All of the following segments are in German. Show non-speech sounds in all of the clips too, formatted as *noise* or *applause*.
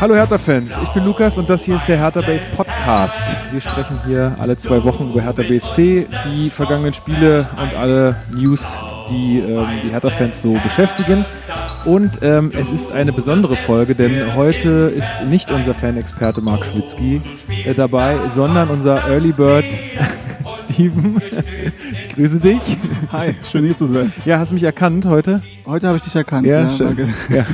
Hallo Hertha-Fans, ich bin Lukas und das hier ist der Hertha Base Podcast. Wir sprechen hier alle zwei Wochen über Hertha BSC, die vergangenen Spiele und alle News, die ähm, die Hertha-Fans so beschäftigen. Und ähm, es ist eine besondere Folge, denn heute ist nicht unser Fanexperte Marc Schwitzky äh, dabei, sondern unser Early Bird *laughs* Steven. Grüße dich. Hi, schön hier zu sein. Ja, hast du mich erkannt heute? Heute habe ich dich erkannt. Ja, Ja, schön. danke. Ja.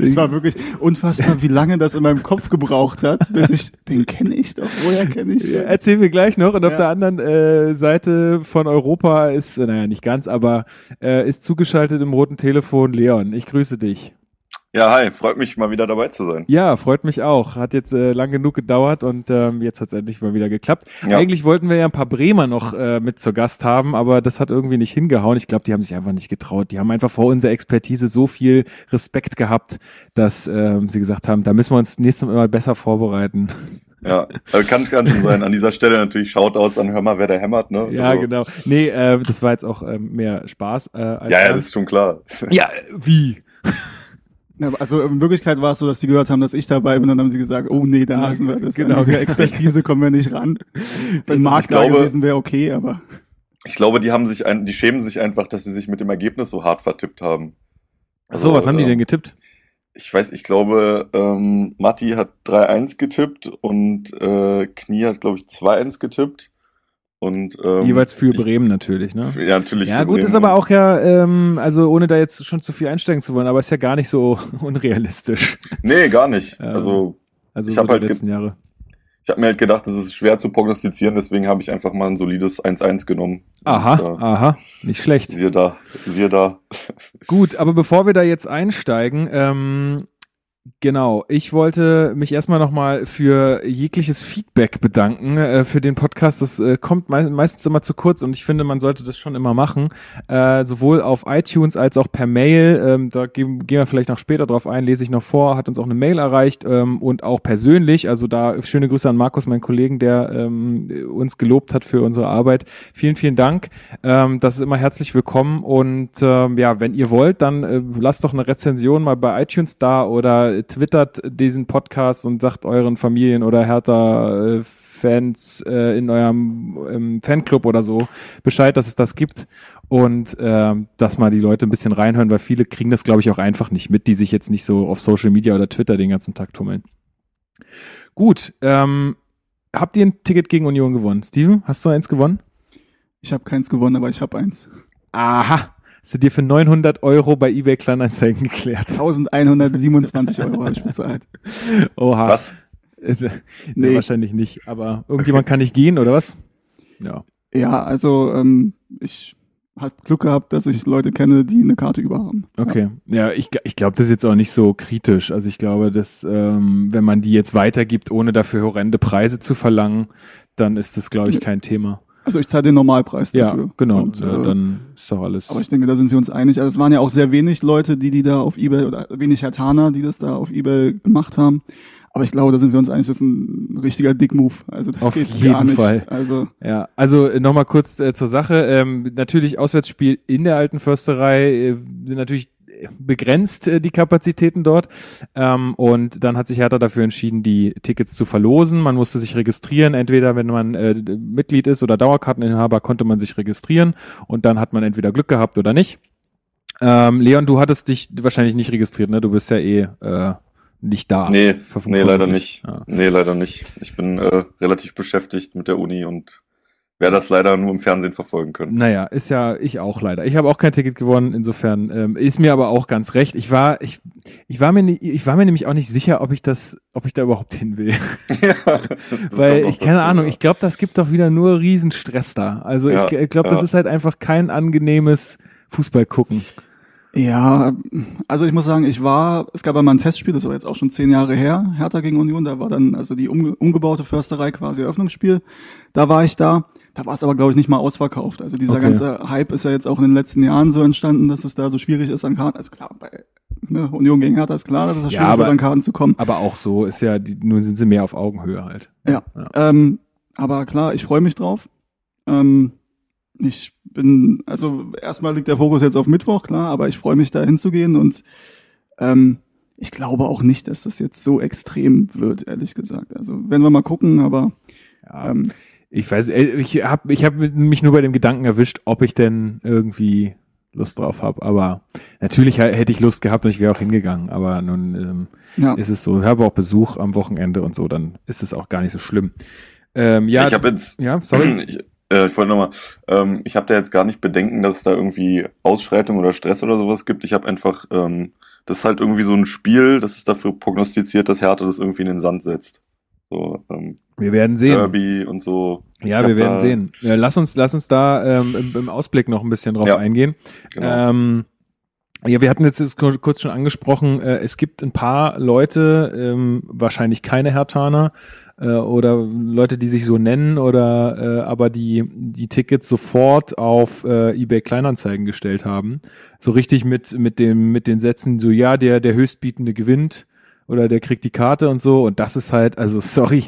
Es war wirklich unfassbar, wie lange das in meinem Kopf gebraucht hat, bis ich, den kenne ich doch, woher kenne ich den? Erzählen wir gleich noch. Und auf Ja. der anderen äh, Seite von Europa ist, naja, nicht ganz, aber äh, ist zugeschaltet im roten Telefon Leon. Ich grüße dich. Ja, hi, freut mich mal wieder dabei zu sein. Ja, freut mich auch. Hat jetzt äh, lang genug gedauert und ähm, jetzt hat es endlich mal wieder geklappt. Ja. Eigentlich wollten wir ja ein paar Bremer noch äh, mit zur Gast haben, aber das hat irgendwie nicht hingehauen. Ich glaube, die haben sich einfach nicht getraut. Die haben einfach vor unserer Expertise so viel Respekt gehabt, dass ähm, sie gesagt haben, da müssen wir uns nächstes Mal besser vorbereiten. Ja, äh, kann, kann schon sein. An dieser Stelle natürlich Shoutouts an Hör mal, wer da hämmert, ne? Ja, Also, genau. Nee, äh, das war jetzt auch ähm, mehr Spaß. Äh, als Ja, ja, das ist schon klar. ja, wie? Also in Wirklichkeit war es so, dass die gehört haben, dass ich dabei bin, dann haben sie gesagt, oh nee, dann Ah, lassen wir das. genau. An diese Expertise kommen wir nicht ran. Wenn Ich da gewesen wäre, okay, aber Ich glaube, die haben sich ein, die schämen sich einfach, dass sie sich mit dem Ergebnis so hart vertippt haben. Ach so, was haben die ähm, denn getippt? Ich weiß, ich glaube, ähm, Matti hat 3-1 getippt und äh, Knie hat, glaube ich, 2-1 getippt. Und ähm, Jeweils für ich, Bremen natürlich, ne? Ja, natürlich. Ja, gut, Bremen. ist aber auch ja, ähm, also ohne da jetzt schon zu viel einsteigen zu wollen, aber ist ja gar nicht so *laughs* unrealistisch. Nee, gar nicht. Ähm, Also Also Ich so hab die halt letzten Jahre. ich habe mir halt gedacht, es ist schwer zu prognostizieren, deswegen habe ich einfach mal ein solides 1-1 genommen. Aha, Und, äh, aha, nicht schlecht. Siehe da, siehe da. Gut, aber bevor wir da jetzt einsteigen, ähm, genau, ich wollte mich erstmal nochmal für jegliches Feedback bedanken äh, für den Podcast. Das äh, kommt mei meistens immer zu kurz und ich finde, man sollte das schon immer machen. Äh, sowohl auf iTunes als auch per Mail. Ähm, da gehen, gehen wir vielleicht noch später drauf ein, lese ich noch vor, hat uns auch eine Mail erreicht ähm, und auch persönlich. Also da schöne Grüße an Markus, meinen Kollegen, der ähm, uns gelobt hat für unsere Arbeit. Vielen, vielen Dank. Ähm, das ist immer herzlich willkommen und ähm, ja, wenn ihr wollt, dann äh, lasst doch eine Rezension mal bei iTunes da oder twittert diesen Podcast und sagt euren Familien oder Hertha äh, Fans äh, in eurem Fanclub oder so Bescheid, dass es das gibt und ähm, dass mal die Leute ein bisschen reinhören, weil viele kriegen das, glaube ich, auch einfach nicht mit, die sich jetzt nicht so auf Social Media oder Twitter den ganzen Tag tummeln. Gut, ähm, habt ihr ein Ticket gegen Union gewonnen? Steven, hast du eins gewonnen? ich habe keins gewonnen, aber ich habe eins. Aha, hast du dir für 900 Euro bei eBay Kleinanzeigen geklärt? 1127 Euro habe ich *laughs* bezahlt. Oha. Was? *laughs* nee. Nee. Wahrscheinlich nicht, aber irgendjemand kann nicht gehen, oder was? Ja. Ja, also ähm, ich habe Glück gehabt, dass ich Leute kenne, die eine Karte über haben. Okay. Ja, ich, gl- ich glaube, das ist jetzt auch nicht so kritisch. Also ich glaube, dass ähm, wenn man die jetzt weitergibt, ohne dafür horrende Preise zu verlangen, dann ist das, glaube ich, kein Thema. Also ich zahle den Normalpreis Ja, dafür. genau. Und, ja, äh, dann ist doch alles. Aber ich denke, da sind wir uns einig. Also es waren ja auch sehr wenig Leute, die die da auf Ebay oder wenig Hertaner, die das da auf Ebay gemacht haben. Aber ich glaube, da sind wir uns einig, das ist ein richtiger Dick-Move. Also das Auf geht jeden gar nicht. Fall. Also Ja, also nochmal kurz äh, zur Sache. Ähm, natürlich Auswärtsspiel in der alten Försterei äh, sind natürlich begrenzt äh, die Kapazitäten dort. Ähm, und dann hat sich Hertha dafür entschieden, die Tickets zu verlosen. Man musste sich registrieren. Entweder wenn man äh, Mitglied ist oder Dauerkarteninhaber, konnte man sich registrieren. Und dann hat man entweder Glück gehabt oder nicht. Ähm, Leon, du hattest dich wahrscheinlich nicht registriert, ne? Du bist ja eh äh, nicht da. Nee, nee, leider nicht. Ja. Nee, leider nicht. Ich bin äh, relativ beschäftigt mit der Uni und werde das leider nur im Fernsehen verfolgen können. Naja, ist ja ich auch leider. Ich habe auch kein Ticket gewonnen, insofern ähm, ist mir aber auch ganz recht. Ich war, ich, ich war mir, nie- ich war mir nämlich auch nicht sicher, ob ich das, ob ich da überhaupt hin will. *laughs* ja, *laughs* Weil ich keine dazu, Ahnung, ja. ich glaube, das gibt doch wieder nur Riesenstress da. Also Ja, ich, ich glaube, das ist halt einfach kein angenehmes Fußball gucken. ja, also ich muss sagen, ich war, es gab einmal ein Testspiel, das war jetzt auch schon zehn Jahre her, Hertha gegen Union, da war dann also die umge umgebaute Försterei quasi Eröffnungsspiel. Da war ich da. Da war es aber, glaube ich, nicht mal ausverkauft. Also dieser Okay. ganze Hype ist ja jetzt auch in den letzten Jahren so entstanden, dass es da so schwierig ist an Karten. Also klar, bei ne, Union gegen Hertha ist klar, dass es Ja, schwierig aber- wird, an Karten zu kommen. Aber auch so ist ja, die, nur sind sie mehr auf Augenhöhe halt. Ja. Ja. Ähm, aber klar, ich freue mich drauf. Ähm, ich bin, also erstmal liegt der Fokus jetzt auf Mittwoch, klar, aber ich freue mich da hinzugehen und ähm, ich glaube auch nicht, dass das jetzt so extrem wird, ehrlich gesagt. Also werden wir mal gucken, aber ja. ähm, ich weiß, äh, ich habe ich hab mich nur bei dem Gedanken erwischt, ob ich denn irgendwie Lust drauf habe. Aber natürlich hätte ich Lust gehabt und ich wäre auch hingegangen. Aber nun ähm, ja. ist es so. Ich habe auch Besuch am Wochenende und so, dann ist es auch gar nicht so schlimm. Ähm, ja, ich habe jetzt, ja, sorry. *clears throat* Ich, äh, ich wollte nochmal, ähm, ich habe da jetzt gar nicht Bedenken, dass es da irgendwie Ausschreitung oder Stress oder sowas gibt. Ich habe einfach, ähm, das ist halt irgendwie so ein Spiel, das ist dafür prognostiziert, dass Hertha das irgendwie in den Sand setzt. So, ähm, wir werden sehen. Derby und so. Ja, wir werden sehen. Ja, lass uns, lass uns da ähm, im, im Ausblick noch ein bisschen drauf ja, eingehen. Genau. Ähm, ja, wir hatten jetzt kurz schon angesprochen, äh, es gibt ein paar Leute, ähm, wahrscheinlich keine Hertaner, äh, oder Leute, die sich so nennen oder äh, aber die die Tickets sofort auf äh, eBay Kleinanzeigen gestellt haben. So richtig mit mit dem mit den Sätzen so ja, der der höchstbietende gewinnt oder der kriegt die Karte und so und das ist halt also sorry,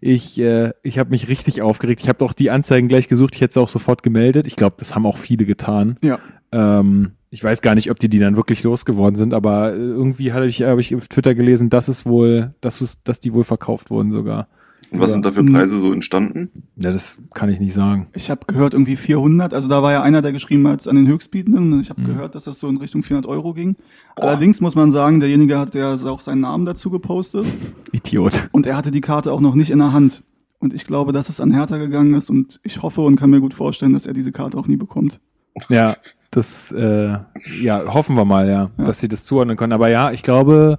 ich äh, ich habe mich richtig aufgeregt. Ich habe doch die Anzeigen gleich gesucht, ich hätte es auch sofort gemeldet. Ich glaube, das haben auch viele getan. Ja. Ähm, ich weiß gar nicht, ob die die dann wirklich losgeworden sind, aber äh, irgendwie habe ich, hab ich auf Twitter gelesen, dass es wohl, dass, es, dass die wohl verkauft wurden sogar. Und was sind da für Preise so entstanden? Ja, das kann ich nicht sagen. Ich habe gehört irgendwie 400. Also da war ja einer, der geschrieben hat an den Höchstbietenden. Ich habe mhm. gehört, dass das so in Richtung 400 Euro ging. Oh. Allerdings muss man sagen, derjenige hat ja auch seinen Namen dazu gepostet. *laughs* Idiot. Und er hatte die Karte auch noch nicht in der Hand. Und ich glaube, dass es an Hertha gegangen ist. Und ich hoffe und kann mir gut vorstellen, dass er diese Karte auch nie bekommt. Ja, das, äh, ja, hoffen wir mal, ja, ja, dass sie das zuordnen können. Aber ja, ich glaube,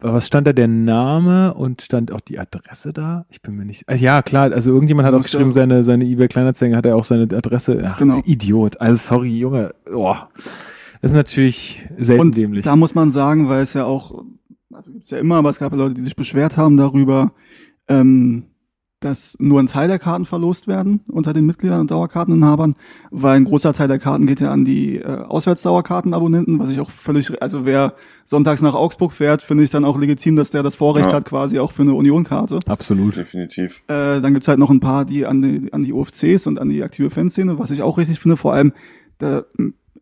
was stand da der Name und stand auch die Adresse da? Ich bin mir nicht. Also ja, klar, also irgendjemand hat auch geschrieben, seine, seine eBay Kleinanzeigen hat er auch seine Adresse. Ach, genau. Idiot. Also sorry, Junge. Oh. Das ist natürlich selten und dämlich. Da muss man sagen, weil es ja auch, also gibt's ja immer, aber es gab ja Leute, die sich beschwert haben darüber, ähm, dass nur ein Teil der Karten verlost werden unter den Mitgliedern und Dauerkarteninhabern, weil ein großer Teil der Karten geht ja an die äh, Auswärtsdauerkartenabonnenten, was ich auch völlig, also wer sonntags nach Augsburg fährt, finde ich dann auch legitim, dass der das Vorrecht ja. hat quasi auch für eine Unionkarte. Absolut. Definitiv. Äh, dann gibt's halt noch ein paar, die an die, an die UFCs und an die aktive Fanszene, was ich auch richtig finde, vor allem da,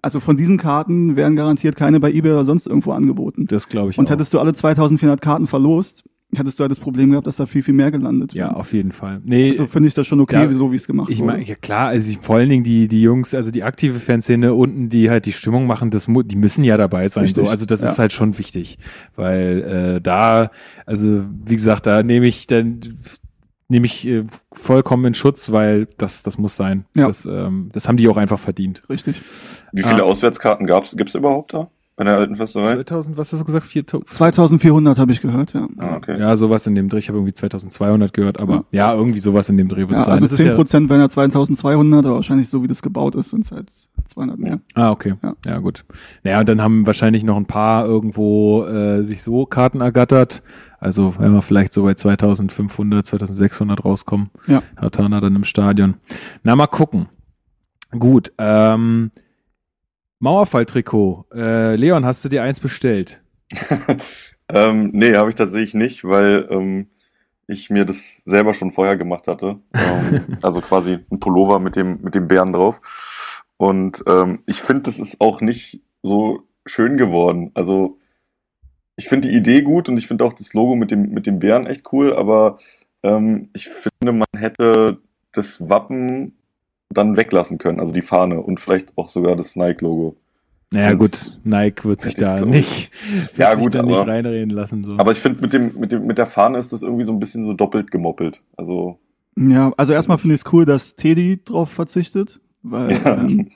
also von diesen Karten werden garantiert keine bei eBay oder sonst irgendwo angeboten. Das glaube ich Und auch. hättest du alle 2400 Karten verlost, hättest du ja das Problem gehabt, dass da viel, viel mehr gelandet Ja, auf jeden Fall. Nee, also finde ich das schon okay, ja, so wie es gemacht ich mein, Ja klar, also ich, vor allen Dingen die, die Jungs, also die aktive Fanszene unten, die halt die Stimmung machen, das, die müssen ja dabei sein. Richtig. So. Also das ja. ist halt schon wichtig. Weil äh, da, also wie gesagt, da nehme ich dann nehme ich äh, vollkommen in Schutz, weil das, das muss sein. Ja. Das, ähm, das haben die auch einfach verdient. Richtig. Wie viele ah. Auswärtskarten gab's, gibt's überhaupt da? Bei der alten Försterei? 2000, was hast du gesagt? 4000? 2400 habe ich gehört, ja. Ah, okay. Ja, sowas in dem Dreh. Ich habe irgendwie 2200 gehört, aber ja, ja irgendwie sowas in dem Dreh wird ja, sein. Also 10 Prozent ja wären ja 2200, aber wahrscheinlich so wie das gebaut ist, sind es halt 200 mehr. Ah, okay. Ja. ja, gut. Naja, und dann haben wahrscheinlich noch ein paar irgendwo äh, sich so Karten ergattert. Also wenn wir vielleicht so bei 2500, 2600 rauskommen, ja. hat Tana dann im Stadion. Na, mal gucken. Gut, ähm, Mauerfalltrikot. Äh, Leon, hast du dir eins bestellt? *laughs* ähm, nee, habe ich tatsächlich nicht, weil ähm, ich mir das selber schon vorher gemacht hatte. Ähm, *laughs* also quasi ein Pullover mit dem, mit dem Bären drauf. Und ähm, ich finde, das ist auch nicht so schön geworden. Also ich finde die Idee gut und ich finde auch das Logo mit dem, mit dem Bären echt cool, aber ähm, ich finde, man hätte das Wappen dann weglassen können, also die Fahne und vielleicht auch sogar das Nike-Logo. Naja gut, Nike wird sich da nicht, wird ja, sich gut, da aber, nicht reinreden lassen. So. Aber ich finde, mit dem, mit dem, mit der Fahne ist das irgendwie so ein bisschen so doppelt gemoppelt. Also. Ja, also erstmal finde ich es cool, dass Teddy drauf verzichtet, weil ja. ähm,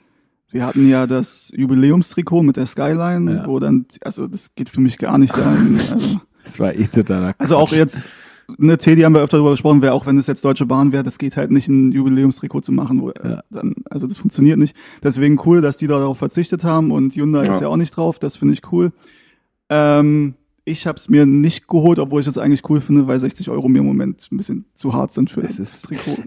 wir hatten ja das Jubiläumstrikot mit der Skyline, ja. wo dann, also das geht für mich gar nicht da. *laughs* Also, das war eh totaler Also auch jetzt, ne, Teddy haben wir öfter darüber gesprochen, wäre auch wenn es jetzt Deutsche Bahn wäre, das geht halt nicht ein Jubiläumstrikot zu machen, wo ja. dann, also das funktioniert nicht. Deswegen cool, dass die da darauf verzichtet haben und Hyundai ja. ist ja auch nicht drauf, das finde ich cool. Ähm, ich habe es mir nicht geholt, obwohl ich das eigentlich cool finde, weil 60 Euro mir im Moment ein bisschen zu hart sind für das Trikot.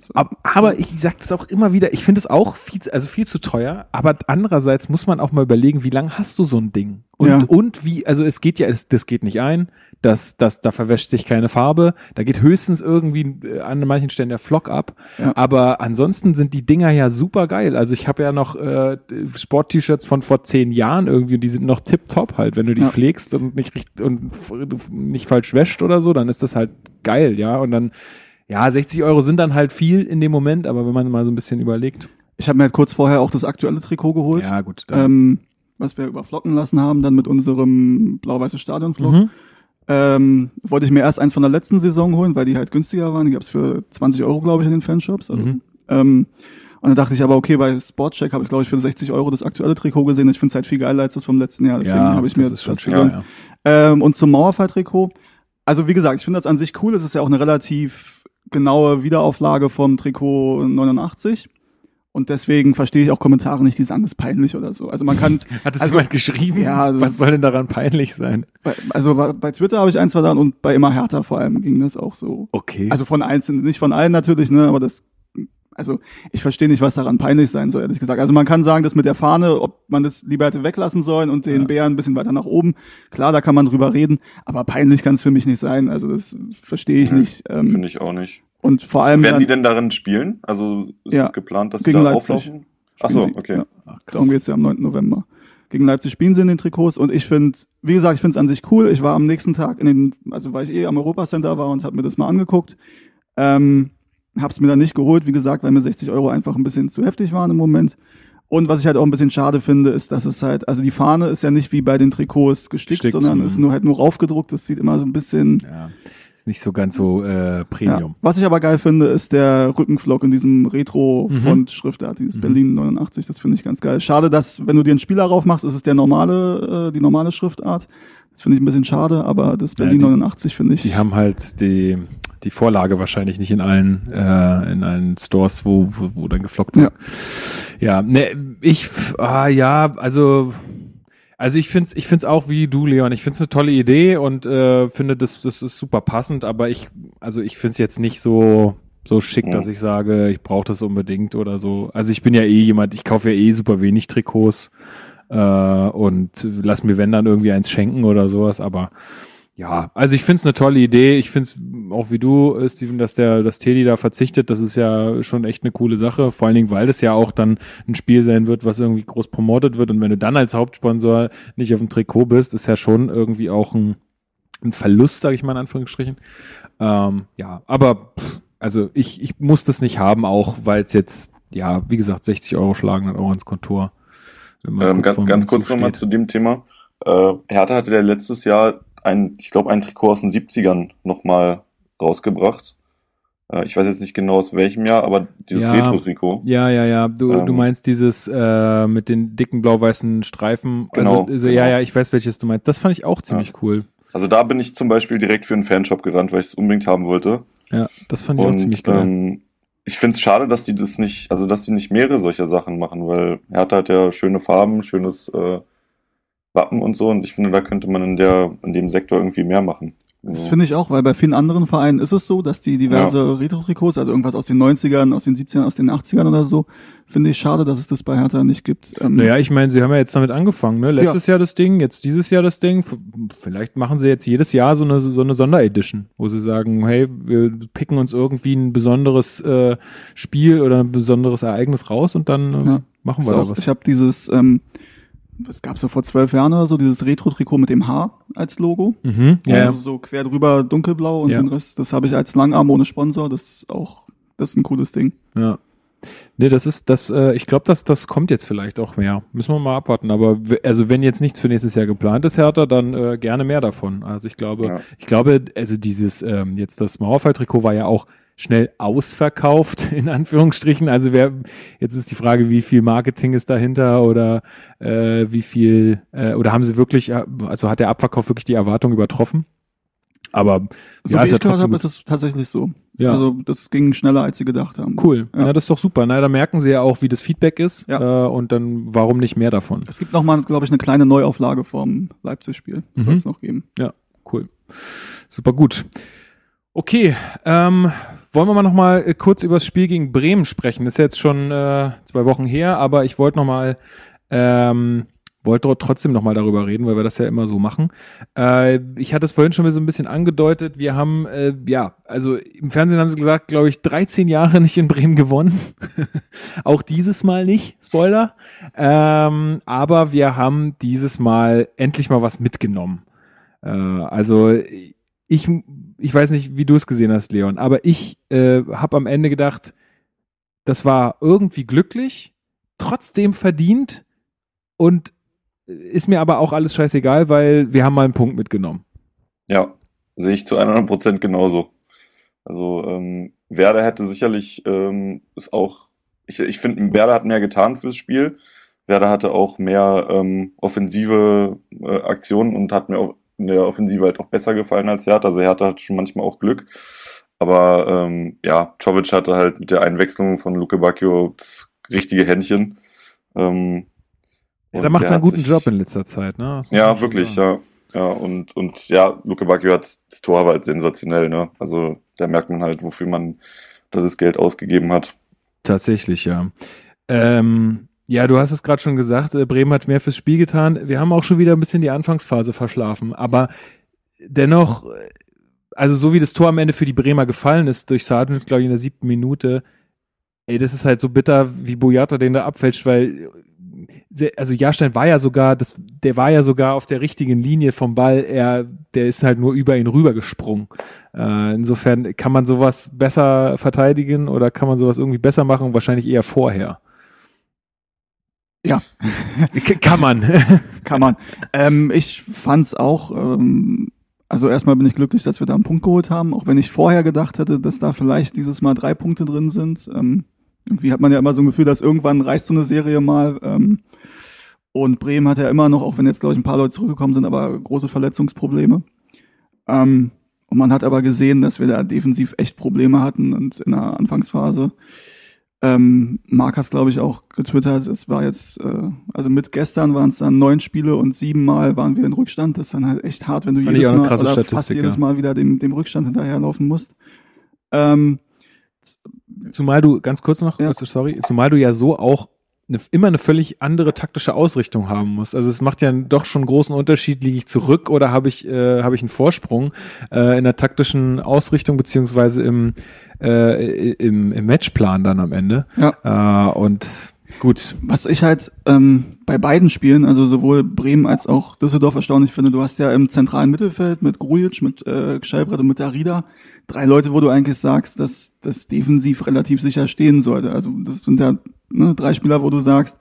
Aber, ich sage das auch immer wieder, ich finde es auch viel, also viel zu teuer, aber andererseits muss man auch mal überlegen, wie lange hast du so ein Ding? Und Und, Ja. und wie, also es geht ja, es, das geht nicht ein, das, das, da verwäscht sich keine Farbe, da geht höchstens irgendwie äh, an manchen Stellen der Flock ab, Ja. aber ansonsten sind die Dinger ja super geil. Also ich habe ja noch äh, Sport-T-Shirts von vor zehn Jahren irgendwie, und die sind noch tipptopp halt, wenn du die Ja. pflegst und nicht und nicht falsch wäscht oder so, dann ist das halt geil, ja. Und dann, ja, 60 Euro sind dann halt viel in dem Moment, aber wenn man mal so ein bisschen überlegt. Ich habe mir halt kurz vorher auch das aktuelle Trikot geholt, Ja, gut. ähm, was wir überflocken lassen haben, dann mit unserem blau-weiße Stadionflock. Mhm. Ähm, wollte ich mir erst eins von der letzten Saison holen, weil die halt günstiger waren. Die gab's für 20 Euro, glaube ich, in den Fanshops. Also, Mhm. ähm, und dann dachte ich aber, okay, bei Sportcheck habe ich, glaube ich, für 60 Euro das aktuelle Trikot gesehen. Ich finde es halt viel geiler als das vom letzten Jahr. Deswegen habe ich mir das schon das schick, gegönnt. ja. Ähm, und zum Mauerfall-Trikot. Also wie gesagt, ich finde das an sich cool. Es ist ja auch eine relativ genaue Wiederauflage vom Trikot 89. Und deswegen verstehe ich auch Kommentare nicht, die sagen, das ist peinlich oder so. Also man kann, *laughs* Hat es Also- jemand geschrieben? Ja, also- Was soll denn daran peinlich sein? bei, also bei, bei Twitter habe ich ein, zwei und bei immer härter vor allem ging das auch so. Okay. Also von einzelnen, nicht von allen natürlich, ne, aber das, also ich verstehe nicht, was daran peinlich sein soll, ehrlich gesagt. Also man kann sagen, das mit der Fahne, ob man das lieber hätte weglassen sollen und den Ja. Bären ein bisschen weiter nach oben, klar, da kann man drüber reden, aber peinlich kann es für mich nicht sein. Also das verstehe ich Nee, nicht. Ähm, Finde ich auch nicht. und vor allem Werden dann, die denn darin spielen? Also ist Ja. es geplant, dass Gegen die da Leipzig. auflaufen? Ach so, spielen sie. okay. Ja, Ach, darum geht's ja am 9. November. Gegen Leipzig spielen sie in den Trikots und ich finde, wie gesagt, ich finde es an sich cool. Ich war am nächsten Tag in den, also weil ich eh am Europacenter war und habe mir das mal angeguckt. Ähm, hab's mir dann nicht geholt, wie gesagt, weil mir 60 Euro einfach ein bisschen zu heftig waren im Moment. Und was ich halt auch ein bisschen schade finde, ist, dass es halt, also die Fahne ist ja nicht wie bei den Trikots gestickt, Stickt, sondern mhm. ist nur halt nur raufgedruckt. Das sieht immer so ein bisschen Ja. Nicht so ganz so äh, Premium. ja. Was ich aber geil finde, ist der Rückenflock in diesem Retro-Font-Schriftart, dieses Mhm. Berlin 89. Das finde ich ganz geil. Schade, dass, wenn du dir einen Spieler raufmachst, ist es der normale, äh, die normale Schriftart. Das finde ich ein bisschen schade, aber das Ja, Berlin die- 89 finde ich. Die haben halt die, die Vorlage wahrscheinlich nicht in allen, äh, in allen Stores, wo, wo, wo dann geflockt wird. Ja, ne, ich, ah, ja, also, also ich find's, ich find's auch wie du, Leon. Ich find's eine tolle Idee und äh, finde, das, das ist super passend, aber ich, also ich find's jetzt nicht so, so schick, Ja. dass ich sage, ich brauche das unbedingt oder so. Also ich bin ja eh jemand, ich kaufe ja eh super wenig Trikots äh, und lass mir wenn dann irgendwie eins schenken oder sowas, aber ja, also ich find's eine tolle Idee. Ich find's auch wie du, äh, Steven, dass der, dass Teddy da verzichtet, das ist ja schon echt eine coole Sache. Vor allen Dingen, weil das ja auch dann ein Spiel sein wird, was irgendwie groß promotet wird. Und wenn du dann als Hauptsponsor nicht auf dem Trikot bist, ist ja schon irgendwie auch ein, ein Verlust, sage ich mal in Anführungsstrichen. Ähm, ja, aber pff, also ich, ich muss das nicht haben, auch weil es jetzt, ja, wie gesagt, 60 Euro schlagen dann auch ins Kontor. Ähm, kurz ganz, ganz kurz nochmal zu dem Thema. Äh, Hertha hatte ja letztes Jahr ein, ich glaube, ein Trikot aus den 70ern nochmal rausgebracht. Äh, ich weiß jetzt nicht genau aus welchem Jahr, aber dieses Ja. Retro-Trikot. Ja, ja, ja. Du, Ähm, du meinst dieses äh, mit den dicken blau-weißen Streifen. Genau, also, so, ja, genau. ja, ich weiß, welches du meinst. Das fand ich auch ziemlich cool. Also da bin ich zum Beispiel direkt für einen Fanshop gerannt, weil ich es unbedingt haben wollte. Ja, das fand ich auch ziemlich Und geil. ähm, ich finde es schade, dass die das nicht, also dass die nicht mehrere solcher Sachen machen, weil Hertha hat ja schöne Farben, schönes äh, Wappen und so und ich finde, da könnte man in der, in dem Sektor irgendwie mehr machen. Das Also, finde ich auch, weil bei vielen anderen Vereinen ist es so, dass die diverse Retro-Trikots, also irgendwas aus den 90ern, aus den 70ern, aus den 80ern oder so, finde ich schade, dass es das bei Hertha nicht gibt. Ähm, Naja, ich meine, sie haben ja jetzt damit angefangen, ne? Letztes Jahr das Ding, jetzt dieses Jahr das Ding. Vielleicht machen sie jetzt jedes Jahr so eine, so eine Sonderedition, wo sie sagen, hey, wir picken uns irgendwie ein besonderes äh, Spiel oder ein besonderes Ereignis raus und dann äh, Ja. machen wir da was. ich habe dieses, ähm, das gab's ja vor zwölf Jahren oder so, dieses Retro-Trikot mit dem Haar als Logo. Mhm, ja. Also so quer drüber dunkelblau und Ja. den Rest, das habe ich als Langarm ohne Sponsor. Das ist auch, das ist ein cooles Ding. Ja. Nee, das ist, das, äh, ich glaube, das, das kommt jetzt vielleicht auch mehr. Müssen wir mal abwarten. Aber also wenn jetzt nichts für nächstes Jahr geplant ist, Hertha, dann äh, gerne mehr davon. Also ich glaube, Ja. ich glaube, also dieses, ähm, jetzt das Mauerfall-Trikot war ja auch schnell ausverkauft, *laughs* in Anführungsstrichen. Also wer, jetzt ist die Frage, wie viel Marketing ist dahinter oder äh, wie viel, äh, oder haben sie wirklich, äh, also hat der Abverkauf wirklich die Erwartung übertroffen? Aber So ja, wie ist ja ich gehört habe, ist es tatsächlich so. Ja. Also das ging schneller, als sie gedacht haben. Cool. Ja. Ja. das ist doch super. Na, da merken sie ja auch, wie das Feedback ist. Ja. Äh, und dann, warum nicht mehr davon? Es gibt noch mal, glaube ich, eine kleine Neuauflage vom Leipzig-Spiel. Mhm. Soll es noch geben. Cool. Super gut. Okay, ähm, wollen wir mal noch mal äh, kurz über das Spiel gegen Bremen sprechen. Das ist jetzt schon äh, zwei Wochen her, aber ich wollte noch mal ähm, wollte trotzdem nochmal darüber reden, weil wir das ja immer so machen. Äh, ich hatte es vorhin schon mal so ein bisschen angedeutet. Wir haben, äh, ja, also im Fernsehen haben sie gesagt, glaube ich, 13 Jahre nicht in Bremen gewonnen. *laughs* Auch dieses Mal nicht, Spoiler. Ähm, aber wir haben dieses Mal endlich mal was mitgenommen. Äh, also ich, ich weiß nicht, wie du es gesehen hast, Leon, aber ich äh, habe am Ende gedacht, das war irgendwie glücklich, trotzdem verdient und ist mir aber auch alles scheißegal, weil wir haben mal einen Punkt mitgenommen. Ja, sehe ich zu 100 Prozent genauso. Also ähm, Werder hätte sicherlich ähm, ist auch, ich, ich finde, Werder hat mehr getan fürs Spiel. Werder hatte auch mehr ähm, offensive äh, Aktionen und hat mir auch in der Offensive halt auch besser gefallen als Hertha. Also Hertha hat schon manchmal auch Glück. Aber ähm, ja, Czovic hatte halt mit der Einwechslung von Luke Bacchio das richtige Händchen. Ähm, ja, der macht einen guten sich, Job in letzter Zeit, ne? Ja, wirklich, ja. Ja, und, und ja, Luke Bacchio hat das Tor aber halt sensationell, ne? Also da merkt man halt, wofür man das Geld ausgegeben hat. Tatsächlich, ja. Ähm, ja, du hast es gerade schon gesagt, äh, Bremen hat mehr fürs Spiel getan. Wir haben auch schon wieder ein bisschen die Anfangsphase verschlafen, aber dennoch, äh, also so wie das Tor am Ende für die Bremer gefallen ist, durch Sargent, glaube ich, in der siebten Minute, ey, das ist halt so bitter, wie Boyata den da abfälscht, weil also Jahrstein war ja sogar, das, der war ja sogar auf der richtigen Linie vom Ball. Er, der ist halt nur über ihn rübergesprungen. Äh, insofern kann man sowas besser verteidigen oder kann man sowas irgendwie besser machen? Wahrscheinlich eher vorher. Ja. kann man. *laughs* kann man. Ähm, ich fand's auch, ähm, also erstmal bin ich glücklich, dass wir da einen Punkt geholt haben, auch wenn ich vorher gedacht hätte, dass da vielleicht dieses Mal drei Punkte drin sind. Ähm, irgendwie hat man ja immer so ein Gefühl, dass irgendwann reißt so eine Serie mal. Ähm, und Bremen hat ja immer noch, auch wenn jetzt, glaube ich, ein paar Leute zurückgekommen sind, aber große Verletzungsprobleme. Ähm, und man hat aber gesehen, dass wir da defensiv echt Probleme hatten und in der Anfangsphase ähm, Marc hat es, glaube ich, auch getwittert. Es war jetzt, äh, also mit gestern waren es dann neun Spiele und siebenmal waren wir in Rückstand. Das ist dann halt echt hart, wenn du Fand jedes Mal oder fast jedes Mal wieder dem, dem Rückstand hinterherlaufen musst. Ähm, zumal du, ganz kurz noch, ja. sorry, zumal du ja so auch eine, immer eine völlig andere taktische Ausrichtung haben muss. Also es macht ja doch schon einen großen Unterschied, liege ich zurück oder habe ich, äh, habe ich einen Vorsprung äh, in der taktischen Ausrichtung beziehungsweise im, äh, im, im Matchplan dann am Ende. Ja. Äh, und Gut. Was ich halt ähm, bei beiden Spielen, also sowohl Bremen als auch Düsseldorf erstaunlich finde, du hast ja im zentralen Mittelfeld mit Grujic, mit äh, Gscheibrett und mit Darida drei Leute, wo du eigentlich sagst, dass das defensiv relativ sicher stehen sollte. Also das sind ja ne, drei Spieler, wo du sagst,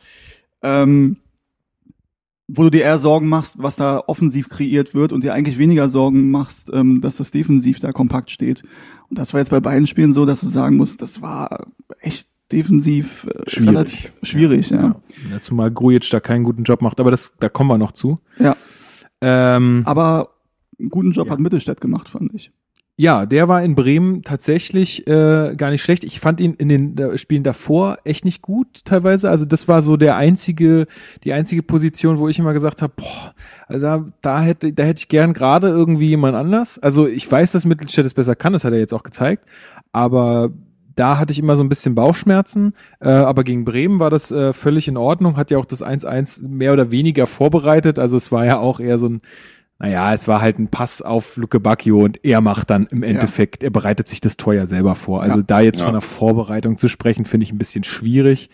ähm, wo du dir eher Sorgen machst, was da offensiv kreiert wird und dir eigentlich weniger Sorgen machst, ähm, dass das defensiv da kompakt steht. Und das war jetzt bei beiden Spielen so, dass du sagen musst, das war echt defensiv äh, schwierig. relativ schwierig, ja. ja. ja. Zumal Grujic da keinen guten Job macht, aber das, da kommen wir noch zu. Ja. Ähm, aber einen guten Job ja. hat Mittelstädt gemacht, fand ich. Ja, der war in Bremen tatsächlich äh, gar nicht schlecht. Ich fand ihn in den äh, Spielen davor echt nicht gut teilweise. Also das war so der einzige, die einzige Position, wo ich immer gesagt habe, boah, also da, da hätte, da hätte ich gern gerade irgendwie jemand anders. Also ich weiß, dass Mittelstädt es besser kann, das hat er jetzt auch gezeigt, aber da hatte ich immer so ein bisschen Bauchschmerzen, äh, aber gegen Bremen war das äh, völlig in Ordnung, hat ja auch das 1-1 mehr oder weniger vorbereitet, also es war ja auch eher so ein, naja, es war halt ein Pass auf Luke Bacchio und er macht dann im Endeffekt, ja. er bereitet sich das Tor ja selber vor. Also ja. da jetzt ja. von der Vorbereitung zu sprechen, finde ich ein bisschen schwierig.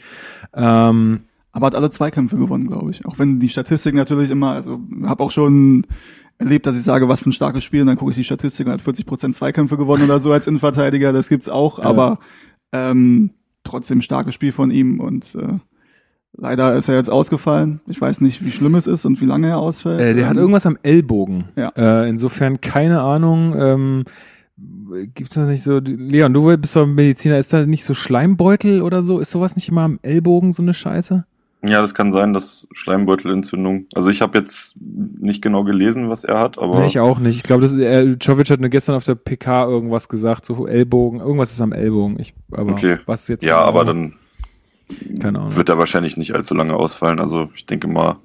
Ähm, aber hat alle Zweikämpfe gewonnen, glaube ich. Auch wenn die Statistik natürlich immer, also habe auch schon erlebt, dass ich sage, was für ein starkes Spiel, und dann gucke ich die Statistik und hat 40 Prozent Zweikämpfe gewonnen oder so als Innenverteidiger, das gibt's auch, aber ähm, trotzdem starkes Spiel von ihm und äh, leider ist er jetzt ausgefallen. Ich weiß nicht, wie schlimm es ist und wie lange er ausfällt. Äh, der ähm, hat irgendwas am Ellbogen. Ja. Äh, insofern keine Ahnung. Ähm, Gibt es nicht so, Leon, du bist doch Mediziner, ist da nicht so Schleimbeutel oder so? Ist sowas nicht immer am Ellbogen so eine Scheiße? Ja, das kann sein, dass Schleimbeutelentzündung. Also ich habe jetzt nicht genau gelesen, was er hat, aber. Nee, ich auch nicht. Ich glaube, das äh, Jovic hat nur gestern auf der PK irgendwas gesagt, so Ellbogen, irgendwas ist am Ellbogen. Ich, aber okay. was jetzt Ja, aber dann keine Ahnung. wird er wahrscheinlich nicht allzu lange ausfallen. Also ich denke mal,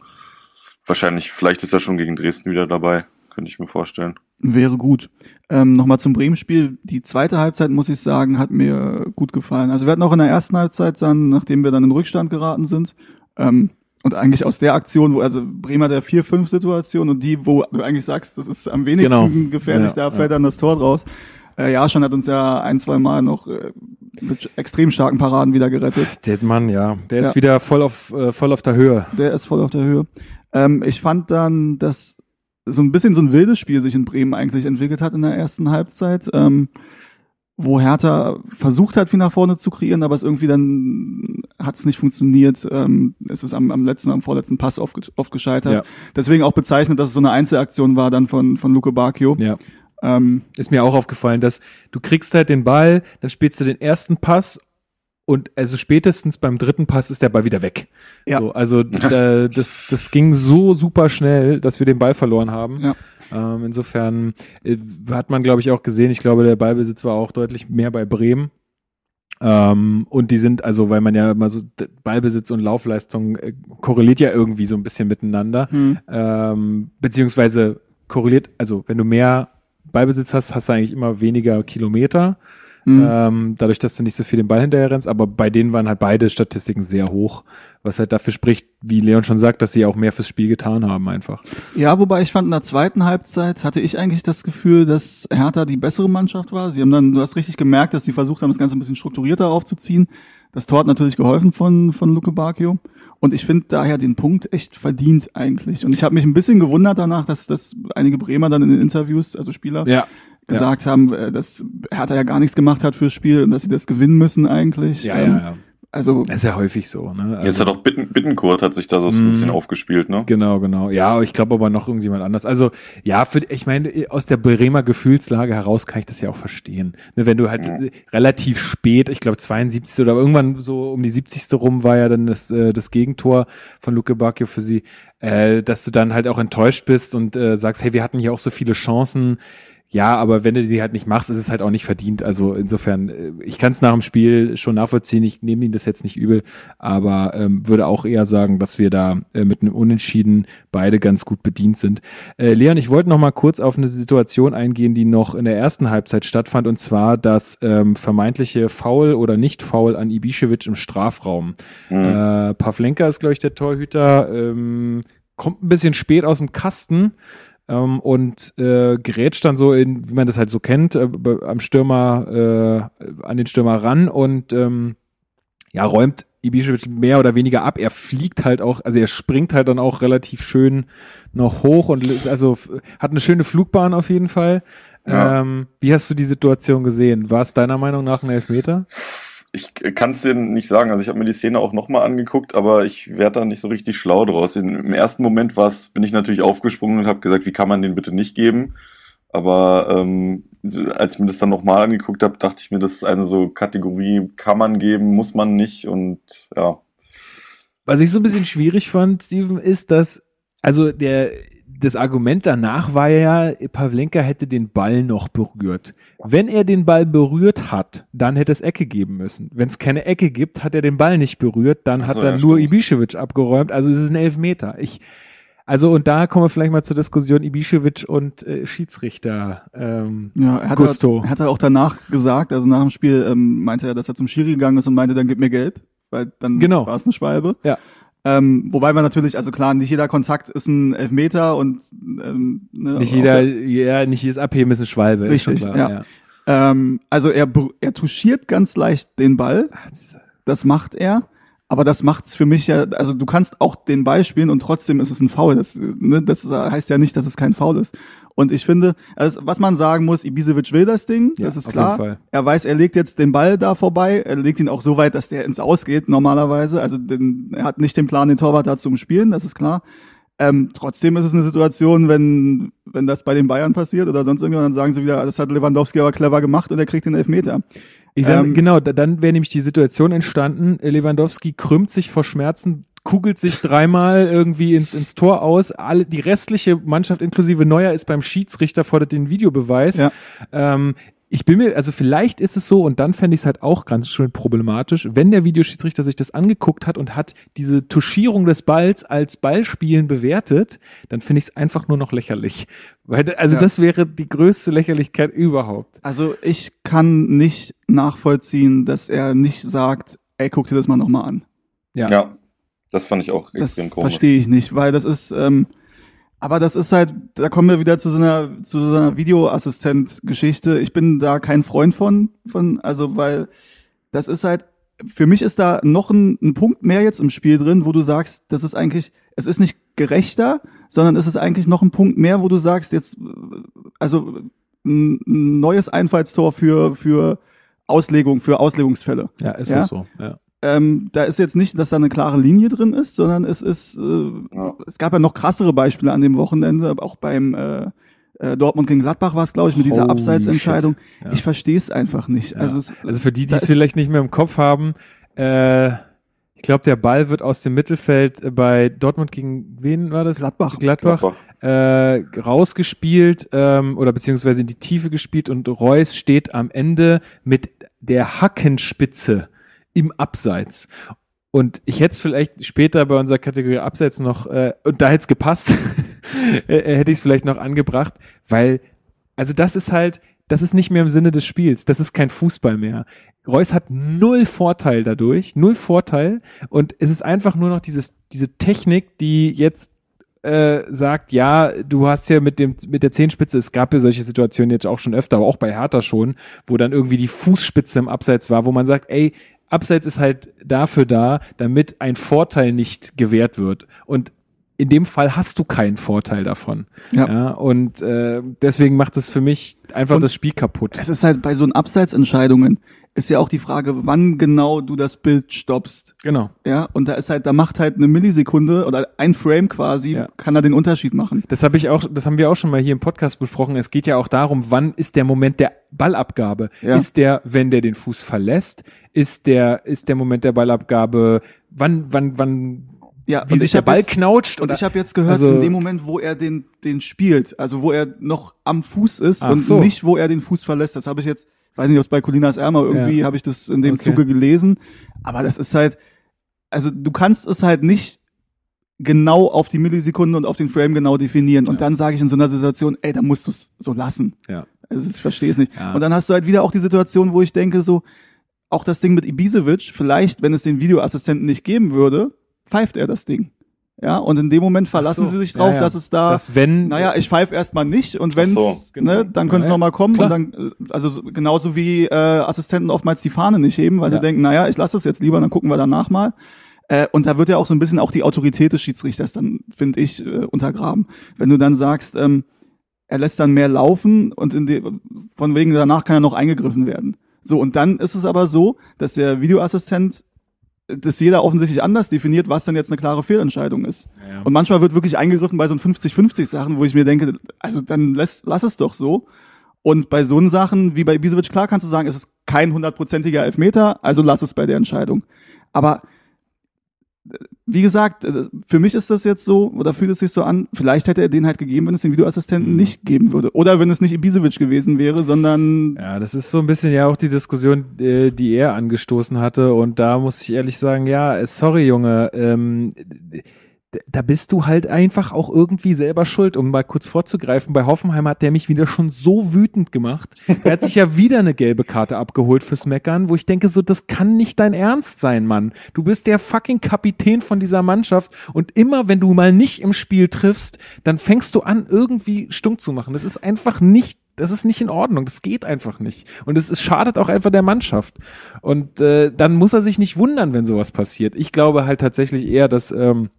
wahrscheinlich, vielleicht ist er schon gegen Dresden wieder dabei. Könnte ich mir vorstellen. Wäre gut. Ähm, Nochmal zum Bremen-Spiel. Die zweite Halbzeit, muss ich sagen, hat mir gut gefallen. Also wir hatten auch in der ersten Halbzeit dann, nachdem wir dann in Rückstand geraten sind, ähm, und eigentlich aus der Aktion, wo, also Bremer der 4-5-Situation und die, wo du eigentlich sagst, das ist am wenigsten Genau. gefährlich, Ja, da fällt dann das Tor draus. Äh, ja, schon hat uns ja ein, zwei Mal noch äh, mit extrem starken Paraden wieder gerettet. Der Mann, ja, der ist Ja. wieder voll auf, äh, voll auf der Höhe. Der ist voll auf der Höhe. Ähm, ich fand dann, dass so ein bisschen so ein wildes Spiel sich in Bremen eigentlich entwickelt hat in der ersten Halbzeit, ähm, wo Hertha versucht hat, viel nach vorne zu kreieren, aber es irgendwie dann hat es nicht funktioniert. Ähm, es ist am, am letzten, am vorletzten Pass oft, oft gescheitert. Ja. Deswegen auch bezeichnet, dass es so eine Einzelaktion war dann von, von Luke Bacchio. Ja. Ähm, Ist mir auch aufgefallen, dass du kriegst halt den Ball, dann spielst du den ersten Pass und also spätestens beim dritten Pass ist der Ball wieder weg. Ja. So, also da, das, das ging so super schnell, dass wir den Ball verloren haben. Ja. Ähm, insofern äh, hat man, glaube ich, auch gesehen, ich glaube, der Ballbesitz war auch deutlich mehr bei Bremen. Ähm, und die sind, also, weil man ja immer so Ballbesitz und Laufleistung äh, korreliert ja irgendwie so ein bisschen miteinander. hm. Ähm, beziehungsweise korreliert, also wenn du mehr Ballbesitz hast, hast du eigentlich immer weniger Kilometer. Hm. Ähm, dadurch, dass du nicht so viel den Ball hinterher rennst, aber bei denen waren halt beide Statistiken sehr hoch, was halt dafür spricht, wie Leon schon sagt, dass sie auch mehr fürs Spiel getan haben einfach. Ja, wobei ich fand, in der zweiten Halbzeit hatte ich eigentlich das Gefühl, dass Hertha die bessere Mannschaft war. Sie haben dann, du hast richtig gemerkt, dass sie versucht haben, das Ganze ein bisschen strukturierter aufzuziehen. Das Tor hat natürlich geholfen von, von Luke Bacchio. Und ich finde daher den Punkt echt verdient eigentlich. Und ich habe mich ein bisschen gewundert danach, dass, dass einige Bremer dann in den Interviews, also Spieler, Ja. gesagt haben, äh, dass Hertha ja gar nichts gemacht hat fürs Spiel und dass sie das gewinnen müssen eigentlich. Ja, Ähm, ja, ja. Also Das ist ja häufig so, ne? Jetzt hat auch Bitten, Bittenkurt hat sich da so Mhm. ein bisschen aufgespielt, ne? Genau, genau. Ja, ich glaube aber noch irgendjemand anders. Also ja, für, ich meine, aus der Bremer Gefühlslage heraus kann ich das ja auch verstehen. Ne, wenn du halt Ja. äh, relativ spät, ich glaube 72. oder irgendwann so um die 70. rum war ja dann das, äh, das Gegentor von Luke Bacchio für sie, äh, dass du dann halt auch enttäuscht bist und äh, sagst, hey, wir hatten hier auch so viele Chancen. Ja, aber wenn du die halt nicht machst, ist es halt auch nicht verdient. Also insofern, äh, ich kann es nach dem Spiel schon nachvollziehen. Ich nehme ihn das jetzt nicht übel, aber ähm, würde auch eher sagen, dass wir da äh, mit einem Unentschieden beide ganz gut bedient sind. Äh, Leon, ich wollte noch mal kurz auf eine Situation eingehen, die noch in der ersten Halbzeit stattfand, und zwar das ähm, vermeintliche Foul oder Nicht-Foul an Ibišević im Strafraum. Mhm. Äh, Pavlenka ist, glaube ich, der Torhüter, ähm, kommt ein bisschen spät aus dem Kasten ähm, und äh, gerätscht dann so in, wie man das halt so kennt, äh, am Stürmer, äh, an den Stürmer ran und ähm, ja, räumt Ibišević mehr oder weniger ab. Er fliegt halt auch, also er springt halt dann auch relativ schön noch hoch und also hat eine schöne Flugbahn auf jeden Fall. Ja. Ähm, wie hast du die Situation gesehen? War es deiner Meinung nach ein Elfmeter? Ich kann es dir nicht sagen. Also ich habe mir die Szene auch nochmal angeguckt, aber ich werde da nicht so richtig schlau draus. Im ersten Moment war's, bin ich natürlich aufgesprungen und habe gesagt, wie kann man den bitte nicht geben? Aber ähm, als ich mir das dann nochmal angeguckt habe, dachte ich mir, das ist eine so Kategorie, kann man geben, muss man nicht. Und ja, Was ich so ein bisschen schwierig fand, Steven, ist, dass, also der, das Argument danach war ja, Pavlenka hätte den Ball noch berührt. Wenn er den Ball berührt hat, dann hätte es Ecke geben müssen. Wenn es keine Ecke gibt, hat er den Ball nicht berührt, dann Ach hat so, er ja, nur stimmt. Ibišević abgeräumt, also es ist ein Elfmeter. Ich, also und da kommen wir vielleicht mal zur Diskussion Ibišević und äh, Schiedsrichter. Ähm, Ja, er hat, Gusto. Er hat er auch danach gesagt, also nach dem Spiel ähm, meinte er, dass er zum Schiri gegangen ist und meinte, dann gib mir gelb, weil dann Genau. war es eine Schwalbe. Ja. Ähm, wobei man natürlich, also klar, nicht jeder Kontakt ist ein Elfmeter und ähm, ne, nicht jeder, der- ja, nicht jedes Abheben ist eine Schwalbe. ist Richtig, schon klar, ja. ähm, also er, er touchiert ganz leicht den Ball, das macht er. Aber das macht's für mich ja, also du kannst auch den Ball spielen und trotzdem ist es ein Foul. Das, ne, das heißt ja nicht, dass es kein Foul ist. Und ich finde, also was man sagen muss, Ibisevic will das Ding, Ja, das ist klar. Er weiß, er legt jetzt den Ball da vorbei, er legt ihn auch so weit, dass der ins Aus geht normalerweise. Also den, er hat nicht den Plan, den Torwart da zu umspielen, das ist klar. Ähm, trotzdem ist es eine Situation, wenn, wenn das bei den Bayern passiert oder sonst irgendwann, dann sagen sie wieder, das hat Lewandowski aber clever gemacht und er kriegt den Elfmeter. Ich sag, Ähm, genau, da, dann wäre nämlich die Situation entstanden, Lewandowski krümmt sich vor Schmerzen, kugelt sich dreimal irgendwie ins, ins Tor aus. Alle, die restliche Mannschaft inklusive Neuer ist beim Schiedsrichter, fordert den Videobeweis. Ja. Ähm, ich bin mir, also vielleicht ist es so, und dann fände ich es halt auch ganz schön problematisch, wenn der Videoschiedsrichter sich das angeguckt hat und hat diese Touchierung des Balls als Ballspielen bewertet, dann finde ich es einfach nur noch lächerlich. Weil, also Ja. das wäre die größte Lächerlichkeit überhaupt. Also ich kann nicht nachvollziehen, dass er nicht sagt, ey, guck dir das mal nochmal an. Ja. ja. Das fand ich auch Das extrem komisch. verstehe ich nicht, weil das ist, ähm, aber das ist halt, da kommen wir wieder zu so einer, zu so einer Videoassistent-Geschichte. Ich bin da kein Freund von, von, also, weil das ist halt, für mich ist da noch ein, ein Punkt mehr jetzt im Spiel drin, wo du sagst, das ist eigentlich, es ist nicht gerechter, sondern es ist eigentlich noch ein Punkt mehr, wo du sagst, jetzt, also ein, ein neues Einfallstor für, für Auslegung, für Auslegungsfälle. Ja, ist Ja? auch so. Ja. Ähm, da ist jetzt nicht, dass da eine klare Linie drin ist, sondern es ist, äh, Ja. es gab ja noch krassere Beispiele an dem Wochenende, aber auch beim äh, äh, Dortmund gegen Gladbach war es, glaube ich, mit dieser Abseitsentscheidung. Ja. Ich verstehe es einfach nicht. Ja. Also, es, Also für die, die es vielleicht nicht mehr im Kopf haben, äh, ich glaube, der Ball wird aus dem Mittelfeld äh, bei Dortmund gegen wen war das? Gladbach. Gladbach. Gladbach. Äh, rausgespielt ähm, oder beziehungsweise in die Tiefe gespielt und Reus steht am Ende mit der Hackenspitze im Abseits. Und ich hätte es vielleicht später bei unserer Kategorie Abseits noch, äh, und da hätte es gepasst, *laughs* äh, hätte ich es vielleicht noch angebracht, weil, also das ist halt, das ist nicht mehr im Sinne des Spiels, das ist kein Fußball mehr. Reus hat null Vorteil dadurch, null Vorteil und es ist einfach nur noch dieses, diese Technik, die jetzt äh, sagt, ja, du hast ja mit dem mit der Zehenspitze, es gab ja solche Situationen jetzt auch schon öfter, aber auch bei Hertha schon, wo dann irgendwie die Fußspitze im Abseits war, wo man sagt, ey, Abseits ist halt dafür da, damit ein Vorteil nicht gewährt wird. Und in dem Fall hast du keinen Vorteil davon. Ja. und äh, deswegen macht es für mich einfach Und das Spiel kaputt. es ist halt bei so einen Abseitsentscheidungen ist ja auch die Frage, wann genau du das Bild stoppst. Genau. Ja, und da ist halt, da macht halt eine Millisekunde oder ein Frame quasi, Ja. kann da den Unterschied machen. Das habe ich auch, das haben wir auch schon mal hier im Podcast besprochen. Es geht ja auch darum, wann ist der Moment der Ballabgabe? Ja. Ist der, wenn der den Fuß verlässt? Ist der, ist der Moment der Ballabgabe? Wann, wann, wann, Ja, wie und sich ich der Ball jetzt- knautscht? Und Oder, ich habe jetzt gehört, also- in dem Moment, wo er den, den spielt, also wo er noch am Fuß ist und so. nicht, wo er den Fuß verlässt, das habe ich jetzt, weiß nicht, ob es bei Colinas Ärmer irgendwie, Ja. habe ich das in dem Okay. Zuge gelesen. Aber das ist halt, also du kannst es halt nicht genau auf die Millisekunde und auf den Frame genau definieren. Und Ja. dann sage ich in so einer Situation, ey, dann musst du es so lassen. ja. Also ich verstehe es nicht. Ja. Und dann hast du halt wieder auch die Situation, wo ich denke, so, auch das Ding mit Ibisevic, vielleicht, wenn es den Videoassistenten nicht geben würde, pfeift er das Ding. Ja, und in dem Moment verlassen so. sie sich drauf, Ja, ja. dass es da, das wenn, naja, ich pfeife erstmal nicht und wenn's, Ach so, genau. ne, dann können sie Ja, noch mal kommen klar. und dann, äh, also so- genauso wie äh, Assistenten oftmals die Fahne nicht heben, weil sie denken, naja, ich lasse das jetzt lieber, dann gucken wir danach mal. Äh, und da wird ja auch so ein bisschen auch die Autorität des Schiedsrichters dann, finde ich, äh, untergraben. Wenn du dann sagst, ähm, er lässt dann mehr laufen und in die, von wegen danach kann er noch eingegriffen werden. So, und dann ist es aber so, dass der Videoassistent äh, das jeder offensichtlich anders definiert, was dann jetzt eine klare Fehlentscheidung ist. Ja. Und manchmal wird wirklich eingegriffen bei so 50-50 Sachen, wo ich mir denke, also dann lass, lass es doch so. Und bei so Sachen wie bei Ibisevic, klar kannst du sagen, es ist kein hundertprozentiger Elfmeter, also lass es bei der Entscheidung. Aber äh, wie gesagt, äh, für mich ist das jetzt so, oder fühlt es sich so an, vielleicht hätte er den halt gegeben, wenn es den Videoassistenten Mhm. nicht geben würde. Oder wenn es nicht Ibisevic gewesen wäre, sondern Ja, das ist so ein bisschen ja auch die Diskussion, äh, die er angestoßen hatte. Und da muss ich ehrlich sagen, ja, äh, sorry, Junge, ähm, da bist du halt einfach auch irgendwie selber schuld, um mal kurz vorzugreifen. Bei Hoffenheim hat der mich wieder schon so wütend gemacht. Er hat sich ja *laughs* wieder eine gelbe Karte abgeholt fürs Meckern, wo ich denke, so, das kann nicht dein Ernst sein, Mann. Du bist der fucking Kapitän von dieser Mannschaft und immer, wenn du mal nicht im Spiel triffst, dann fängst du an, irgendwie stunk zu machen. Das ist einfach nicht das ist nicht in Ordnung, das geht einfach nicht. Und es, es schadet auch einfach der Mannschaft. Und äh, dann muss er sich nicht wundern, wenn sowas passiert. Ich glaube halt tatsächlich eher, dass, ähm,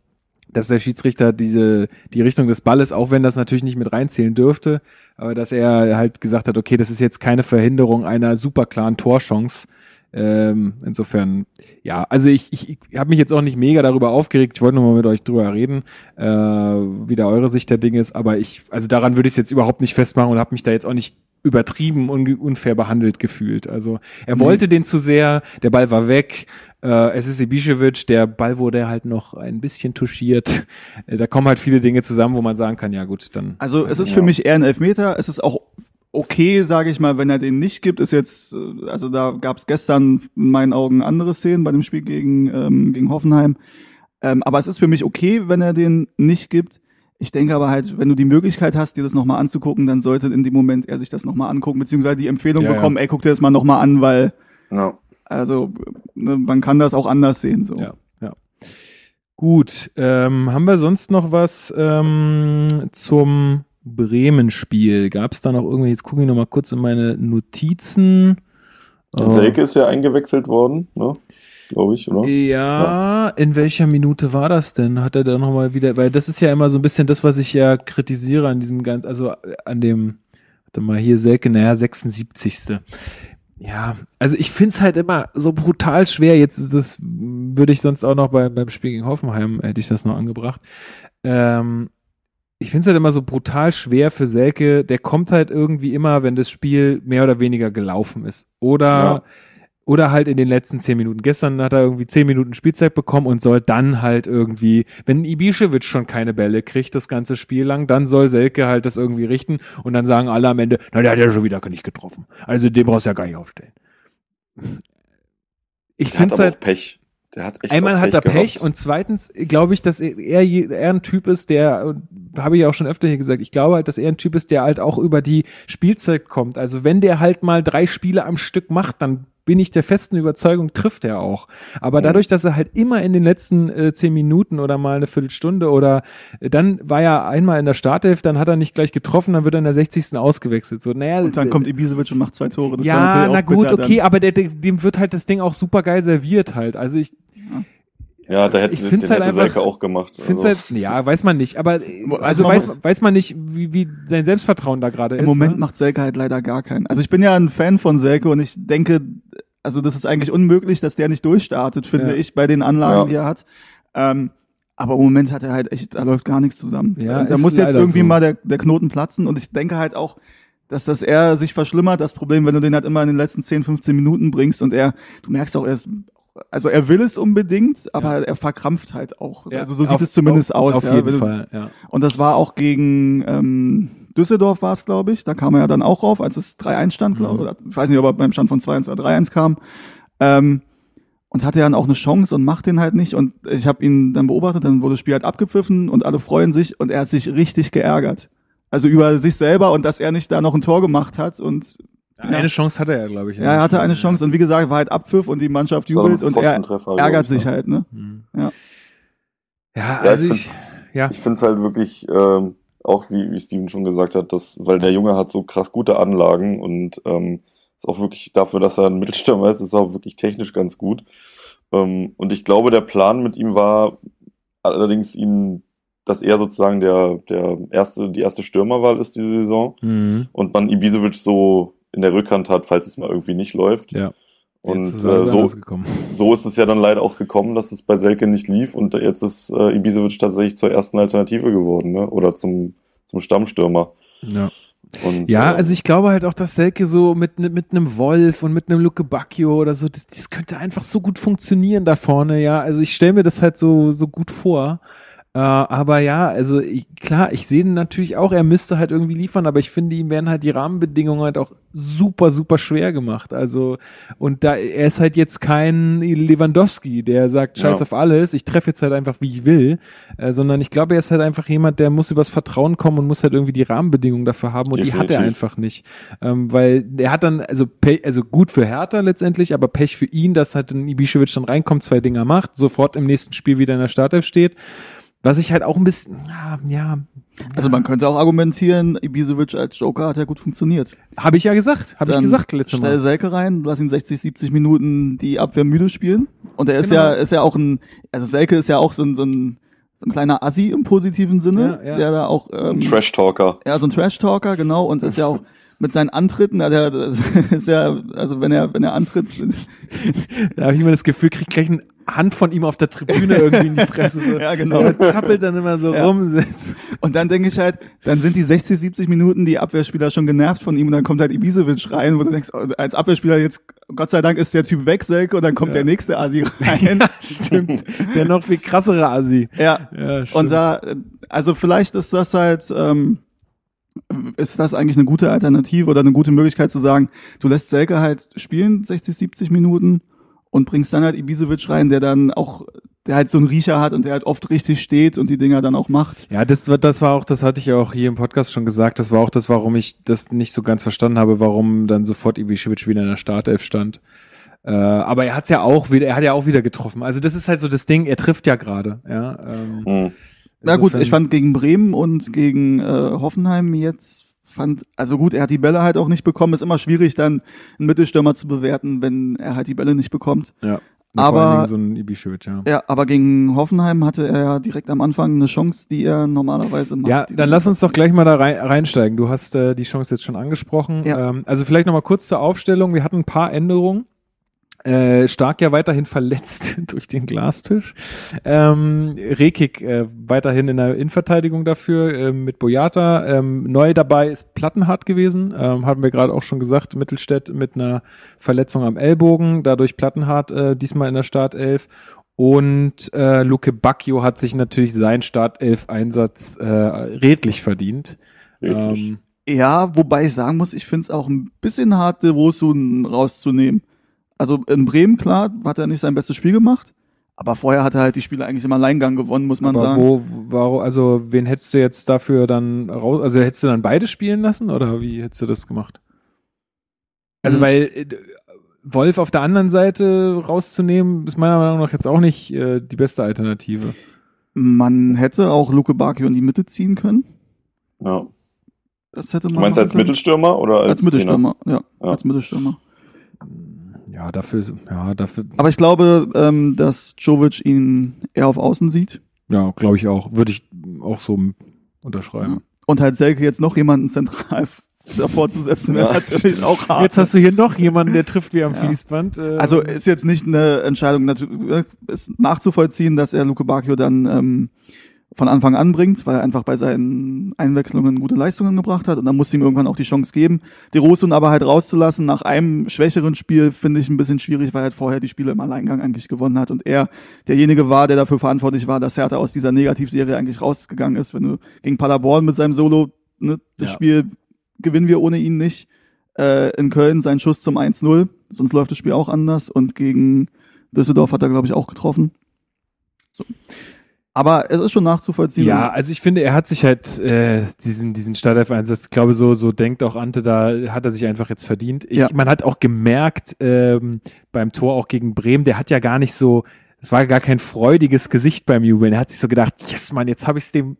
dass der Schiedsrichter diese die Richtung des Balles, auch wenn das natürlich nicht mit reinzählen dürfte, aber dass er halt gesagt hat, okay, das ist jetzt keine Verhinderung einer super klaren Torchance. Ähm, insofern, ja, also ich, ich, ich habe mich jetzt auch nicht mega darüber aufgeregt. Ich wollte nur mal mit euch drüber reden, äh, wie da eure Sicht der Dinge ist. Aber ich, also daran würde ich es jetzt überhaupt nicht festmachen und habe mich da jetzt auch nicht übertrieben und unfair behandelt gefühlt. Also er wollte den zu sehr, der Ball war weg. Äh, es ist Ibišević, der Ball wurde halt noch ein bisschen touchiert. Äh, da kommen halt viele Dinge zusammen, wo man sagen kann, ja gut, dann. Also es ist für mich eher ein Elfmeter. Es ist auch okay, sage ich mal, wenn er den nicht gibt. Ist jetzt, äh, also da gab es gestern in meinen Augen andere Szenen bei dem Spiel gegen, ähm, gegen Hoffenheim. Ähm, aber es ist für mich okay, wenn er den nicht gibt. Ich denke aber halt, wenn du die Möglichkeit hast, dir das nochmal anzugucken, dann sollte in dem Moment er sich das nochmal angucken, beziehungsweise die Empfehlung Ja, ja. bekommen, ey, guck dir das mal nochmal an, weil, Ja. also, ne, man kann das auch anders sehen, so. Ja, ja. Gut, ähm, haben wir sonst noch was ähm, zum Bremen-Spiel? Gab es da noch irgendwie, jetzt gucke ich noch mal kurz in meine Notizen. Oh. Selke ist ja eingewechselt worden, ne? glaube ich, oder? Ja, ja, in welcher Minute war das denn? Hat er da nochmal wieder, weil das ist ja immer so ein bisschen das, was ich ja kritisiere an diesem ganz, also an dem, warte mal, hier Selke, naja, 76. Ja, also ich find's halt immer so brutal schwer. Jetzt, das würde ich sonst auch noch bei, beim Spiel gegen Hoffenheim, hätte ich das noch angebracht. Ähm, ich find's halt immer so brutal schwer für Selke. Der kommt halt irgendwie immer, wenn das Spiel mehr oder weniger gelaufen ist. Oder ja. Oder halt in den letzten zehn Minuten. Gestern hat er irgendwie zehn Minuten Spielzeit bekommen und soll dann halt irgendwie, wenn Ibišević schon keine Bälle kriegt, das ganze Spiel lang, dann soll Selke halt das irgendwie richten und dann sagen alle am Ende, na, der hat ja schon wieder nicht getroffen. Also den brauchst du ja gar nicht aufstellen. Ich finde es halt. Pech. Einmal hat er Pech gehabt. und zweitens glaube ich, dass er, er ein Typ ist, der, habe ich auch schon öfter hier gesagt, ich glaube halt, dass er ein Typ ist, der halt auch über die Spielzeit kommt. Also wenn der halt mal drei Spiele am Stück macht, dann bin ich der festen Überzeugung, trifft er auch. Aber mhm. dadurch, dass er halt immer in den letzten äh, zehn Minuten oder mal eine Viertelstunde oder äh, dann war er einmal in der Startelf, dann hat er nicht gleich getroffen, dann wird er in der 60. ausgewechselt. So, naja, und dann kommt Ibisevic und macht zwei Tore. Das ja, na gut, okay, aber der, dem wird halt das Ding auch super geil serviert halt. Also ich, ja. Ja, da hätte ich finde halt einfach, Selke auch gemacht. Also. Halt, ja, weiß man nicht, aber also, also weiß, weiß man nicht, wie, wie sein Selbstvertrauen da gerade ist. Im Moment ne? macht Selke halt leider gar keinen. Also ich bin ja ein Fan von Selke und ich denke, also das ist eigentlich unmöglich, dass der nicht durchstartet, finde ja. ich, bei den Anlagen, ja. die er hat. Ähm, aber im Moment hat er halt echt, da läuft gar nichts zusammen. Ja, da muss jetzt irgendwie so. mal der, der Knoten platzen und ich denke halt auch, dass das eher sich verschlimmert, das Problem, wenn du den halt immer in den letzten 10, 15 Minuten bringst und er, du merkst auch, er ist also er will es unbedingt, aber ja. er verkrampft halt auch. Ja, also so sieht auf, es zumindest auf, aus. Auf ja, jeden Fall, ja. Und das war auch gegen ähm, Düsseldorf war es, glaube ich. Da kam er ja dann auch rauf, als es 3-1 stand, glaube mhm. ich. Ich weiß nicht, ob er beim Stand von 2-1 oder 3-1 kam. Ähm, und hatte dann auch eine Chance und macht den halt nicht. Und ich habe ihn dann beobachtet, dann wurde das Spiel halt abgepfiffen und alle freuen sich und er hat sich richtig geärgert. Also über sich selber und dass er nicht da noch ein Tor gemacht hat und ja, eine Chance hatte er, glaube ich. Ja, er hatte eine Chance und wie gesagt, war halt Abpfiff und die Mannschaft jubelt und er ärgert sich halt, ne? Mhm. Ja. Ja, also ich ja. Ich finde es halt wirklich, ähm, auch wie, wie Steven schon gesagt hat, dass, weil der Junge hat so krass gute Anlagen und ähm, ist auch wirklich dafür, dass er ein Mittelstürmer ist, ist auch wirklich technisch ganz gut. Ähm, und ich glaube, der Plan mit ihm war allerdings ihn dass er sozusagen der, der erste, die erste Stürmerwahl ist diese Saison mhm. und man Ibisevic so in der Rückhand hat, falls es mal irgendwie nicht läuft. Ja. Und äh, so, *laughs* so ist es ja dann leider auch gekommen, dass es bei Selke nicht lief und jetzt ist äh, Ibisevic tatsächlich zur ersten Alternative geworden, ne? Oder zum, zum Stammstürmer. Ja. Und, ja, äh, also ich glaube halt auch, dass Selke so mit, mit einem Wolf und mit einem Luke Bacchio oder so, das, das könnte einfach so gut funktionieren da vorne, ja. Also ich stelle mir das halt so, so gut vor. Äh, aber ja, also ich, klar, ich sehe natürlich auch, er müsste halt irgendwie liefern, aber ich finde, ihm werden halt die Rahmenbedingungen halt auch super, super schwer gemacht. Also, und da, er ist halt jetzt kein Lewandowski, der sagt, scheiß ja. auf alles, ich treffe jetzt halt einfach, wie ich will, äh, sondern ich glaube, er ist halt einfach jemand, der muss übers Vertrauen kommen und muss halt irgendwie die Rahmenbedingungen dafür haben und Definitiv. die hat er einfach nicht. Ähm, weil er hat dann, also, Pech, also gut für Hertha letztendlich, aber Pech für ihn, dass halt ein Ibišević dann reinkommt, zwei Dinger macht, sofort im nächsten Spiel wieder in der Startelf steht was ich halt auch ein bisschen, ja, ja. Also man könnte auch argumentieren, Ibisevic als Joker hat ja gut funktioniert. Habe ich ja gesagt, habe ich gesagt letztes Mal. Stell Selke rein, lass ihn 60, 70 Minuten die Abwehr müde spielen. Und er ist genau. ja, ist ja auch ein, also Selke ist ja auch so ein, so ein, so ein kleiner Assi im positiven Sinne, ja, ja. der da auch ähm, Trash-Talker. Ja, so ein Trash-Talker, genau, und ist ja auch *laughs* mit seinen Antritten, der *laughs* ist ja, also wenn er, wenn er antritt. da habe ich immer das Gefühl, kriegt gleich ein Hand von ihm auf der Tribüne irgendwie in die Fresse. So. *laughs* ja, genau. Er zappelt dann immer so ja. rum. Und dann denke ich halt, dann sind die 60, 70 Minuten die Abwehrspieler schon genervt von ihm und dann kommt halt Ibisevic rein, wo du denkst, oh, als Abwehrspieler jetzt, Gott sei Dank ist der Typ weg, Selke, und dann kommt ja. der nächste Asi *laughs* rein. Ja, stimmt. Der noch viel krassere Asi. Ja. ja und da, also vielleicht ist das halt, ähm, ist das eigentlich eine gute Alternative oder eine gute Möglichkeit zu sagen, du lässt Selke halt spielen, 60, 70 Minuten und bringst dann halt Ibisevic rein, der dann auch, der halt so einen Riecher hat und der halt oft richtig steht und die Dinger dann auch macht. Ja, das, das war auch, das hatte ich ja auch hier im Podcast schon gesagt, das war auch das, warum ich das nicht so ganz verstanden habe, warum dann sofort Ibisevic wieder in der Startelf stand. Äh, aber er hat's ja auch wieder, er hat ja auch wieder getroffen. Also das ist halt so das Ding, er trifft ja gerade. Ja, ähm, Hm. Na gut, ich fand gegen Bremen und gegen äh, Hoffenheim jetzt fand, also gut, er hat die Bälle halt auch nicht bekommen. Ist immer schwierig, dann einen Mittelstürmer zu bewerten, wenn er halt die Bälle nicht bekommt. Ja. Aber- so ja. Ja, aber gegen Hoffenheim hatte er ja direkt am Anfang eine Chance, die er normalerweise macht. Ja, dann lass uns doch gleich mal da rein, reinsteigen. Du hast äh, die Chance jetzt schon angesprochen. Ja. Ähm, also vielleicht nochmal kurz zur Aufstellung. Wir hatten ein paar Änderungen. Äh, Stark ja weiterhin verletzt *laughs* durch den Glastisch. Ähm, Rekik äh, weiterhin in der Innenverteidigung dafür äh, mit Boyata. Ähm, neu dabei ist Plattenhardt gewesen. Ähm, hatten wir gerade auch schon gesagt. Mittelstädt mit einer Verletzung am Ellbogen. Dadurch Plattenhardt äh, diesmal in der Startelf. Und äh, Luke Bacchio hat sich natürlich seinen Startelf-Einsatz äh, redlich verdient. Redlich. Ähm, Ja, wobei ich sagen muss, ich finde es auch ein bisschen hart, Rosun rauszunehmen. Also in Bremen, klar, hat er nicht sein bestes Spiel gemacht. Aber vorher hat er halt die Spiele eigentlich im Alleingang gewonnen, muss man aber sagen. wo, warum, also wen hättest du jetzt dafür dann raus, also hättest du dann beide spielen lassen oder wie hättest du das gemacht? Also Mhm. weil äh, Wolf auf der anderen Seite rauszunehmen, ist meiner Meinung nach jetzt auch nicht äh, die beste Alternative. Man hätte auch Luke Bakio in die Mitte ziehen können. Ja. Das hätte Du man meinst machen als können. Mittelstürmer oder als, Als Mittelstürmer, ja, Ja. als Mittelstürmer. Ja, dafür, ist- ja, dafür, Aber ich glaube, ähm, dass Jovic ihn eher auf Außen sieht ja, glaube ich auch, würde ich auch so unterschreiben. und halt Selke jetzt noch jemanden zentral *laughs* davor zu setzen, wäre Ja. natürlich auch hart. Jetzt hast du hier noch jemanden, der trifft wie am Ja. Fließband. Äh, Also ist jetzt nicht eine Entscheidung, natu- äh, ist nachzuvollziehen, dass er Luke Bacchio dann ähm, von Anfang an bringt, weil er einfach bei seinen Einwechslungen gute Leistungen gebracht hat und dann muss ihm irgendwann auch die Chance geben. Die Rosun aber halt rauszulassen nach einem schwächeren Spiel finde ich ein bisschen schwierig, weil er halt vorher die Spiele im Alleingang eigentlich gewonnen hat und er derjenige war, der dafür verantwortlich war, dass Hertha aus dieser Negativserie eigentlich rausgegangen ist. Wenn du gegen Paderborn mit seinem Solo ne, das Ja. Spiel gewinnen wir ohne ihn nicht. Äh, in Köln sein Schuss zum 1-0, sonst läuft das Spiel auch anders. Und gegen Düsseldorf hat er, glaube ich, auch getroffen. So. Aber es ist schon nachzuvollziehen. Ja, also ich finde, er hat sich halt äh, diesen, diesen Startelf-Einsatz, ich glaube, so, so denkt auch Ante, da hat er sich einfach jetzt verdient. Ich, Ja. Man hat auch gemerkt ähm, beim Tor auch gegen Bremen, der hat ja gar nicht so, es war gar kein freudiges Gesicht beim Jubeln. Er hat sich so gedacht, yes, Mann, jetzt habe ich es dem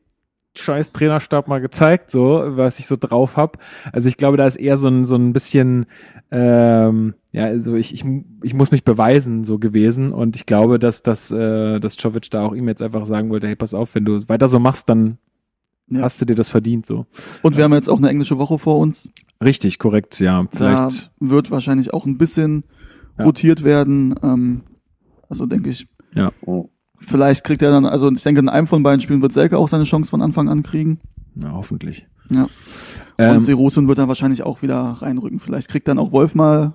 scheiß Trainerstab mal gezeigt, so, was ich so drauf hab. Also ich glaube, da ist eher so ein, so ein bisschen, ähm, ja, also ich, ich, ich muss mich beweisen, so gewesen. Und ich glaube, dass, dass, äh, dass Jovic da auch ihm jetzt einfach sagen wollte, hey, pass auf, wenn du weiter so machst, dann Ja. hast du dir das verdient, so. Und wir haben jetzt auch eine englische Woche vor uns. Richtig, korrekt, ja. Da Vielleicht, wird wahrscheinlich auch ein bisschen Ja. rotiert werden. Ähm, also denke ich, Oh. vielleicht kriegt er dann, also ich denke, in einem von beiden Spielen wird Selke auch seine Chance von Anfang an kriegen. ja, hoffentlich. Ja. Ähm, Und die Rosun wird dann wahrscheinlich auch wieder reinrücken. Vielleicht kriegt dann auch Wolf mal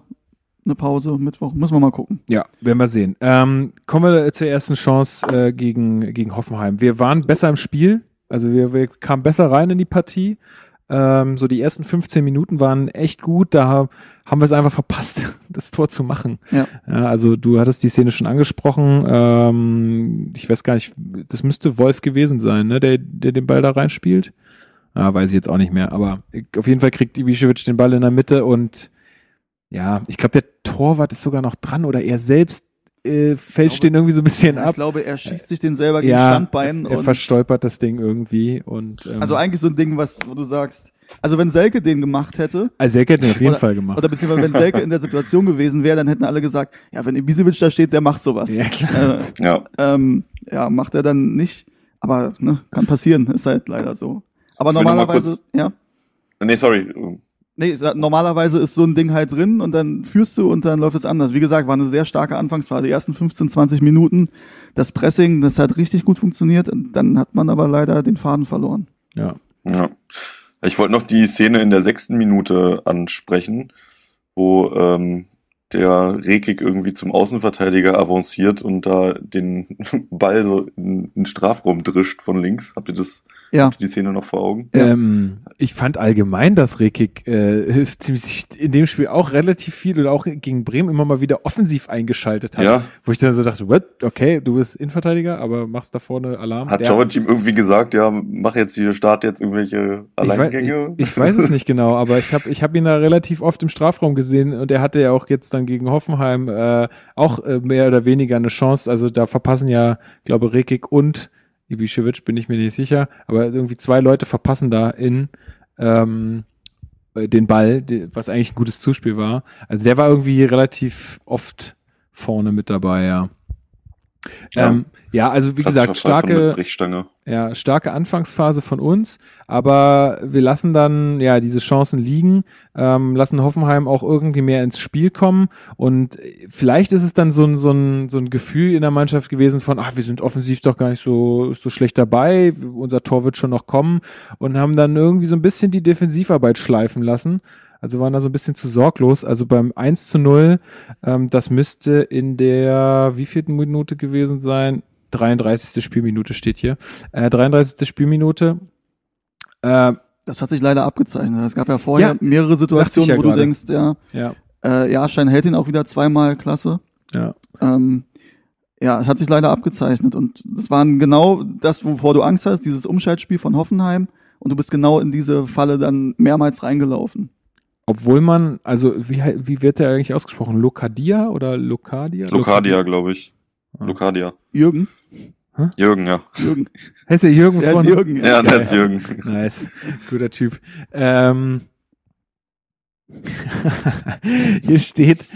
eine Pause Mittwoch. Müssen wir mal gucken. Ja, werden wir sehen. Ähm, kommen wir zur ersten Chance äh, gegen, gegen Hoffenheim. Wir waren besser im Spiel, also wir, wir kamen besser rein in die Partie. Ähm, so die ersten 15 Minuten waren echt gut. Da haben wir es einfach verpasst, *laughs* das Tor zu machen. Ja. also du hattest die Szene schon angesprochen. Ähm, ich weiß gar nicht, das müsste Wolf gewesen sein, ne, der, der den Ball da reinspielt. Ah, weiß ich jetzt auch nicht mehr. Aber auf jeden Fall kriegt Ibišević den Ball in der Mitte und ja, ich glaube, der Torwart ist sogar noch dran oder er selbst äh, fälscht den irgendwie so ein bisschen Ich ab. glaube, er schießt sich den selber gegen Ja, Standbein. er und- verstolpert das Ding irgendwie und ähm, Also eigentlich so ein Ding, was, wo du sagst, also wenn Selke den gemacht hätte, also Selke hat den auf jeden oder- Fall gemacht. oder beziehungsweise wenn Selke in der Situation gewesen wäre, dann hätten alle gesagt, ja, wenn Ibisevic da steht, der macht sowas. Ja, klar. Äh, Ja. ähm, ja, macht er dann nicht. Aber ne, kann passieren, ist halt leider so. Aber Ich normalerweise, kurz- ja. Nee, sorry. Nee, es- normalerweise ist so ein Ding halt drin und dann führst du und dann läuft es anders. Wie gesagt, war eine sehr starke Anfangsphase. Die ersten 15, 20 Minuten, das Pressing, das hat richtig gut funktioniert. Und dann hat man aber leider den Faden verloren. ja. Ja. Ich wollte noch die Szene in der sechsten Minute ansprechen, wo ähm, der Rekik irgendwie zum Außenverteidiger avanciert und da den *laughs* Ball so in den Strafraum drischt von links. Habt ihr das, Ja. habt ihr die Szene noch vor Augen? Ja. Ähm, ich fand allgemein, dass Rekik äh, *laughs* ziemlich in dem Spiel auch relativ viel oder auch gegen Bremen immer mal wieder offensiv eingeschaltet hat. Ja. Wo ich dann so dachte, what? Okay, du bist Innenverteidiger, aber machst da vorne Alarm. Hat Jovic ihm irgendwie gesagt, ja, mach jetzt hier, start jetzt irgendwelche Ich Alleingänge? weiß, ich, ich weiß es nicht genau, aber ich habe ich hab ihn da relativ oft im Strafraum gesehen und er hatte ja auch jetzt dann dann gegen Hoffenheim äh, auch äh, mehr oder weniger eine Chance. Also da verpassen ja, glaube Rekik und Ibišević, bin ich mir nicht sicher, aber irgendwie zwei Leute verpassen da in ähm, den Ball, was eigentlich ein gutes Zuspiel war. Also der war irgendwie relativ oft vorne mit dabei, ja. Ja, ähm, ja also wie gesagt, starke, ja, starke Anfangsphase von uns, aber wir lassen dann ja diese Chancen liegen, ähm, lassen Hoffenheim auch irgendwie mehr ins Spiel kommen und vielleicht ist es dann so ein, so ein, so ein Gefühl in der Mannschaft gewesen von, ach, wir sind offensiv doch gar nicht so, so schlecht dabei, unser Tor wird schon noch kommen und haben dann irgendwie so ein bisschen die Defensivarbeit schleifen lassen. Also waren da so ein bisschen zu sorglos. Also beim 1 zu 0, ähm, das müsste in der wievielten Minute gewesen sein? 33. Spielminute steht hier. Äh, 33. Spielminute. Äh, das hat sich leider abgezeichnet. Es gab ja vorher ja, mehrere Situationen, ja wo grade. du denkst, ja, ja. Äh, ja, Schein hält ihn auch wieder zweimal klasse. Ja. Ähm, ja, es hat sich leider abgezeichnet und das waren genau das, wovor du Angst hast, dieses Umschaltspiel von Hoffenheim und du bist genau in diese Falle dann mehrmals reingelaufen. Obwohl man, also wie, wie wird der eigentlich ausgesprochen? Lokadia oder Lokadia? Lokadia, glaube ich. Lokadia. Jürgen? Hä? Jürgen, ja. Jürgen. Heißt der Jürgen der von? Ist Jürgen, ja, ja der ist Jürgen. Nice. Guter Typ. Ähm, *laughs* hier steht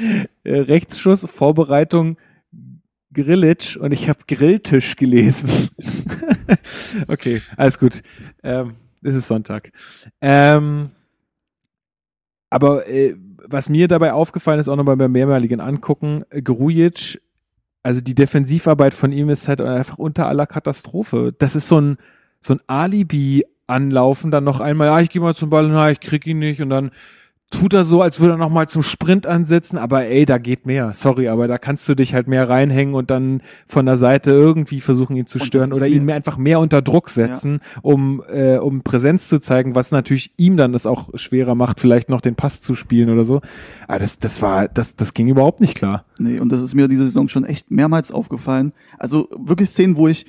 äh, Rechtsschuss, Vorbereitung, Grillitsch und ich habe Grilltisch gelesen. *laughs* okay, alles gut. Ähm, es ist Sonntag. Ähm, aber äh, was mir dabei aufgefallen ist, auch nochmal beim mehrmaligen Angucken, Grujic, also die Defensivarbeit von ihm ist halt einfach unter aller Katastrophe. Das ist so ein, so ein Alibi anlaufen, dann noch einmal, ja, ich gehe mal zum Ball, na, ich krieg ihn nicht und dann tut er so, als würde er nochmal zum Sprint ansetzen, aber ey, da geht mehr. Sorry, aber da kannst du dich halt mehr reinhängen und dann von der Seite irgendwie versuchen, ihn zu stören oder ihn mehr, einfach mehr unter Druck setzen, ja. um, äh, um Präsenz zu zeigen, was natürlich ihm dann das auch schwerer macht, vielleicht noch den Pass zu spielen oder so. Aber das, das war, das, das ging überhaupt nicht klar. Nee, und das ist mir diese Saison schon echt mehrmals aufgefallen. Also wirklich Szenen, wo ich,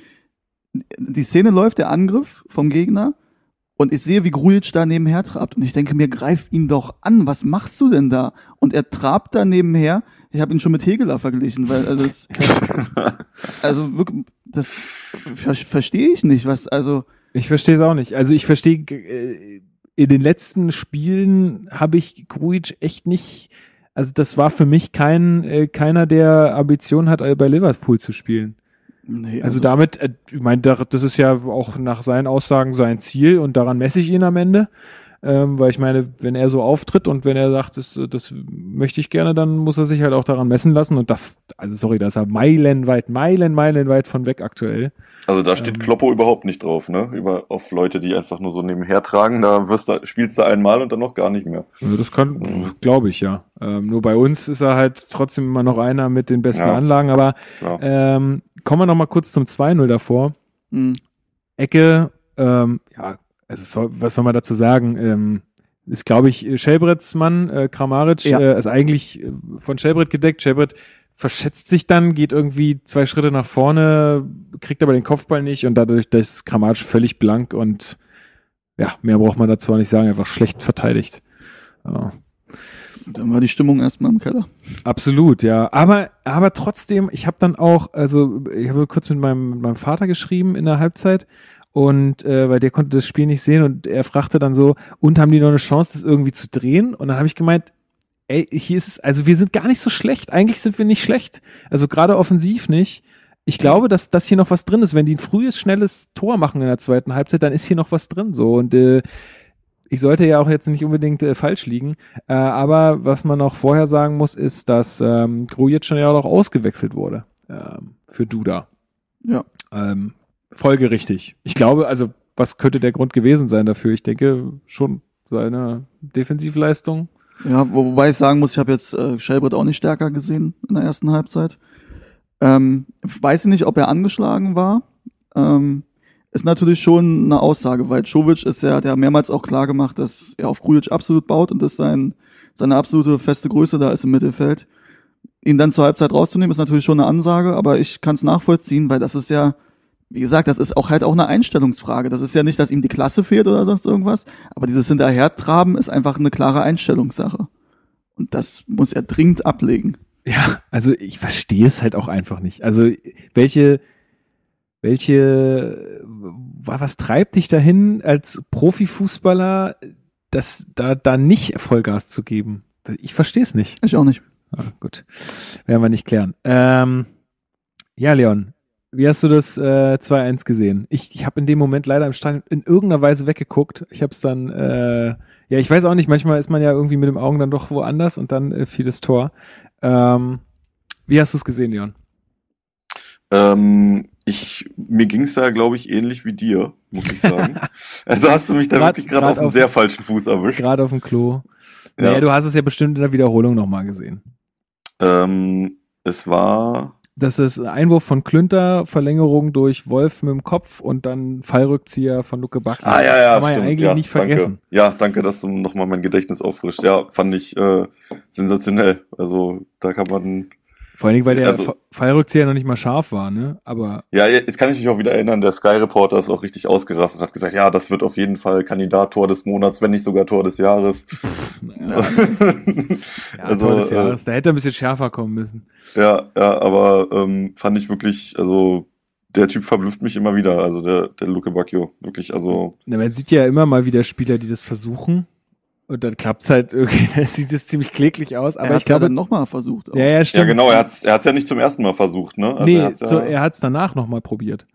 die Szene läuft, der Angriff vom Gegner, und ich sehe, wie Grujic da nebenher trabt. Und ich denke mir, greif ihn doch an. Was machst du denn da? Und er trabt da nebenher. Ich habe ihn schon mit Hegeler verglichen, weil also das, *laughs* also wirklich, das ver verstehe ich nicht. Was also ich verstehe es auch nicht. Also ich verstehe äh, in den letzten Spielen habe ich Grujic echt nicht. Also das war für mich kein äh, keiner, der Ambition hat, bei Liverpool zu spielen. Nee, also, also damit, äh, ich meine, das ist ja auch nach seinen Aussagen sein Ziel und daran messe ich ihn am Ende. Ähm, weil ich meine, wenn er so auftritt und wenn er sagt, das, das möchte ich gerne, dann muss er sich halt auch daran messen lassen. Und das, also sorry, da ist er meilenweit, meilen, meilenweit von weg aktuell. Also da steht ähm, Kloppo überhaupt nicht drauf, ne? Über auf Leute, die einfach nur so nebenher tragen, da wirst du, spielst du einmal und dann noch gar nicht mehr. Also das kann, mhm. glaube ich, ja. Ähm, nur bei uns ist er halt trotzdem immer noch einer mit den besten ja. Anlagen, aber ähm, kommen wir noch mal kurz zum 2-0 davor. Mhm. Ecke, ähm, ja, also soll, was soll man dazu sagen? Ähm, ist, glaube ich, Schelbretts Mann, äh, Kramaric, ja. äh, ist eigentlich äh, von Schelbrett gedeckt. Schelbrett verschätzt sich dann, geht irgendwie zwei Schritte nach vorne, kriegt aber den Kopfball nicht und dadurch ist Kramaric völlig blank und ja, mehr braucht man dazu auch nicht sagen, einfach schlecht verteidigt. Ja. Dann war die Stimmung erstmal im Keller. Absolut, ja. Aber, aber trotzdem, ich habe dann auch, also ich habe kurz mit meinem, mit meinem Vater geschrieben in der Halbzeit und äh, weil der konnte das Spiel nicht sehen und er fragte dann so, und haben die noch eine Chance, das irgendwie zu drehen? Und dann habe ich gemeint, ey, hier ist es, also wir sind gar nicht so schlecht. Eigentlich sind wir nicht schlecht. Also gerade offensiv nicht. Ich glaube, dass das hier noch was drin ist. Wenn die ein frühes, schnelles Tor machen in der zweiten Halbzeit, dann ist hier noch was drin. So und äh, ich sollte ja auch jetzt nicht unbedingt äh, falsch liegen. Äh, aber was man noch vorher sagen muss, ist, dass ähm, Grujic schon ja auch ausgewechselt wurde ähm, für Duda. Ja. Ähm, folgerichtig. Ich glaube, also was könnte der Grund gewesen sein dafür? Ich denke schon seine Defensivleistung ja, wo, wobei ich sagen muss, ich habe jetzt äh, Shelbrett auch nicht stärker gesehen in der ersten Halbzeit. Ähm, weiß ich nicht, ob er angeschlagen war. Ähm, ist natürlich schon eine Aussage, weil Czovic ist ja, der mehrmals auch klar gemacht, dass er auf Grujic absolut baut und dass sein, seine absolute feste Größe da ist im Mittelfeld. Ihn dann zur Halbzeit rauszunehmen, ist natürlich schon eine Ansage, aber ich kann es nachvollziehen, weil das ist ja, wie gesagt, das ist auch halt auch eine Einstellungsfrage. Das ist ja nicht, dass ihm die Klasse fehlt oder sonst irgendwas, aber dieses Hinterhertraben ist einfach eine klare Einstellungssache. Und das muss er dringend ablegen. Ja, also ich verstehe es halt auch einfach nicht. Also welche, welche, was treibt dich dahin als Profifußballer, das da, da nicht Vollgas zu geben? Ich verstehe es nicht. Ich auch nicht. Ah, gut, werden wir nicht klären. Ähm, ja, Leon, wie hast du das äh, 2-1 gesehen? Ich, ich habe in dem Moment leider im Stadion in irgendeiner Weise weggeguckt. Ich habe es dann, äh, ja, ich weiß auch nicht, manchmal ist man ja irgendwie mit dem Augen dann doch woanders und dann äh, fiel das Tor. Ähm, wie hast du es gesehen, Leon? Ähm, ich, mir ging's da, glaube ich, ähnlich wie dir, muss ich sagen. *laughs* also hast du mich da Grad- wirklich gerade auf einem sehr falschen Fuß erwischt. Gerade auf dem Klo. Ja. Naja, du hast es ja bestimmt in der Wiederholung nochmal gesehen. Ähm, es war, Das ist ein Einwurf von Klünter, Verlängerung durch Wolf mit dem Kopf und dann Fallrückzieher von Luke Bacchi. ah ja, Das ja, kann man ja eigentlich ja, nicht danke. vergessen. Ja, danke, dass du nochmal mein Gedächtnis auffrischt. Ja, fand ich äh, sensationell. Also da kann man, Vor allen Dingen, weil der Also- Fa- Fallrückzieher noch nicht mal scharf war, ne? Aber ja, jetzt kann ich mich auch wieder erinnern, der Sky Reporter ist auch richtig ausgerastet, hat gesagt, ja, das wird auf jeden Fall Kandidat Tor des Monats, wenn nicht sogar Tor des Jahres. ja, *laughs* ja Also, Tor des äh, Jahres. Da hätte er ein bisschen schärfer kommen müssen. Ja, ja, aber ähm, fand ich wirklich, also der Typ verblüfft mich immer wieder, also der, der Luke Bacchio, wirklich, also Na, man sieht ja immer mal wieder Spieler, die das versuchen. Und dann klappt's halt *laughs* irgendwie, dann sieht es ziemlich kläglich aus. Aber er ich ja glaube, dann nochmal versucht. auch. ja, ja, stimmt. ja genau, er hat's, er hat's ja nicht zum ersten Mal versucht, ne? Also nee, er hat's ja, so, er hat's danach nochmal probiert.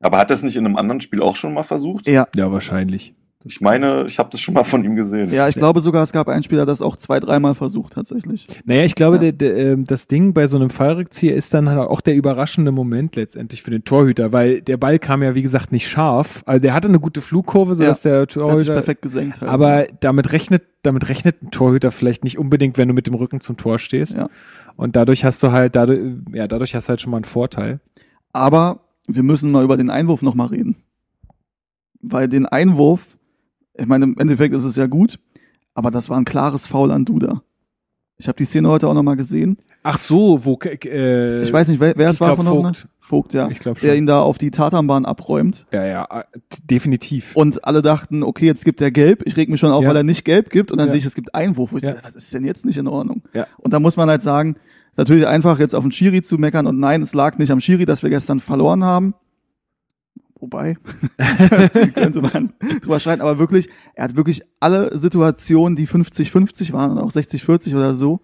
aber hat er es nicht in einem anderen Spiel auch schon mal versucht? Ja, Ja, wahrscheinlich. Ich meine, ich habe das schon mal von ihm gesehen. ja, ich glaube sogar, es gab einen Spieler, der das auch zwei, dreimal versucht tatsächlich. Naja, ich glaube, Ja. der, der, ähm, das Ding bei so einem Fallrückzieher ist dann halt auch der überraschende Moment letztendlich für den Torhüter, weil der Ball kam ja, wie gesagt, nicht scharf. Also der hatte eine gute Flugkurve, sodass der Der hat sich Torhüter. perfekt gesenkt. Halt. Aber damit rechnet, damit rechnet ein Torhüter vielleicht nicht unbedingt, wenn du mit dem Rücken zum Tor stehst. Ja. Und dadurch hast du halt, dadurch, ja, dadurch hast du halt schon mal einen Vorteil. Aber wir müssen mal über den Einwurf nochmal reden. Weil den Einwurf, ich meine, im Endeffekt ist es ja gut, aber das war ein klares Foul an Duda. Ich habe die Szene heute auch nochmal gesehen. Ach so, wo, äh, Ich weiß nicht, wer, wer es war von? Vogt. Vogt, ja. Ich glaub Der schon. ihn da auf die Tatanbahn abräumt. Ja, ja, äh, definitiv. Und alle dachten, okay, jetzt gibt er gelb. Ich reg mich schon auf, Ja. weil er nicht gelb gibt. Und dann Ja. sehe ich, es gibt Einwurf. Wo ich Ja. dachte, was ist denn jetzt nicht in Ordnung? Ja. Und da muss man halt sagen, natürlich einfach jetzt auf den Schiri zu meckern. Und nein, es lag nicht am Schiri, dass wir gestern verloren haben. Wobei, *laughs* könnte man drüber streiten. Aber wirklich, er hat wirklich alle Situationen, die 50-50 waren und auch 60-40 oder so,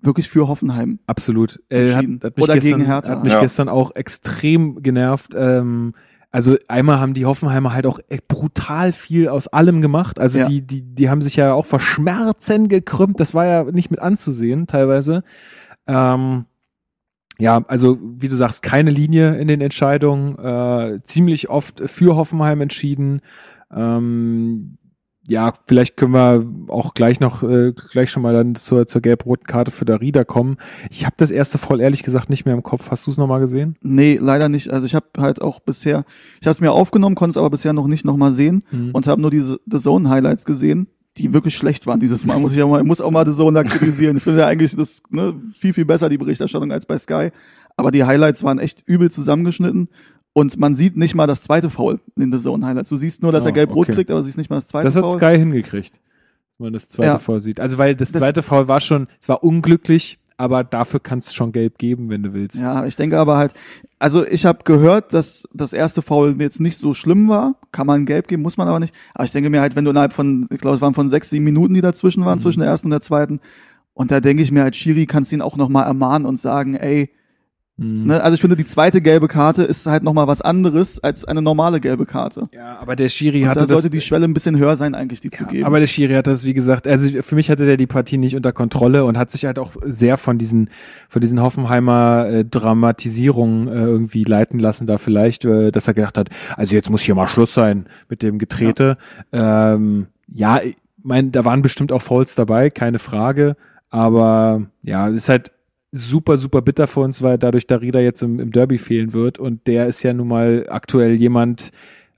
wirklich für Hoffenheim. Absolut. Äh, hat, Entschieden. hat mich Oder gestern, gegen Hertha. Hat mich Ja. gestern auch extrem genervt. Ähm, also einmal haben die Hoffenheimer halt auch echt brutal viel aus allem gemacht. Also Ja. die, die, die haben sich ja auch vor Schmerzen gekrümmt. Das war ja nicht mit anzusehen teilweise. Ähm, ja, also wie du sagst, keine Linie in den Entscheidungen. Äh, ziemlich oft für Hoffenheim entschieden. Ähm, ja, vielleicht können wir auch gleich noch, äh, gleich schon mal dann zur, zur gelb-roten Karte für Darida kommen. Ich habe das erste Foul ehrlich gesagt nicht mehr im Kopf. Hast du es nochmal gesehen? Nee, leider nicht. Also ich habe halt auch bisher, ich habe es mir aufgenommen, konnte es aber bisher noch nicht nochmal sehen. Mhm. und habe nur diese The Zone Highlights gesehen, die wirklich schlecht waren dieses Mal. Muss ich auch mal, muss auch mal The Zone da kritisieren. Ich finde ja eigentlich das ne, viel viel besser die Berichterstattung als bei Sky, aber die Highlights waren echt übel zusammengeschnitten und man sieht nicht mal das zweite Foul in The Zone Highlights. Du siehst nur, dass Oh, er gelb-rot okay. kriegt, aber siehst nicht mal das zweite Das hat Foul. Sky hingekriegt, dass man das zweite Ja. Foul sieht. Also weil das Das- zweite Foul war schon, es war unglücklich, aber dafür kannst du schon gelb geben, wenn du willst. Ja, ich denke aber halt, also ich habe gehört, dass das erste Foul jetzt nicht so schlimm war. Kann man gelb geben, muss man aber nicht. Aber ich denke mir halt, wenn du innerhalb von, ich glaube, es waren von sechs, sieben Minuten, die dazwischen waren, Mhm. zwischen der ersten und der zweiten. Und da denke ich mir als Schiri kannst du ihn auch nochmal ermahnen und sagen, ey, Mhm. ne, also ich finde, die zweite gelbe Karte ist halt nochmal was anderes als eine normale gelbe Karte. Ja, aber der Schiri Und hatte da das, sollte die Schwelle ein bisschen höher sein, eigentlich, die zu Ja, geben. Aber der Schiri hat das, wie gesagt, also für mich hatte der die Partie nicht unter Kontrolle und hat sich halt auch sehr von diesen, von diesen Hoffenheimer äh, Dramatisierungen äh, irgendwie leiten lassen, da vielleicht, äh, dass er gedacht hat, also jetzt muss hier mal Schluss sein mit dem Getrete. Ja, ähm, ja ich mein, da waren bestimmt auch Fouls dabei, keine Frage, aber ja, es ist halt super, super bitter für uns, weil dadurch Darida jetzt im, im Derby fehlen wird und der ist ja nun mal aktuell jemand,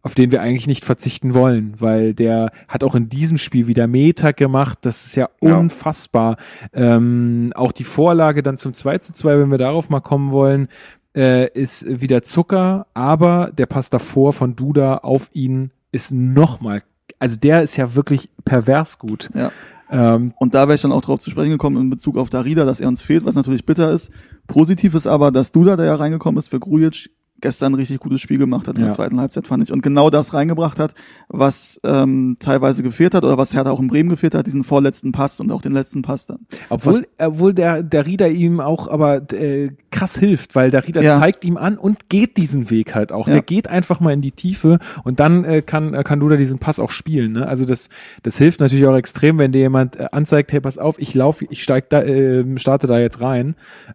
auf den wir eigentlich nicht verzichten wollen, weil der hat auch in diesem Spiel wieder Meter gemacht. Das ist ja Ja. unfassbar. Ähm, auch die Vorlage dann zum 2 zu 2, wenn wir darauf mal kommen wollen, äh, ist wieder Zucker, aber der Pass davor von Duda auf ihn ist nochmal, also der ist ja wirklich pervers gut. Ja. Ähm, Und da wäre ich dann auch drauf zu sprechen gekommen in Bezug auf Darida, dass er uns fehlt, was natürlich bitter ist. Positiv ist aber, dass Duda, der ja reingekommen ist für Grujic, gestern ein richtig gutes Spiel gemacht hat in Ja. der zweiten Halbzeit, fand ich. Und genau das reingebracht hat, was ähm, teilweise gefehlt hat oder was Hertha auch in Bremen gefehlt hat, diesen vorletzten Pass und auch den letzten Pass dann. Obwohl, obwohl der, der Rieder ihm auch aber äh, krass hilft, weil der Rieder Ja. zeigt ihm an und geht diesen Weg halt auch. Ja. Der geht einfach mal in die Tiefe und dann äh, kann, äh, kann Duda diesen Pass auch spielen. Ne? Also das, das hilft natürlich auch extrem, wenn dir jemand äh, anzeigt, hey, pass auf, ich laufe, ich steig da, äh, starte da jetzt rein.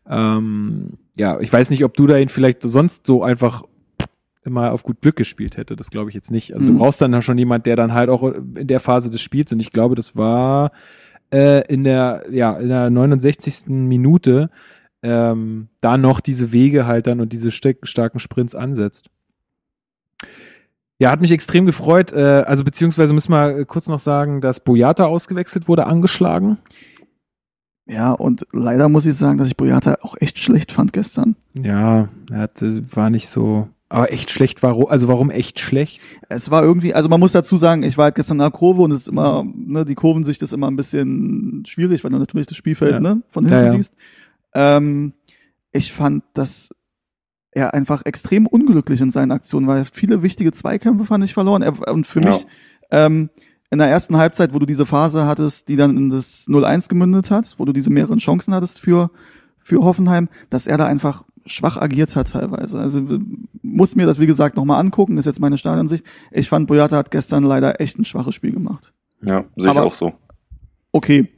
Ähm, ja, ich weiß nicht, ob Duda ihn vielleicht sonst so einfach immer auf gut Glück gespielt hätte. Das glaube ich jetzt nicht. Also Mhm. du brauchst dann schon jemand, der dann halt auch in der Phase des Spiels und ich glaube, das war äh, in der ja in der 69. Minute ähm, da noch diese Wege halt dann und diese starken Sprints ansetzt. Ja, hat mich extrem gefreut. Äh, also beziehungsweise müssen wir kurz noch sagen, dass Boyata ausgewechselt wurde, angeschlagen. Ja, und leider muss ich sagen, dass ich Boyata auch echt schlecht fand gestern. Ja, er hat, äh, war nicht so. Aber echt schlecht, warum? Also warum echt schlecht? Es war irgendwie, also man muss dazu sagen, ich war halt gestern in der Kurve und es ist immer, ne, die Kurvensicht ist immer ein bisschen schwierig, weil du natürlich das Spielfeld Ja. ne, von hinten Ja, ja. siehst. Ähm, ich fand, dass er einfach extrem unglücklich in seinen Aktionen war. Viele wichtige Zweikämpfe fand ich verloren. Er, und für mich ähm, in der ersten Halbzeit, wo du diese Phase hattest, die dann in das 0-1 gemündet hat, wo du diese mehreren Chancen hattest für, für Hoffenheim, dass er da einfach schwach agiert hat teilweise. Also äh, muss mir das, wie gesagt, nochmal angucken, ist jetzt meine Stadionsicht. Ich fand, Boyata hat gestern leider echt ein schwaches Spiel gemacht. Ja, sehe ich auch so. Okay,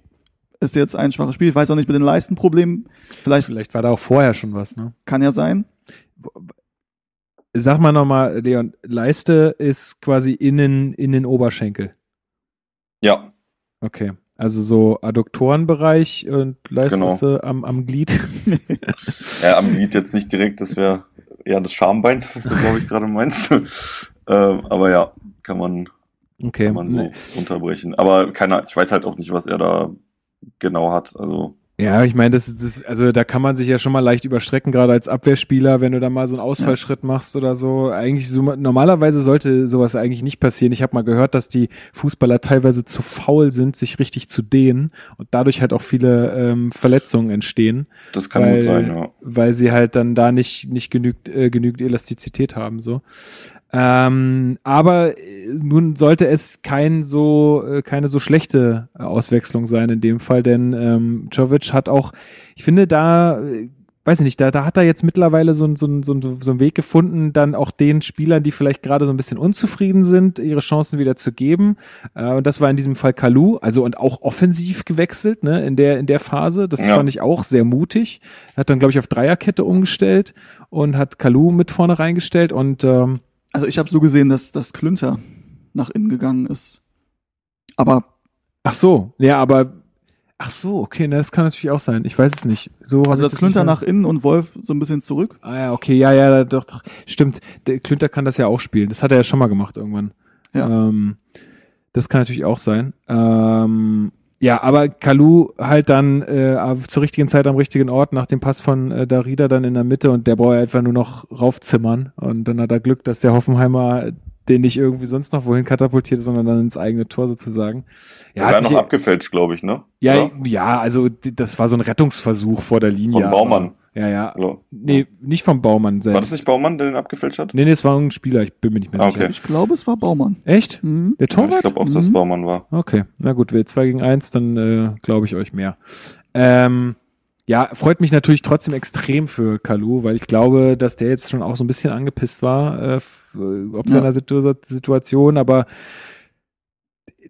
ist jetzt ein schwaches Spiel. Ich weiß auch nicht mit den Leistenproblemen. Vielleicht Vielleicht war da auch vorher schon was, ne? kann ja sein. Sag mal nochmal, Leon, Leiste ist quasi innen in den Oberschenkel. Ja, Okay. Also so Adduktorenbereich und Leiste Genau. am, am Glied. *laughs* ja am Glied jetzt nicht direkt, das wäre eher das Schambein, was du, glaube ich, gerade meinst. *laughs* ähm, aber ja, kann man, Okay. kann man so Nee. unterbrechen. Aber keiner, ich weiß halt auch nicht, was er da genau hat. Also, Ja, ich meine, das, das, also da kann man sich ja schon mal leicht überstrecken, gerade als Abwehrspieler, wenn du da mal so einen Ausfallschritt machst oder so. Eigentlich so normalerweise sollte sowas eigentlich nicht passieren. Ich habe mal gehört, dass die Fußballer teilweise zu faul sind, sich richtig zu dehnen und dadurch halt auch viele ähm, Verletzungen entstehen, das kann weil, gut sein, ja. weil sie halt dann da nicht nicht genügt äh, genügend Elastizität haben so. Ähm, aber äh, nun sollte es kein so äh, keine so schlechte äh, Auswechslung sein in dem Fall, denn ähm, Jovic hat auch, ich finde da, weiß ich nicht, da, da hat er jetzt mittlerweile so, ein- so, so, so einen Weg gefunden, dann auch den Spielern, die vielleicht gerade so ein bisschen unzufrieden sind, ihre Chancen wieder zu geben. Äh, und das war in diesem Fall Kalu, also und auch offensiv gewechselt, ne, in der in der Phase. Das Ja. fand ich auch sehr mutig. Hat dann glaube ich auf Dreierkette umgestellt und hat Kalu mit vorne reingestellt und ähm, Also ich habe so gesehen, dass das Klünter nach innen gegangen ist. Aber Ach so, ja, aber ach so, okay, ne, das kann natürlich auch sein. Ich weiß es nicht. So also das Klünter nach innen und Wolf so ein bisschen zurück. Ah ja, okay, ja, ja, doch, doch. Stimmt. Der Klünter kann das ja auch spielen. Das hat er ja schon mal gemacht irgendwann. Ja. Ähm, das kann natürlich auch sein. Ähm, ja, aber Kalu halt dann äh, zur richtigen Zeit am richtigen Ort nach dem Pass von äh, Darida dann in der Mitte und der braucht ja einfach nur noch raufzimmern und dann hat er Glück, dass der Hoffenheimer den nicht irgendwie sonst noch wohin katapultiert, sondern dann ins eigene Tor sozusagen. Ja, hat war noch abgefälscht, glaube ich, ne? ja, Oder? ja, also das war so ein Rettungsversuch vor der Linie. Von Baumann. Ja, ja. Hallo. Nee, nicht vom Baumann selbst. War das nicht Baumann, der den abgefälscht hat? Nee, nee, es war ein Spieler, ich bin mir nicht mehr Ah, sicher. okay. Ich glaube, es war Baumann. Echt? Mhm. Der Ja, Torwart? ich glaube auch, dass Mhm. Baumann war. Okay, na gut, wir zwei gegen eins, dann äh, glaube ich euch mehr. Ähm, ja, freut mich natürlich trotzdem extrem für Kalu, weil ich glaube, dass der jetzt schon auch so ein bisschen angepisst war, äh, äh, ob seiner Situ Situation, aber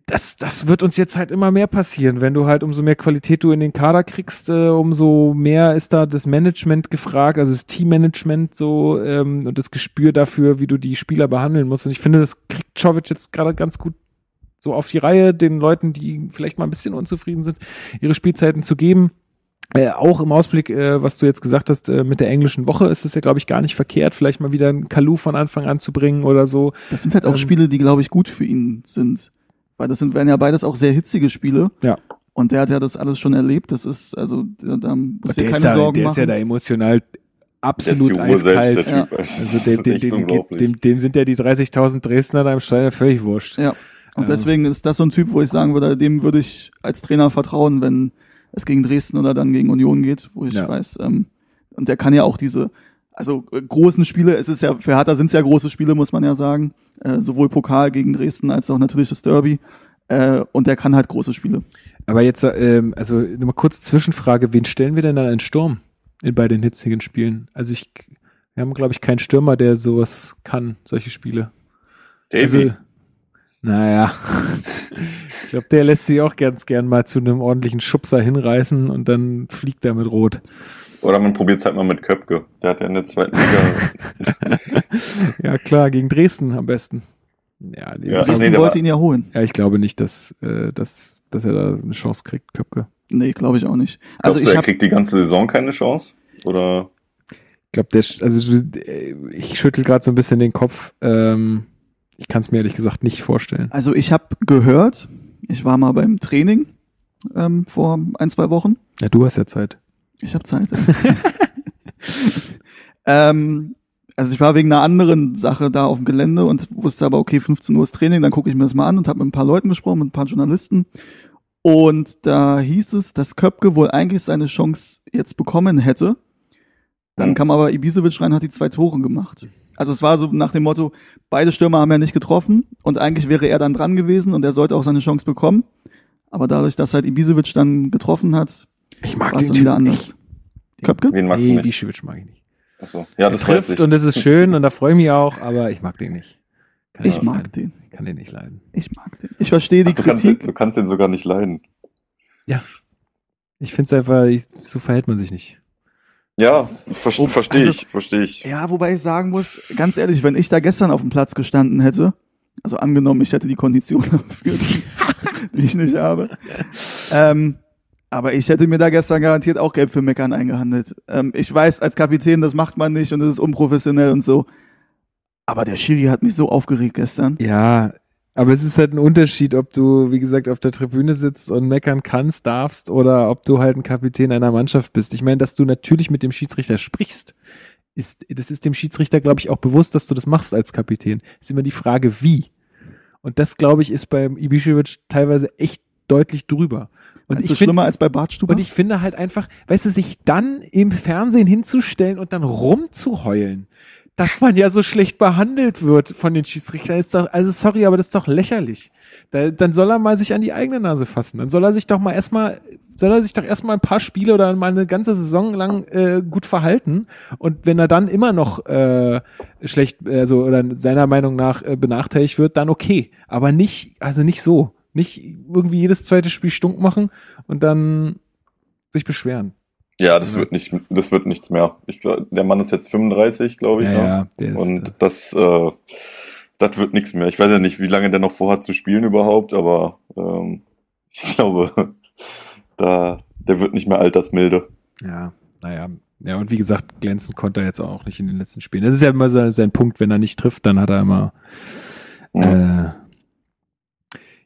das, das wird uns jetzt halt immer mehr passieren. Wenn du halt umso mehr Qualität du in den Kader kriegst, äh, umso mehr ist da das Management gefragt, also das Teammanagement so ähm, und das Gespür dafür, wie du die Spieler behandeln musst. Und ich finde, das kriegt Czovic jetzt gerade ganz gut so auf die Reihe, den Leuten, die vielleicht mal ein bisschen unzufrieden sind, ihre Spielzeiten zu geben. Äh, auch im Ausblick, äh, was du jetzt gesagt hast, äh, mit der englischen Woche ist es ja, glaube ich, gar nicht verkehrt, vielleicht mal wieder einen Kalu von Anfang an zu bringen oder so. Das sind halt auch Ähm, Spiele, die, glaube ich, gut für ihn sind. Weil das sind, werden ja beides auch sehr hitzige Spiele. Ja. Und der hat ja das alles schon erlebt. Das ist, also, da, da muss dir der keine ist ja, Sorgen der machen. ist ja da emotional Der absolut selbst, eiskalt. der Typ. Das Also dem, dem, dem, dem, dem sind ja die 30.000 Dresdner da im Stadion völlig wurscht. Ja. Und deswegen ist das so ein Typ, wo ich sagen würde, dem würde ich als Trainer vertrauen, wenn es gegen Dresden oder dann gegen Union geht, wo ich Ja. weiß, ähm, und der kann ja auch diese, also äh, großen Spiele, es ist ja, für Hertha sind es ja große Spiele, muss man ja sagen, äh, sowohl Pokal gegen Dresden als auch natürlich das Derby. Äh, und der kann halt große Spiele. Aber jetzt, ähm, also nur mal kurz Zwischenfrage, wen stellen wir denn dann in Sturm in bei den hitzigen Spielen? Also ich, wir haben, glaube ich, keinen Stürmer, der sowas kann, solche Spiele. Davy. Also, naja, ich glaube, der lässt sich auch ganz gern mal zu einem ordentlichen Schubser hinreißen und dann fliegt er mit Rot. Oder man probiert es halt mal mit Köpke. Der hat ja in der zweiten Liga. *laughs* Ja, klar, gegen Dresden am besten. Ja, Ja, Dresden nee, wollte ihn ja holen. ja ich glaube nicht, dass, äh, dass, dass er da eine Chance kriegt, Köpke. Nee, glaube ich auch nicht. Also Glaubst du, ich er habe kriegt die ganze Saison keine Chance? Oder? Ich glaube, der, also äh, ich schüttel gerade so ein bisschen den Kopf. Ähm, ich kann es mir ehrlich gesagt nicht vorstellen. also ich habe gehört, ich war mal beim Training ähm, vor ein, zwei Wochen. Ja, du hast ja Zeit. Ich habe Zeit. *laughs* ähm, also ich war wegen einer anderen Sache da auf dem Gelände und wusste aber, okay, 15 Uhr ist Training, dann gucke ich mir das mal an und habe mit ein paar Leuten gesprochen, mit ein paar Journalisten. Und da hieß es, dass Köpke wohl eigentlich seine Chance jetzt bekommen hätte. Dann kam aber Ibisevic rein hat die zwei Tore gemacht. Also es war so nach dem Motto, beide Stürmer haben ja nicht getroffen und eigentlich wäre er dann dran gewesen und er sollte auch seine Chance bekommen. Aber dadurch, dass halt Ibisevic dann getroffen hat, Ich mag dann wieder anders. Köpke? Wen magst nee, du nicht? Ibišević mag ich nicht. Achso. Ja, Er das trifft ich. und das ist schön und da freue ich mich auch, *laughs* aber ich mag den nicht. Kann Ich mag leiden. den. Ich kann den nicht leiden. Ich mag den. Ich verstehe die Ach, du, kannst, den- Kritik. du kannst den sogar nicht leiden. Ich finde es einfach, ich, so verhält man sich nicht. Ja, ver Oh, verstehe also- ich, verstehe ich. Ja, wobei ich sagen muss, ganz ehrlich, wenn ich da gestern auf dem Platz gestanden hätte, also angenommen, ich hätte die Kondition *laughs* dafür, die, die ich nicht habe, ähm, aber ich hätte mir da gestern garantiert auch Gelb für Meckern eingehandelt. Ähm, ich weiß, als Kapitän, das macht man nicht und das ist unprofessionell und so. Aber der Schiri hat mich so aufgeregt gestern. Ja, aber es ist halt ein Unterschied, ob du, wie gesagt, auf der Tribüne sitzt und meckern kannst, darfst oder ob du halt ein Kapitän einer Mannschaft bist. Ich meine, dass du natürlich mit dem Schiedsrichter sprichst, ist, das ist dem Schiedsrichter, glaube ich, auch bewusst, dass du das machst als Kapitän. Ist immer die Frage, wie. Und das, glaube ich, ist beim Ibišević teilweise echt deutlich drüber. Und Und ich schlimmer als bei Bartstuber. und ich finde halt einfach, weißt du, sich dann im Fernsehen hinzustellen und dann rumzuheulen, dass man ja so schlecht behandelt wird von den Schiedsrichtern, ist doch, also sorry, aber das ist doch lächerlich. Da, dann soll er mal sich an die eigene Nase fassen. Dann soll er sich doch mal erstmal, soll er sich doch erstmal ein paar Spiele oder mal eine ganze Saison lang äh, gut verhalten. Und wenn er dann immer noch äh, schlecht, also oder seiner Meinung nach äh, benachteiligt wird, dann okay. Aber nicht, also nicht so. Nicht irgendwie jedes zweite Spiel stunk machen und dann sich beschweren. Ja, das Ja. wird nicht, das wird nichts mehr. Ich glaube, der Mann ist jetzt 35, glaube ich. Ja, ne? ja, der ist, Und das, äh, das wird nichts mehr. Ich weiß ja nicht, wie lange der noch vorhat zu spielen überhaupt, aber ähm, ich *laughs* glaube, da, der wird nicht mehr altersmilde. ja, naja. Ja, und wie gesagt, glänzen konnte er jetzt auch nicht in den letzten Spielen. Das ist ja immer sein, sein Punkt, wenn er nicht trifft, dann hat er immer, äh,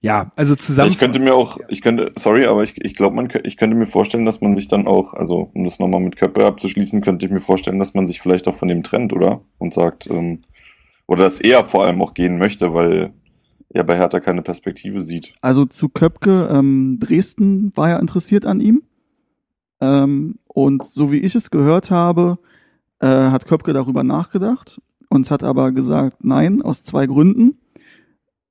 ja, also zusammen. ich könnte mir auch, ich könnte, sorry, aber ich, ich glaube, man, ich könnte mir vorstellen, dass man sich dann auch, also um das nochmal mit Köppe abzuschließen, könnte ich mir vorstellen, dass man sich vielleicht auch von dem trennt, oder? Und sagt, ähm, oder dass er vor allem auch gehen möchte, weil er bei Hertha keine Perspektive sieht. Also zu Köpke, ähm, Dresden war ja interessiert an ihm. Ähm, und so wie ich es gehört habe, äh, hat Köpke darüber nachgedacht und hat aber gesagt, nein, aus zwei Gründen.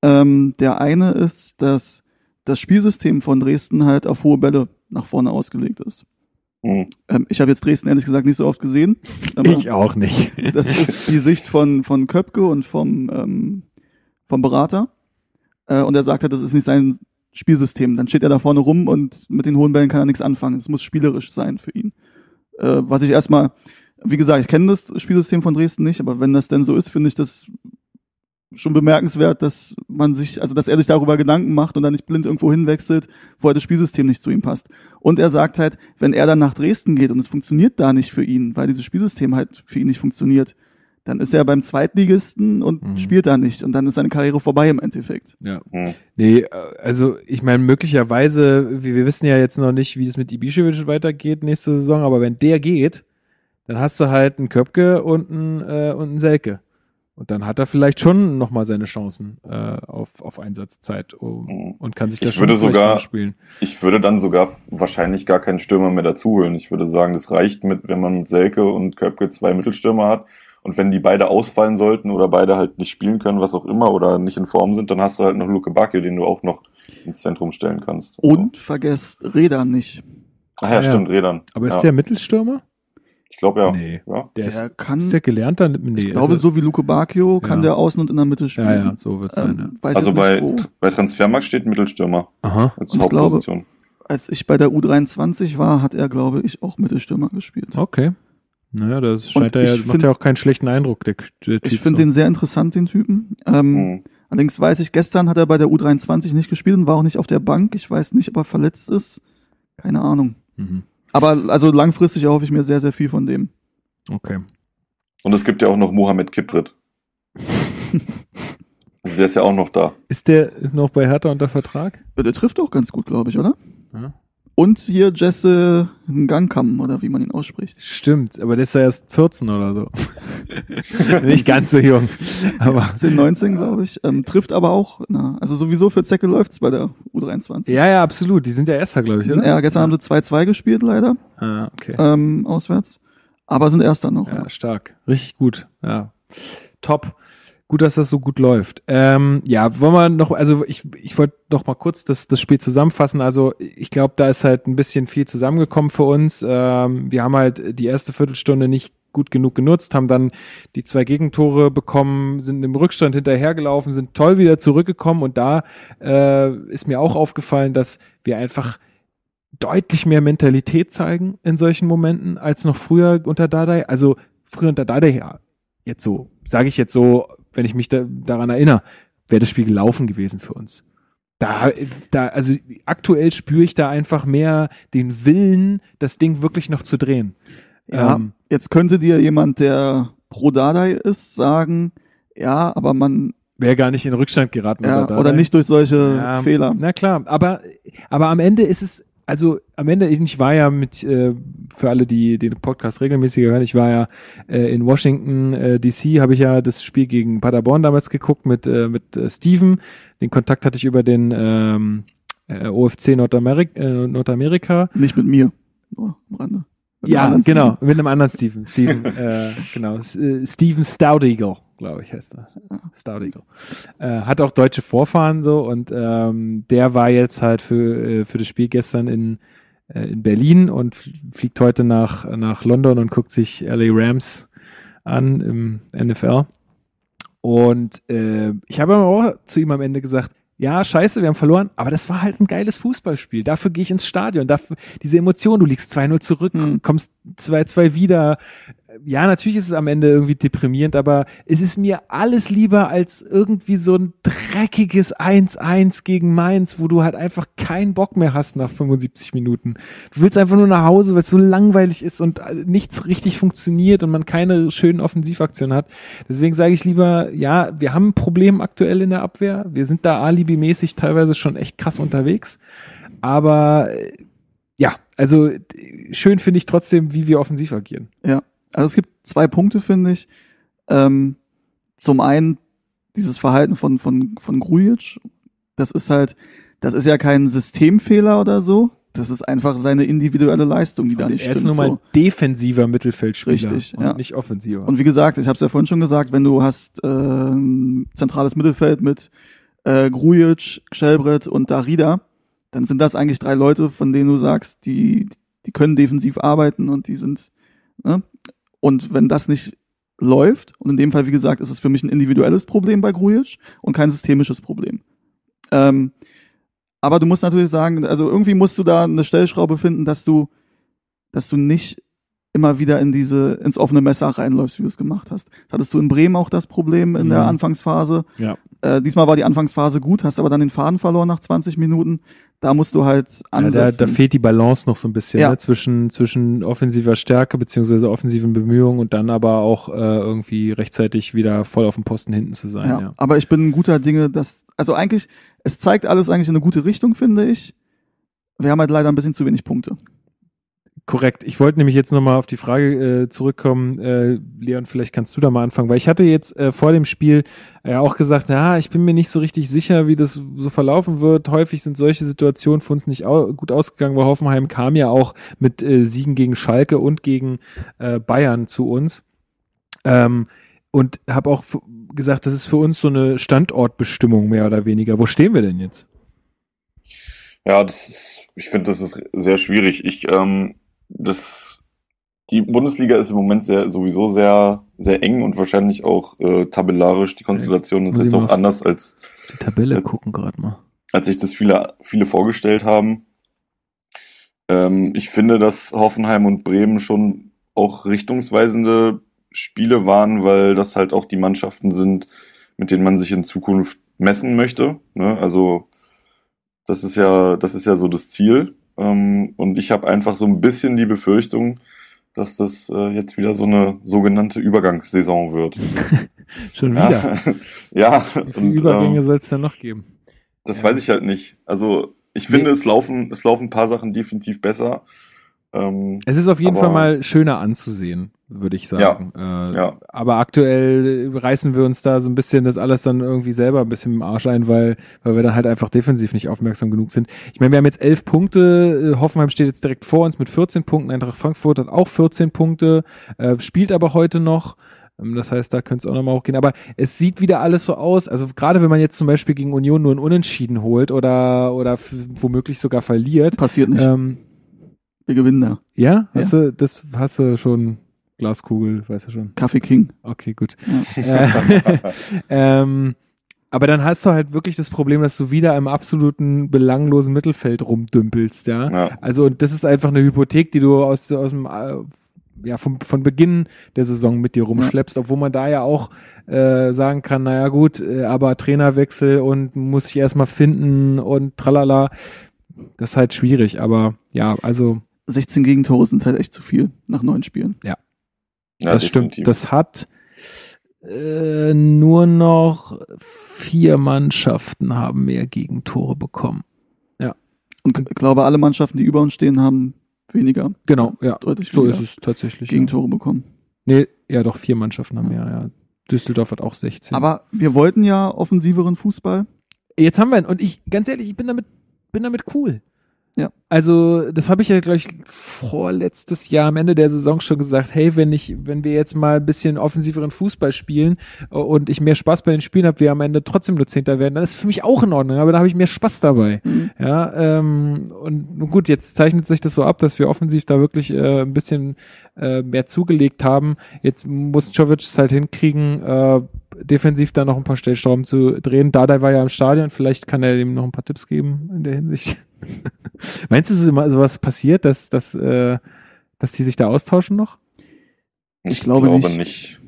Ähm, der eine ist, dass das Spielsystem von Dresden halt auf hohe Bälle nach vorne ausgelegt ist. Hm. Ähm, ich habe jetzt Dresden ehrlich gesagt nicht so oft gesehen. ich auch nicht. *laughs* das ist die Sicht von, von Köpke und vom, ähm, vom Berater. Äh, und er sagt halt, das ist nicht sein Spielsystem. Dann steht er da vorne rum und mit den hohen Bällen kann er nichts anfangen. Es muss spielerisch sein für ihn. Äh, was ich erstmal, wie gesagt, ich kenne das Spielsystem von Dresden nicht, aber wenn das denn so ist, finde ich das schon bemerkenswert, dass man sich, also dass er sich darüber Gedanken macht und dann nicht blind irgendwo hinwechselt, wo halt das Spielsystem nicht zu ihm passt. Und er sagt halt, wenn er dann nach Dresden geht und es funktioniert da nicht für ihn, weil dieses Spielsystem halt für ihn nicht funktioniert, dann ist er beim Zweitligisten und Mhm. spielt da nicht und dann ist seine Karriere vorbei im Endeffekt. Ja. Nee, äh, also ich meine, möglicherweise, wir, wir wissen ja jetzt noch nicht, wie es mit Ibišević weitergeht nächste Saison, aber wenn der geht, dann hast du halt einen Köpke und einen, äh, und einen Selke. Und dann hat er vielleicht schon nochmal seine Chancen äh, auf, auf Einsatzzeit um, Mhm. und kann sich da Ich schon würde sogar- spielen. Ich würde dann sogar wahrscheinlich gar keinen Stürmer mehr dazu holen. Ich würde sagen, das reicht mit, wenn man mit Selke und Köpke zwei Mittelstürmer hat. Und wenn die beide ausfallen sollten oder beide halt nicht spielen können, was auch immer, oder nicht in Form sind, dann hast du halt noch Luke Bacchio, den du auch noch ins Zentrum stellen kannst. Und vergesst Räder nicht. Ach ja, Ah, ja. stimmt, Rädern. Aber ist ja. der Mittelstürmer? Ich glaube ja. Nee. ja. Der ist, Der kann, ist der gelernter? Nee, ich glaube, also, so wie Luke Bacchio kann Ja. der außen und in der Mitte spielen. Ja, ja, so sein. Ja. Ähm, weiß Also bei, nicht, bei Transfermarkt steht Mittelstürmer Aha. als Und ich glaube- Hauptposition. Als ich bei der U23 war, hat er, glaube ich, auch Mittelstürmer gespielt. Okay. Naja, das scheint Und er ja, ich macht find- ja auch keinen schlechten Eindruck, der, der Typ. Ich finde so. den sehr interessant, den Typen. Ähm, Hm. Allerdings weiß ich, gestern hat er bei der U23 nicht gespielt und war auch nicht auf der Bank. Ich weiß nicht, ob er verletzt ist. Keine Ahnung. Mhm. Aber also langfristig erhoffe ich mir sehr, sehr viel von dem. Okay. Und es gibt ja auch noch Mohamed Kiprit. also *laughs* der ist ja auch noch da. Ist der noch bei Hertha unter Vertrag? Ja, Der trifft auch ganz gut, glaube ich, oder? Ja. Und hier Jesse Ngangkam, oder wie man ihn ausspricht. Stimmt, aber der ist ja erst 14 oder so. *laughs* Nicht ganz so jung. *laughs* Aber 18, 19, glaube ich. Ähm, trifft aber auch, na, also sowieso für Zecke läuft's bei der U23. ja, ja, absolut. Die sind ja Erster, glaube ich. Sind, ja, gestern haben sie 2-2 gespielt, leider, Ah, okay. ähm, auswärts. Aber sind Erster noch. Ja, Ja. stark. Richtig gut. Ja. Top. Gut, dass das so gut läuft. Ähm, ja, wollen wir noch, also ich, ich wollte noch mal kurz das, das Spiel zusammenfassen. Also ich glaube, da ist halt ein bisschen viel zusammengekommen für uns. Ähm, wir haben halt die erste Viertelstunde nicht gut genug genutzt, haben dann die zwei Gegentore bekommen, sind im Rückstand hinterhergelaufen, sind toll wieder zurückgekommen und da äh, ist mir auch aufgefallen, dass wir einfach deutlich mehr Mentalität zeigen in solchen Momenten als noch früher unter Dardai. Also früher unter Dardai, ja, jetzt so, sage ich jetzt so, wenn ich mich da, daran erinnere, wäre das Spiel gelaufen gewesen für uns. Da, da, also aktuell spüre ich da einfach mehr den Willen, das Ding wirklich noch zu drehen. Ja, Ähm, jetzt könnte dir jemand, der pro Dardai ist, sagen, ja, aber man, Wäre gar nicht in Rückstand geraten. ja, oder Dardai. nicht durch solche Ja, Fehler. Na klar, aber, aber am Ende ist es, also am Ende, ich war ja mit, äh, für alle, die den Podcast regelmäßig hören, ich war ja äh, in Washington, äh, DC, habe ich ja das Spiel gegen Paderborn damals geguckt mit, äh, mit äh, Steven. Den Kontakt hatte ich über den ähm, äh, OFC Nordamerik äh, Nordamerika. Nicht mit mir. Nur am Rande. Mit Ja, genau, Steven. mit einem anderen Steven. Steven, *laughs* äh, genau, S äh, Steven Stoudeagle, glaube ich, heißt er. Stoudeagle. Äh, hat auch deutsche Vorfahren so und ähm, der war jetzt halt für, äh, für das Spiel gestern in, äh, in Berlin und fl- fliegt heute nach, nach London und guckt sich LA Rams an im NFL. Und äh, ich habe aber auch zu ihm am Ende gesagt, ja, scheiße, wir haben verloren, aber das war halt ein geiles Fußballspiel. Dafür gehe ich ins Stadion. Dafür, diese Emotion, du liegst 2-0 zurück, Hm. kommst 2-2 wieder. Ja, natürlich ist es am Ende irgendwie deprimierend, aber es ist mir alles lieber als irgendwie so ein dreckiges 1-1 gegen Mainz, wo du halt einfach keinen Bock mehr hast nach 75 Minuten. Du willst einfach nur nach Hause, weil es so langweilig ist und äh, nichts richtig funktioniert und man keine schönen Offensivaktionen hat. Deswegen sage ich lieber, ja, wir haben ein Problem aktuell in der Abwehr. Wir sind da alibimäßig teilweise schon echt krass unterwegs. Aber äh, ja, also schön finde ich trotzdem, wie wir offensiv agieren. Ja, also es gibt zwei Punkte, finde ich. Ähm, zum einen dieses Verhalten von, von, von Grujic. Das ist halt, das ist ja kein Systemfehler oder so. Das ist einfach seine individuelle Leistung, die da nicht er ist stimmt. nun mal so. defensiver Mittelfeldspieler Richtig, und ja. nicht offensiver. Und wie gesagt, ich habe es ja vorhin schon gesagt, wenn du hast äh, ein zentrales Mittelfeld mit äh, Grujic, Schelbrett und Darida, dann sind das eigentlich drei Leute, von denen du sagst, die, die können defensiv arbeiten und die sind, ne? Und wenn das nicht läuft, und in dem Fall, wie gesagt, ist es für mich ein individuelles Problem bei Grujic und kein systemisches Problem. Ähm, aber du musst natürlich sagen, also irgendwie musst du da eine Stellschraube finden, dass du, dass du nicht immer wieder in diese, ins offene Messer reinläufst, wie du es gemacht hast. Hattest du in Bremen auch das Problem in der Mhm. Anfangsphase. ja. Äh, diesmal war die Anfangsphase gut, hast aber dann den Faden verloren nach 20 Minuten. Da musst du halt Ja, da, ansetzen. da fehlt die Balance noch so ein bisschen Ja. ne? zwischen, zwischen offensiver Stärke beziehungsweise offensiven Bemühungen und dann aber auch äh, irgendwie rechtzeitig wieder voll auf dem Posten hinten zu sein. ja. Ja. Aber ich bin ein guter Dinge, dass, also eigentlich, es zeigt alles eigentlich in eine gute Richtung, finde ich. Wir haben halt leider ein bisschen zu wenig Punkte. Korrekt. Ich wollte nämlich jetzt nochmal auf die Frage äh, zurückkommen. Äh, Leon, vielleicht kannst du da mal anfangen, weil ich hatte jetzt äh, vor dem Spiel ja äh, auch gesagt, ja, ich bin mir nicht so richtig sicher, wie das so verlaufen wird. Häufig sind solche Situationen für uns nicht au gut ausgegangen, weil Hoffenheim kam ja auch mit äh, Siegen gegen Schalke und gegen äh, Bayern zu uns. Ähm, und habe auch gesagt, das ist für uns so eine Standortbestimmung mehr oder weniger. Wo stehen wir denn jetzt? Ja, das ist, ich finde, das ist sehr schwierig. Ich, ähm, das, die Bundesliga ist im Moment sehr, sowieso sehr, sehr eng und wahrscheinlich auch äh, tabellarisch. Die Konstellation ist jetzt auch anders als. Die Tabelle als, gucken gerade mal. Als sich das viele, viele vorgestellt haben. Ähm, ich finde, dass Hoffenheim und Bremen schon auch richtungsweisende Spiele waren, weil das halt auch die Mannschaften sind, mit denen man sich in Zukunft messen möchte. Ne? Also das ist ja, das ist ja so das Ziel. Ähm, und ich habe einfach so ein bisschen die Befürchtung, dass das äh, jetzt wieder so eine sogenannte Übergangssaison wird. *laughs* Schon wieder. *laughs* ja. Wie viele und, Übergänge ähm, soll es denn noch geben? Das ja. weiß ich halt nicht. Also ich finde, es laufen, es laufen ein paar Sachen definitiv besser. Ähm, es ist auf jeden Fall mal schöner anzusehen, würde ich sagen. Ja, äh, ja. Aber aktuell reißen wir uns da so ein bisschen das alles dann irgendwie selber ein bisschen im Arsch ein, weil, weil wir dann halt einfach defensiv nicht aufmerksam genug sind. Ich meine, wir haben jetzt elf Punkte, äh, Hoffenheim steht jetzt direkt vor uns mit 14 Punkten, Eintracht Frankfurt hat auch 14 Punkte, äh, spielt aber heute noch. Ähm, das heißt, da könnte es auch nochmal hochgehen. Aber es sieht wieder alles so aus. Also gerade wenn man jetzt zum Beispiel gegen Union nur ein Unentschieden holt oder, oder womöglich sogar verliert. Passiert nicht. Ähm, wir gewinnen da. Ja? Hast ja. du, das hast du schon Glaskugel, weißt du schon. Kaffee King. Okay, gut. Ja. Äh, *laughs* ähm, aber dann hast du halt wirklich das Problem, dass du wieder im absoluten belanglosen Mittelfeld rumdümpelst, ja. ja. Also und das ist einfach eine Hypothek, die du aus, aus dem äh, ja vom, von Beginn der Saison mit dir rumschleppst, ja. obwohl man da ja auch äh, sagen kann, naja gut, äh, aber Trainerwechsel und muss ich erstmal finden und tralala. Das ist halt schwierig, aber ja, also 16 Gegentore sind halt echt zu viel nach neun Spielen. Ja. ja das definitiv. stimmt. Das hat äh, nur noch vier Mannschaften haben mehr Gegentore bekommen. Ja. Und ich glaube, alle Mannschaften, die über uns stehen, haben weniger. Genau, ja. Deutlich so ist es tatsächlich. Gegentore ja. bekommen. Nee, ja, doch, vier Mannschaften haben mehr, ja. Düsseldorf hat auch 16. Aber wir wollten ja offensiveren Fußball. Jetzt haben wir ihn. Und ich, ganz ehrlich, ich bin damit, bin damit cool. Ja. Also, das habe ich ja, glaube ich, vorletztes Jahr am Ende der Saison schon gesagt, hey, wenn ich, wenn wir jetzt mal ein bisschen offensiveren Fußball spielen äh, und ich mehr Spaß bei den Spielen habe, wir am Ende trotzdem nur Zehnter werden, dann ist für mich auch in Ordnung, aber da habe ich mehr Spaß dabei. Mhm. Ja, ähm, und gut, jetzt zeichnet sich das so ab, dass wir offensiv da wirklich äh, ein bisschen äh, mehr zugelegt haben. Jetzt muss Jovic es halt hinkriegen, äh, defensiv da noch ein paar Stellstrauben zu drehen. Dada war ja im Stadion, vielleicht kann er ihm noch ein paar Tipps geben in der Hinsicht. *laughs* Meinst du, so sowas passiert, dass, dass, äh, dass die sich da austauschen noch? Ich, ich glaube, glaube, nicht. nicht.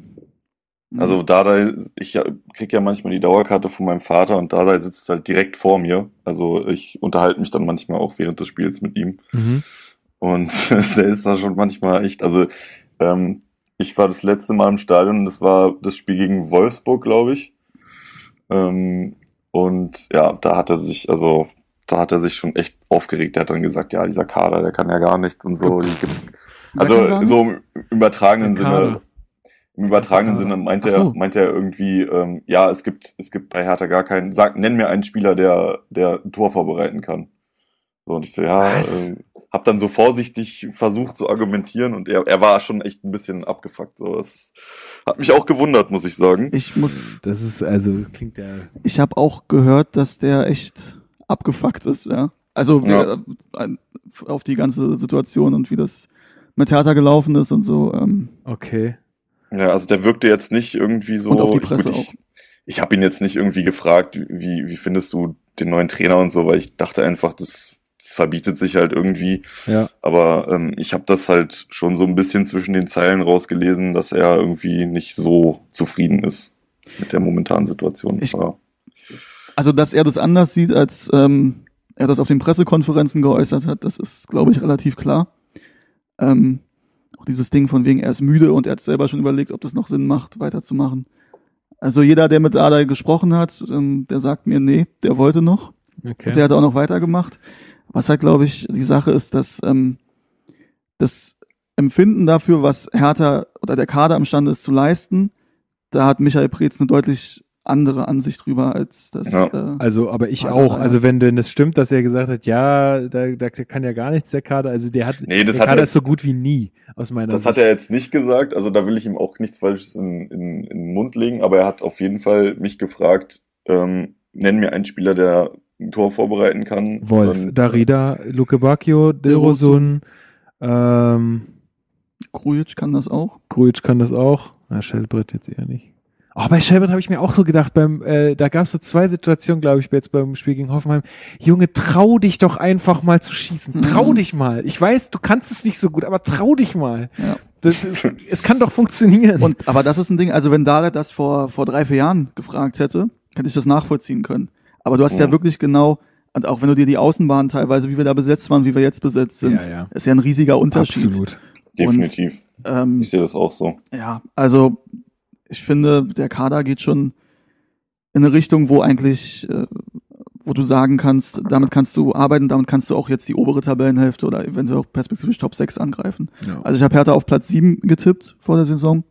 Also Dada, ich krieg ja manchmal die Dauerkarte von meinem Vater und Dada sitzt halt direkt vor mir. Also ich unterhalte mich dann manchmal auch während des Spiels mit ihm. Mhm. Und *laughs* der ist da schon manchmal echt, also ähm, ich war das letzte Mal im Stadion, das war das Spiel gegen Wolfsburg, glaube ich. Ähm, und ja, da hat er sich, also da hat er sich schon echt aufgeregt. Er hat dann gesagt, ja, dieser Kader, der kann ja gar nichts und so. also so im übertragenen Sinne. Im übertragenen Sinne meint er, so. meint er irgendwie, ähm, ja, es gibt, es gibt bei Hertha gar keinen, sag, nenn mir einen Spieler, der, der ein Tor vorbereiten kann. So, und ich so, ja, äh, hab dann so vorsichtig versucht zu argumentieren und er, er war schon echt ein bisschen abgefuckt. So, das hat mich auch gewundert, muss ich sagen. Ich muss. Das ist also klingt ja. Ich habe auch gehört, dass der echt abgefuckt ist. Ja, also ja. Auf die ganze Situation und wie das mit Hertha gelaufen ist und so. Ähm. Okay. Ja, also der wirkte jetzt nicht irgendwie so. Und auf die Presse ich, auch. Ich, ich habe ihn jetzt nicht irgendwie gefragt, wie wie findest du den neuen Trainer und so, weil ich dachte einfach, das es verbietet sich halt irgendwie. Ja. Aber ähm, ich habe das halt schon so ein bisschen zwischen den Zeilen rausgelesen, dass er irgendwie nicht so zufrieden ist mit der momentanen Situation. Ich, also, dass er das anders sieht, als ähm, er das auf den Pressekonferenzen geäußert hat, das ist, glaube ich, relativ klar. Ähm, auch dieses Ding von wegen, er ist müde und er hat selber schon überlegt, ob das noch Sinn macht, weiterzumachen. Also jeder, der mit Adai gesprochen hat, ähm, der sagt mir, nee, der wollte noch. Okay. Der hat auch noch weitergemacht. Was halt, glaube ich, die Sache ist, dass ähm, das Empfinden dafür, was Hertha oder der Kader imstande ist zu leisten, da hat Michael Preetz eine deutlich andere Ansicht drüber als das. Ja. Äh, Also, aber ich auch. Also, wenn denn das stimmt, dass er gesagt hat, ja, da, da kann ja gar nichts der Kader. Also, der hat, Nee, das der hat Kader er- ist so gut wie nie, aus meiner Das Sicht. hat er jetzt nicht gesagt, also da will ich ihm auch nichts Falsches in, in, in den Mund legen, aber er hat auf jeden Fall mich gefragt, ähm, nenn mir einen Spieler, der ein Tor vorbereiten kann. Wolf, Und, äh, Darida, Luke Bacchio, Dilrosun, ähm, Grujic kann das auch. Grujic kann das auch. Na, Schellbrett jetzt eher nicht. Oh, bei Schellbrett habe ich mir auch so gedacht, beim, äh, da gab es so zwei Situationen, glaube ich, jetzt beim Spiel gegen Hoffenheim. Junge, trau dich doch einfach mal zu schießen. Trau Mhm. dich mal. Ich weiß, du kannst es nicht so gut, aber trau dich mal. Ja. Das, das, es kann doch funktionieren. Und, aber das ist ein Ding, also wenn Dada das vor, vor drei, vier Jahren gefragt hätte, hätte ich das nachvollziehen können. Aber du hast ja, Ja. wirklich genau, und auch wenn du dir die Außenbahn teilweise, wie wir da besetzt waren, wie wir jetzt besetzt sind, Ja, ja. ist ja ein riesiger Unterschied. Absolut. Definitiv. Ähm, Ich sehe das auch so. ja, also ich finde, der Kader geht schon in eine Richtung, wo eigentlich, äh, wo du sagen kannst, damit kannst du arbeiten, damit kannst du auch jetzt die obere Tabellenhälfte oder eventuell auch perspektivisch Top 6 angreifen. Ja. Also ich habe Hertha auf Platz 7 getippt vor der Saison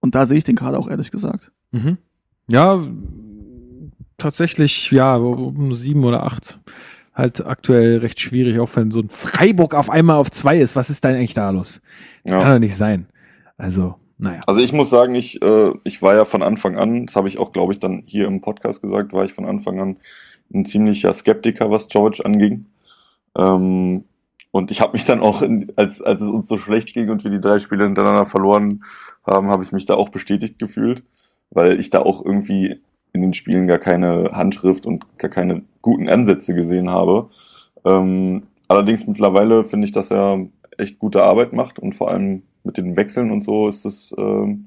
und da sehe ich den Kader auch ehrlich gesagt. Mhm. Ja, tatsächlich, ja, um sieben oder acht. Halt aktuell recht schwierig, auch wenn so ein Freiburg auf einmal auf zwei ist. Was ist da eigentlich da los? Kann Ja. doch nicht sein. Also, naja. Also ich muss sagen, ich, äh, ich war ja von Anfang an, das habe ich auch, glaube ich, dann hier im Podcast gesagt, war ich von Anfang an ein ziemlicher Skeptiker, was George anging. Ähm, und ich habe mich dann auch, in, als, als es uns so schlecht ging und wir die drei Spiele hintereinander verloren haben, habe ich mich da auch bestätigt gefühlt, weil ich da auch irgendwie in den Spielen gar keine Handschrift und gar keine guten Ansätze gesehen habe. Ähm, allerdings mittlerweile finde ich, dass er echt gute Arbeit macht und vor allem mit den Wechseln und so ist es, ähm,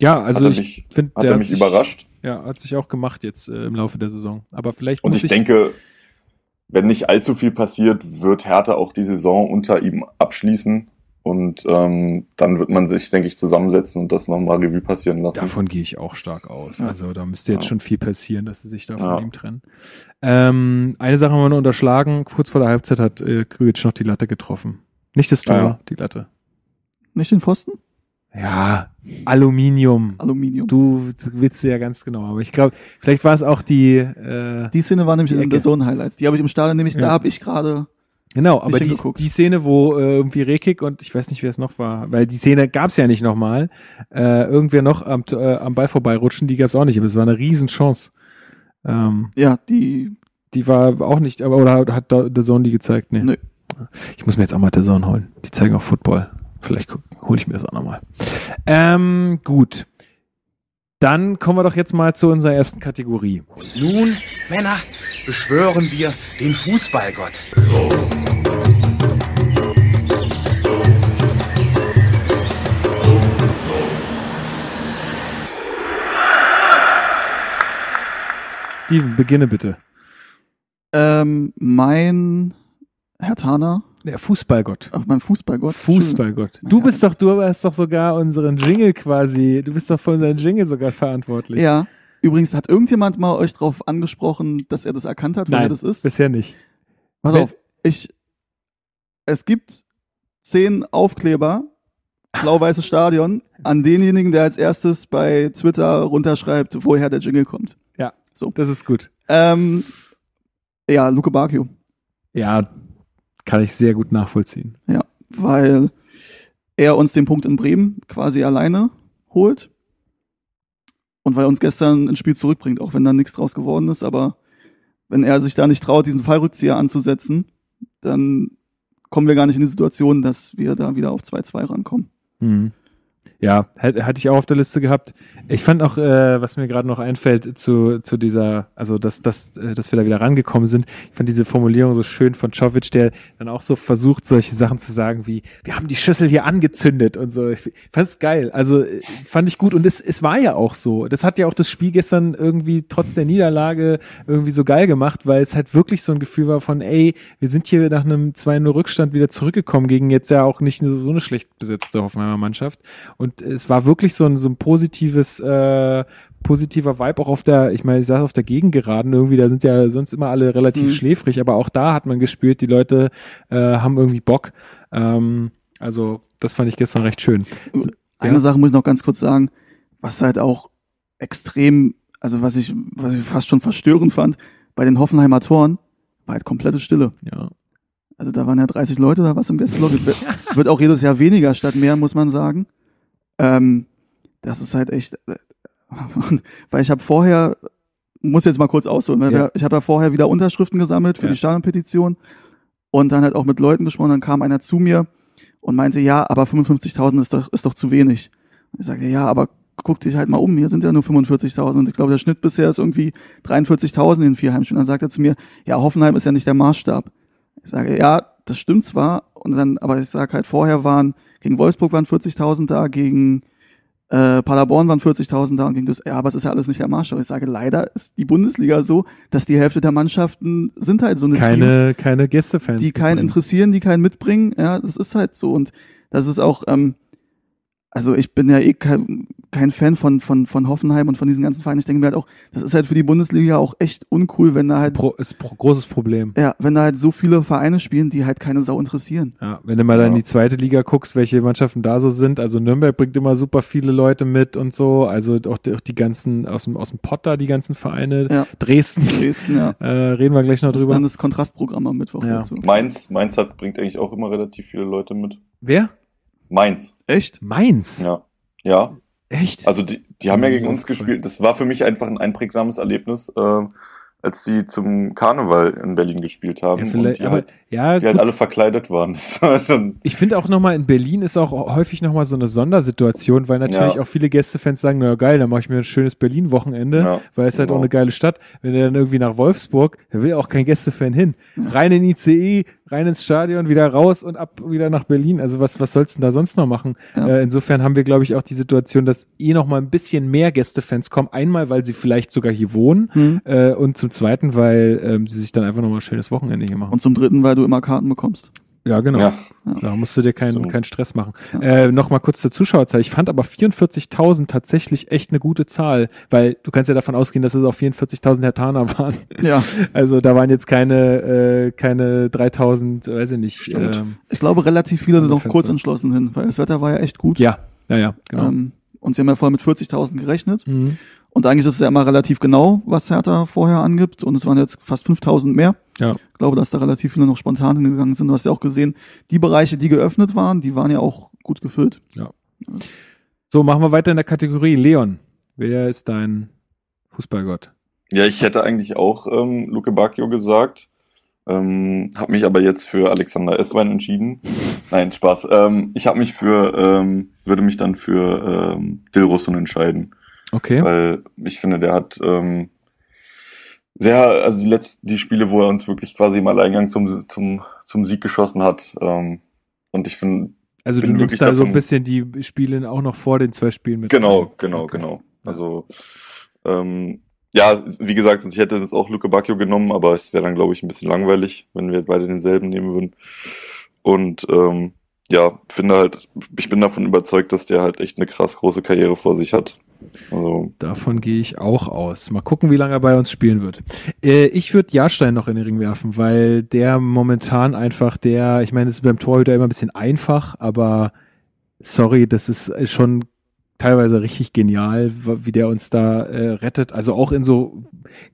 Ja, also hat er ich mich, finde, hat der er hat mich sich, überrascht. Ja, hat sich auch gemacht jetzt äh, im Laufe der Saison. Aber vielleicht Und muss ich denke, wenn nicht allzu viel passiert, wird Hertha auch die Saison unter ihm abschließen. Und ähm, dann wird man sich, denke ich, zusammensetzen und das nochmal Revue passieren lassen. Davon gehe ich auch stark aus. Ja. Also da müsste jetzt Ja. schon viel passieren, dass sie sich da von Ja. ihm trennen. Ähm, eine Sache haben wir nur unterschlagen. Kurz vor der Halbzeit hat äh, Krügic noch die Latte getroffen. Nicht das Tor, die Latte. Nicht den Pfosten? Ja, Aluminium. Aluminium. Du willst ja ganz genau, aber ich glaube, vielleicht war es auch die, äh, Die Szene war nämlich in der Zone Highlights. Die habe ich im Stadion nämlich, Ja. da habe ich gerade, genau, aber die, die Szene, wo äh, irgendwie Rekik und ich weiß nicht, wer es noch war, weil die Szene gab's ja nicht nochmal, äh, irgendwer noch am, äh, am Ball vorbeirutschen, die gab's auch nicht, aber es war eine Riesenchance. Ähm, ja, die, die war auch nicht, aber oder hat The Zone die gezeigt? Nee. Nö. Ich muss mir jetzt auch mal The Zone holen. Die zeigen auch Football. Vielleicht hole ich mir das auch nochmal. Ähm, gut. Dann kommen wir doch jetzt mal zu unserer ersten Kategorie. Und nun, Männer, beschwören wir den Fußballgott. Steven, beginne bitte. ähm, mein Herr Tana, Der Fußballgott. auf mein Fußballgott. Fußballgott. Du bist doch, du hast doch sogar unseren Jingle quasi, du bist doch für unseren Jingle sogar verantwortlich. Ja. Übrigens, hat irgendjemand mal euch darauf angesprochen, dass er das erkannt hat, wer das ist? bisher nicht. Pass Wenn- auf, ich, es gibt zehn Aufkleber, blau-weißes *laughs* Stadion, an denjenigen, der als erstes bei Twitter runterschreibt, woher der Jingle kommt. Ja, So. das ist gut. Ähm, ja, Luke Bacchio. Ja, kann ich sehr gut nachvollziehen. Ja, weil er uns den Punkt in Bremen quasi alleine holt. Und weil er uns gestern ein Spiel zurückbringt, auch wenn da nichts draus geworden ist, aber wenn er sich da nicht traut, diesen Fallrückzieher anzusetzen, dann kommen wir gar nicht in die Situation, dass wir da wieder auf 2-2 rankommen. Mhm. Ja, hatte ich auch auf der Liste gehabt. Ich fand auch, äh, was mir gerade noch einfällt zu, zu dieser, also dass, dass, äh, dass wir da wieder rangekommen sind. Ich fand diese Formulierung so schön von Czovic, der dann auch so versucht, solche Sachen zu sagen wie, wir haben die Schüssel hier angezündet und so. Ich fand es geil. Also äh, fand ich gut und es, es war ja auch so. Das hat ja auch das Spiel gestern irgendwie trotz der Niederlage irgendwie so geil gemacht, weil es halt wirklich so ein Gefühl war von, ey, wir sind hier nach einem 2-0 Rückstand wieder zurückgekommen gegen jetzt ja auch nicht so eine schlecht besetzte Hoffenheimer Mannschaft. Und es war wirklich so ein, so ein positives, äh, positiver Vibe auch auf der, ich meine, ich saß auf der Gegengeraden irgendwie, da sind ja sonst immer alle relativ Mhm. schläfrig, aber auch da hat man gespürt, die Leute äh, haben irgendwie Bock. Ähm, Also, das fand ich gestern recht schön. Eine Ja. Sache muss ich noch ganz kurz sagen, was halt auch extrem, also was ich, was ich fast schon verstörend fand, bei den Hoffenheimer Toren war halt komplette Stille. Ja. Also da waren ja 30 Leute oder was im wird- *laughs* Wird auch jedes Jahr weniger statt mehr, muss man sagen. Ähm, das ist halt echt, äh, *laughs* weil ich habe vorher, muss jetzt mal kurz ausholen, weil Ja. ich habe ja vorher wieder Unterschriften gesammelt für Ja. die Stadionpetition und dann halt auch mit Leuten gesprochen. Dann kam einer zu mir und meinte, ja, aber 55.000 ist doch, ist doch zu wenig. Ich sagte, ja, aber guck dich halt mal um, hier sind ja nur 45.000 und ich glaube, der Schnitt bisher ist irgendwie 43.000 in vier Heimspielen. Dann sagt er zu mir, ja, Hoffenheim ist ja nicht der Maßstab. Ich sage, ja, das stimmt zwar, und dann, aber ich sage halt, vorher waren, gegen Wolfsburg waren 40.000 da, gegen äh, Paderborn waren 40.000 da und gegen das, ja, aber es ist ja alles nicht der Maßstab. Ich sage, leider ist die Bundesliga so, dass die Hälfte der Mannschaften sind halt so eine Teams, Keine, keine Gästefans. die keinen mitbringen. interessieren, die keinen mitbringen. Ja, das ist halt so. Und das ist auch, ähm, also ich bin ja eh kein, kein Fan von, von, von Hoffenheim und von diesen ganzen Vereinen. Ich denke mir halt auch, das ist halt für die Bundesliga auch echt uncool, wenn da Ist, halt, pro, ist ein pro, großes Problem. ja, wenn da halt so viele Vereine spielen, die halt keine Sau interessieren. Ja, wenn du mal dann in Ja. die zweite Liga guckst, welche Mannschaften da so sind, also Nürnberg bringt immer super viele Leute mit und so, also auch die, auch die ganzen aus dem, aus dem Potter, die ganzen Vereine, Ja. Dresden, Dresden, ja. *laughs* äh, reden wir gleich noch Das ist drüber. dann das Kontrastprogramm am Mittwoch Ja. dazu. Mainz, Mainz hat, bringt eigentlich auch immer relativ viele Leute mit. Wer? Mainz, Echt? Mainz? ja. Ja, Echt? also die, die haben ja gegen uns gespielt. Das war für mich einfach ein einprägsames Erlebnis, äh, als die zum Karneval in Berlin gespielt haben. ja, vielleicht, und die, aber, halt, ja, die halt alle verkleidet waren. *laughs* Ich finde auch nochmal, in Berlin ist auch häufig nochmal so eine Sondersituation, weil natürlich Ja. auch viele Gästefans sagen, na geil, dann mache ich mir ein schönes Berlin-Wochenende, Ja, weil es halt genau. auch eine geile Stadt. Wenn er dann irgendwie nach Wolfsburg, da will auch kein Gästefan hin. Rein in ICE, rein ins Stadion, wieder raus und ab wieder nach Berlin. Also was, was sollst du denn da sonst noch machen? Ja. Äh, insofern haben wir, glaube ich, auch die Situation, dass eh nochmal ein bisschen mehr Gästefans kommen. Einmal, weil sie vielleicht sogar hier wohnen Hm. äh, und zum Zweiten, weil ähm, sie sich dann einfach nochmal ein schönes Wochenende hier machen. Und zum dritten, weil du immer Karten bekommst. Ja, genau. ja, Da musst du dir keinen, Stimmt. keinen Stress machen. Äh, noch mal kurz zur Zuschauerzahl. Ich fand aber 44.000 tatsächlich echt eine gute Zahl, weil du kannst ja davon ausgehen, dass es auch 44.000 Hertaner waren. Ja, *laughs* Also da waren jetzt keine, äh, keine 3.000, weiß ich nicht. Stimmt. Ähm, ich glaube relativ viele noch Fenster. kurz entschlossen hin, weil das Wetter war ja echt gut. ja, ja, ja, genau. Ähm, und sie haben ja vorher mit 40.000 gerechnet. Mhm. Und eigentlich ist es ja immer relativ genau, was Hertha vorher angibt. Und es waren jetzt fast 5000 mehr. Ja. Ich glaube, dass da relativ viele noch spontan hingegangen sind. Du hast ja auch gesehen, die Bereiche, die geöffnet waren, die waren ja auch gut gefüllt. So, machen wir weiter in der Kategorie. Leon, wer ist dein Fußballgott? ja, ich hätte eigentlich auch ähm, Luke Bacchio gesagt. Ähm, habe mich aber jetzt für Alexander Esswein entschieden. *laughs* Nein, Spaß. Ähm, ich habe mich für, ähm, würde mich dann für ähm, Dilrosun entscheiden. Okay. weil ich finde, der hat ähm, sehr, also die letzten, die Spiele, wo er uns wirklich quasi im Alleingang zum, zum, zum Sieg geschossen hat. Ähm, und ich finde, Also du nimmst da so ein bisschen die Spiele auch noch vor den zwei Spielen mit. genau, genau, Okay. genau. Also, ähm, ja, wie gesagt, sonst ich hätte jetzt auch Luke Bacchio genommen, aber es wäre dann, glaube ich, ein bisschen langweilig, wenn wir beide denselben nehmen würden. Und ähm, ja, finde halt, ich bin davon überzeugt, dass der halt echt eine krass große Karriere vor sich hat. Also, Davon gehe ich auch aus. Mal gucken, wie lange er bei uns spielen wird. Äh, ich würde Jahrstein noch in den Ring werfen, weil der momentan einfach der, ich meine, es ist beim Torhüter immer ein bisschen einfach, aber sorry, das ist schon teilweise richtig genial, wie der uns da äh, rettet. Also auch in so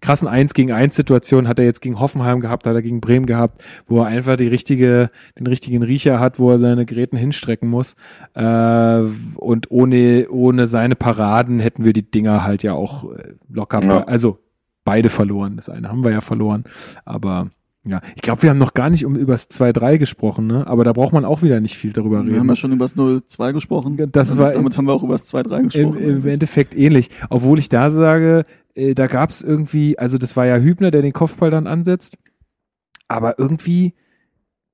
krassen 1 gegen 1 Situationen hat er jetzt gegen Hoffenheim gehabt, hat er gegen Bremen gehabt, wo er einfach die richtige, den richtigen Riecher hat, wo er seine Geräten hinstrecken muss. Äh, und ohne, ohne seine Paraden hätten wir die Dinger halt ja auch äh, locker, Ja. also beide verloren. Das eine haben wir ja verloren, aber ja, ich glaube, wir haben noch gar nicht um übers 2-3 gesprochen, ne? Aber da braucht man auch wieder nicht viel darüber Wir reden. haben ja schon über das 0-2 gesprochen. Das damit, war- damit haben wir auch über das 2-3 Im, gesprochen. Im Endeffekt ähnlich. Obwohl ich da sage, äh, da gab es irgendwie, also das war ja Hübner, der den Kopfball dann ansetzt. Aber irgendwie,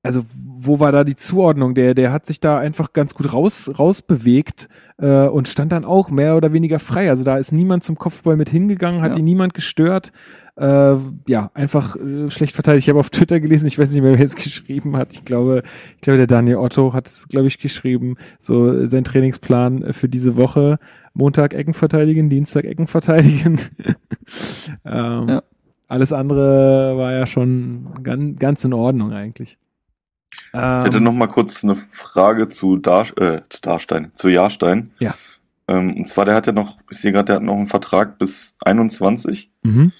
also wo war da die Zuordnung? Der, der hat sich da einfach ganz gut raus, rausbewegt äh, und stand dann auch mehr oder weniger frei. Also da ist niemand zum Kopfball mit hingegangen, hat Ja. ihn niemand gestört. Äh, ja, einfach äh, schlecht verteidigt. Ich habe auf Twitter gelesen, ich weiß nicht mehr, wer es *laughs* geschrieben hat. Ich glaube, ich glaube, der Daniel Otto hat es, glaube ich, geschrieben. So äh, sein Trainingsplan für diese Woche. Montag Ecken verteidigen, Dienstag Ecken verteidigen. *laughs* ähm, Ja. Alles andere war ja schon ganz, ganz in Ordnung eigentlich. ich hätte noch mal kurz eine Frage zu, Dar äh, zu Darstein, zu Jahrstein. Ja. Ähm, und zwar, der hat ja noch, ich sehe gerade, der hat noch einen Vertrag bis 21. Mhm.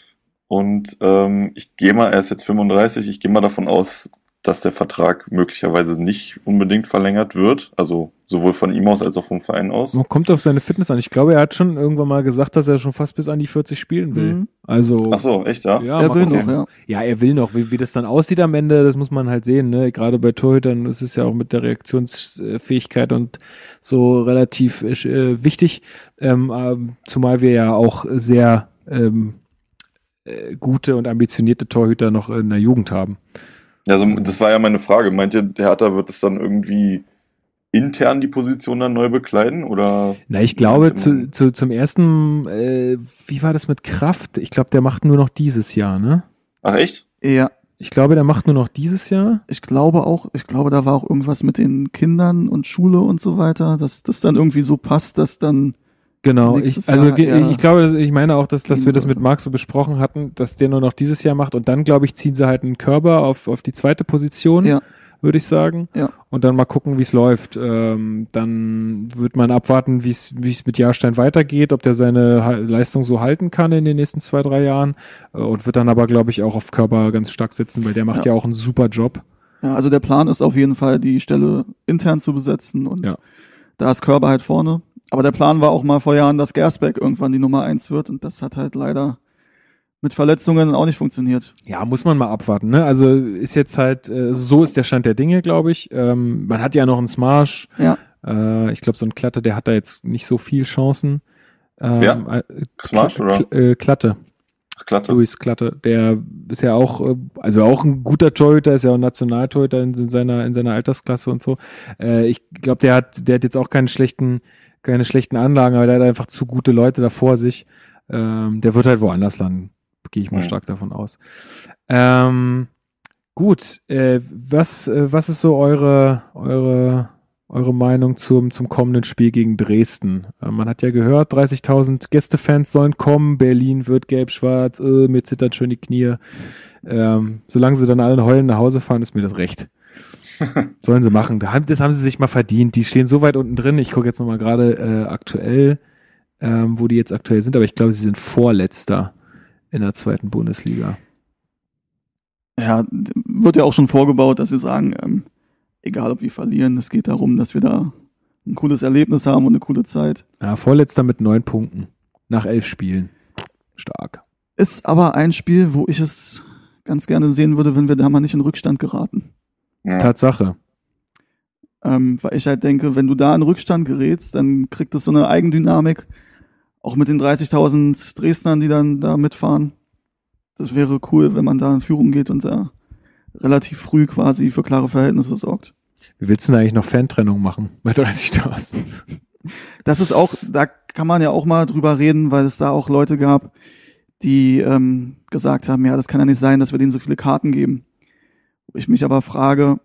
Und ähm, ich gehe mal, er ist jetzt 35, ich gehe mal davon aus, dass der Vertrag möglicherweise nicht unbedingt verlängert wird. Also sowohl von ihm aus als auch vom Verein aus. Man kommt auf seine Fitness an. Ich glaube, er hat schon irgendwann mal gesagt, dass er schon fast bis an die 40 spielen will. Mhm. Also Ach so, echt, ja? ja, er will noch, ja. Ja, er will noch. Wie, wie das dann aussieht am Ende, das muss man halt sehen. Ne? Gerade bei Torhütern ist es ja auch mit der Reaktionsfähigkeit und so relativ äh, wichtig. Ähm, ähm, zumal wir ja auch sehr ähm, äh, gute und ambitionierte Torhüter noch in der Jugend haben. Also, das war ja meine Frage. Meint ihr, der Hertha wird es dann irgendwie intern die Position dann neu bekleiden? Oder Na, ich glaube, zu, zu, zum ersten, äh, wie war das mit Kraft? Ich glaube, der macht nur noch dieses Jahr, ne? Ach echt? Ja, Ich glaube, der macht nur noch dieses Jahr. ich glaube auch, ich glaube, da war auch irgendwas mit den Kindern und Schule und so weiter, dass das dann irgendwie so passt, dass dann, Genau, ich, also Jahr eher ich glaube, ich meine auch, dass, dass wir das mit gegen- Marc so besprochen hatten, dass der nur noch dieses Jahr macht und dann, glaube ich, ziehen sie halt einen Körper auf, auf die zweite Position, Ja. würde ich sagen. Ja. Und dann mal gucken, wie es läuft. Ähm, dann wird man abwarten, wie es wie es mit Jahrstein weitergeht, ob der seine Leistung so halten kann in den nächsten zwei, drei Jahren äh, und wird dann aber, glaube ich, auch auf Körper ganz stark sitzen, weil der macht ja, Ja. auch einen super Job. ja, also der Plan ist auf jeden Fall, die Stelle intern zu besetzen und Ja. da ist Körber halt vorne. Aber der Plan war auch mal vor Jahren, dass Gersbeck irgendwann die Nummer eins wird und das hat halt leider mit Verletzungen auch nicht funktioniert. Ja, muss man mal abwarten. Ne? Also ist jetzt halt, äh, so ist der Stand der Dinge, glaube ich. Ähm, man hat ja noch einen Smash. Ja. Äh, ich glaube, so ein Klatte, der hat da jetzt nicht so viel Chancen. Ähm, Wer? äh, Smash, Kl- oder? Kl- äh, Klatte, Klatte. Luis Klatte, der ist ja auch, äh, also auch ein guter Torhüter, ist ja auch ein Nationaltorhüter in, in seiner in seiner Altersklasse und so. Äh, ich glaube, der hat, der hat jetzt auch keinen schlechten, keine schlechten Anlagen, aber der hat einfach zu gute Leute da vor sich. Ähm, der wird halt woanders landen, gehe ich mal Mhm. stark davon aus. Ähm, gut, äh, was äh, was ist so eure eure eure Meinung zum, zum kommenden Spiel gegen Dresden? Äh, man hat ja gehört, 30.000 Gästefans sollen kommen, Berlin wird gelb-schwarz, äh, mir zittern schön die Knie. Ähm, solange sie dann alle heulen nach Hause fahren, ist mir das recht. *laughs* Sollen sie machen. Das haben sie sich mal verdient. Die stehen so weit unten drin. Ich gucke jetzt nochmal gerade äh, aktuell, ähm, wo die jetzt aktuell sind, aber ich glaube, sie sind Vorletzter in der zweiten Bundesliga. Ja, wird ja auch schon vorgebaut, dass sie sagen, ähm, egal ob wir verlieren, es geht darum, dass wir da ein cooles Erlebnis haben und eine coole Zeit. Ja, Vorletzter mit neun Punkten nach elf Spielen. Stark. Ist aber ein Spiel, wo ich es ganz gerne sehen würde, wenn wir da mal nicht in Rückstand geraten. Ja. Tatsache. Ähm, weil ich halt denke, wenn du da in Rückstand gerätst, dann kriegt das so eine Eigendynamik. Auch mit den 30.000 Dresdnern, die dann da mitfahren. Das wäre cool, wenn man da in Führung geht und da relativ früh quasi für klare Verhältnisse sorgt. Wie willst du denn eigentlich noch Fantrennung machen bei 30.000? Das ist auch, da kann man ja auch mal drüber reden, weil es da auch Leute gab, die ähm, gesagt haben, ja, das kann ja nicht sein, dass wir denen so viele Karten geben. Wo ich mich aber frage,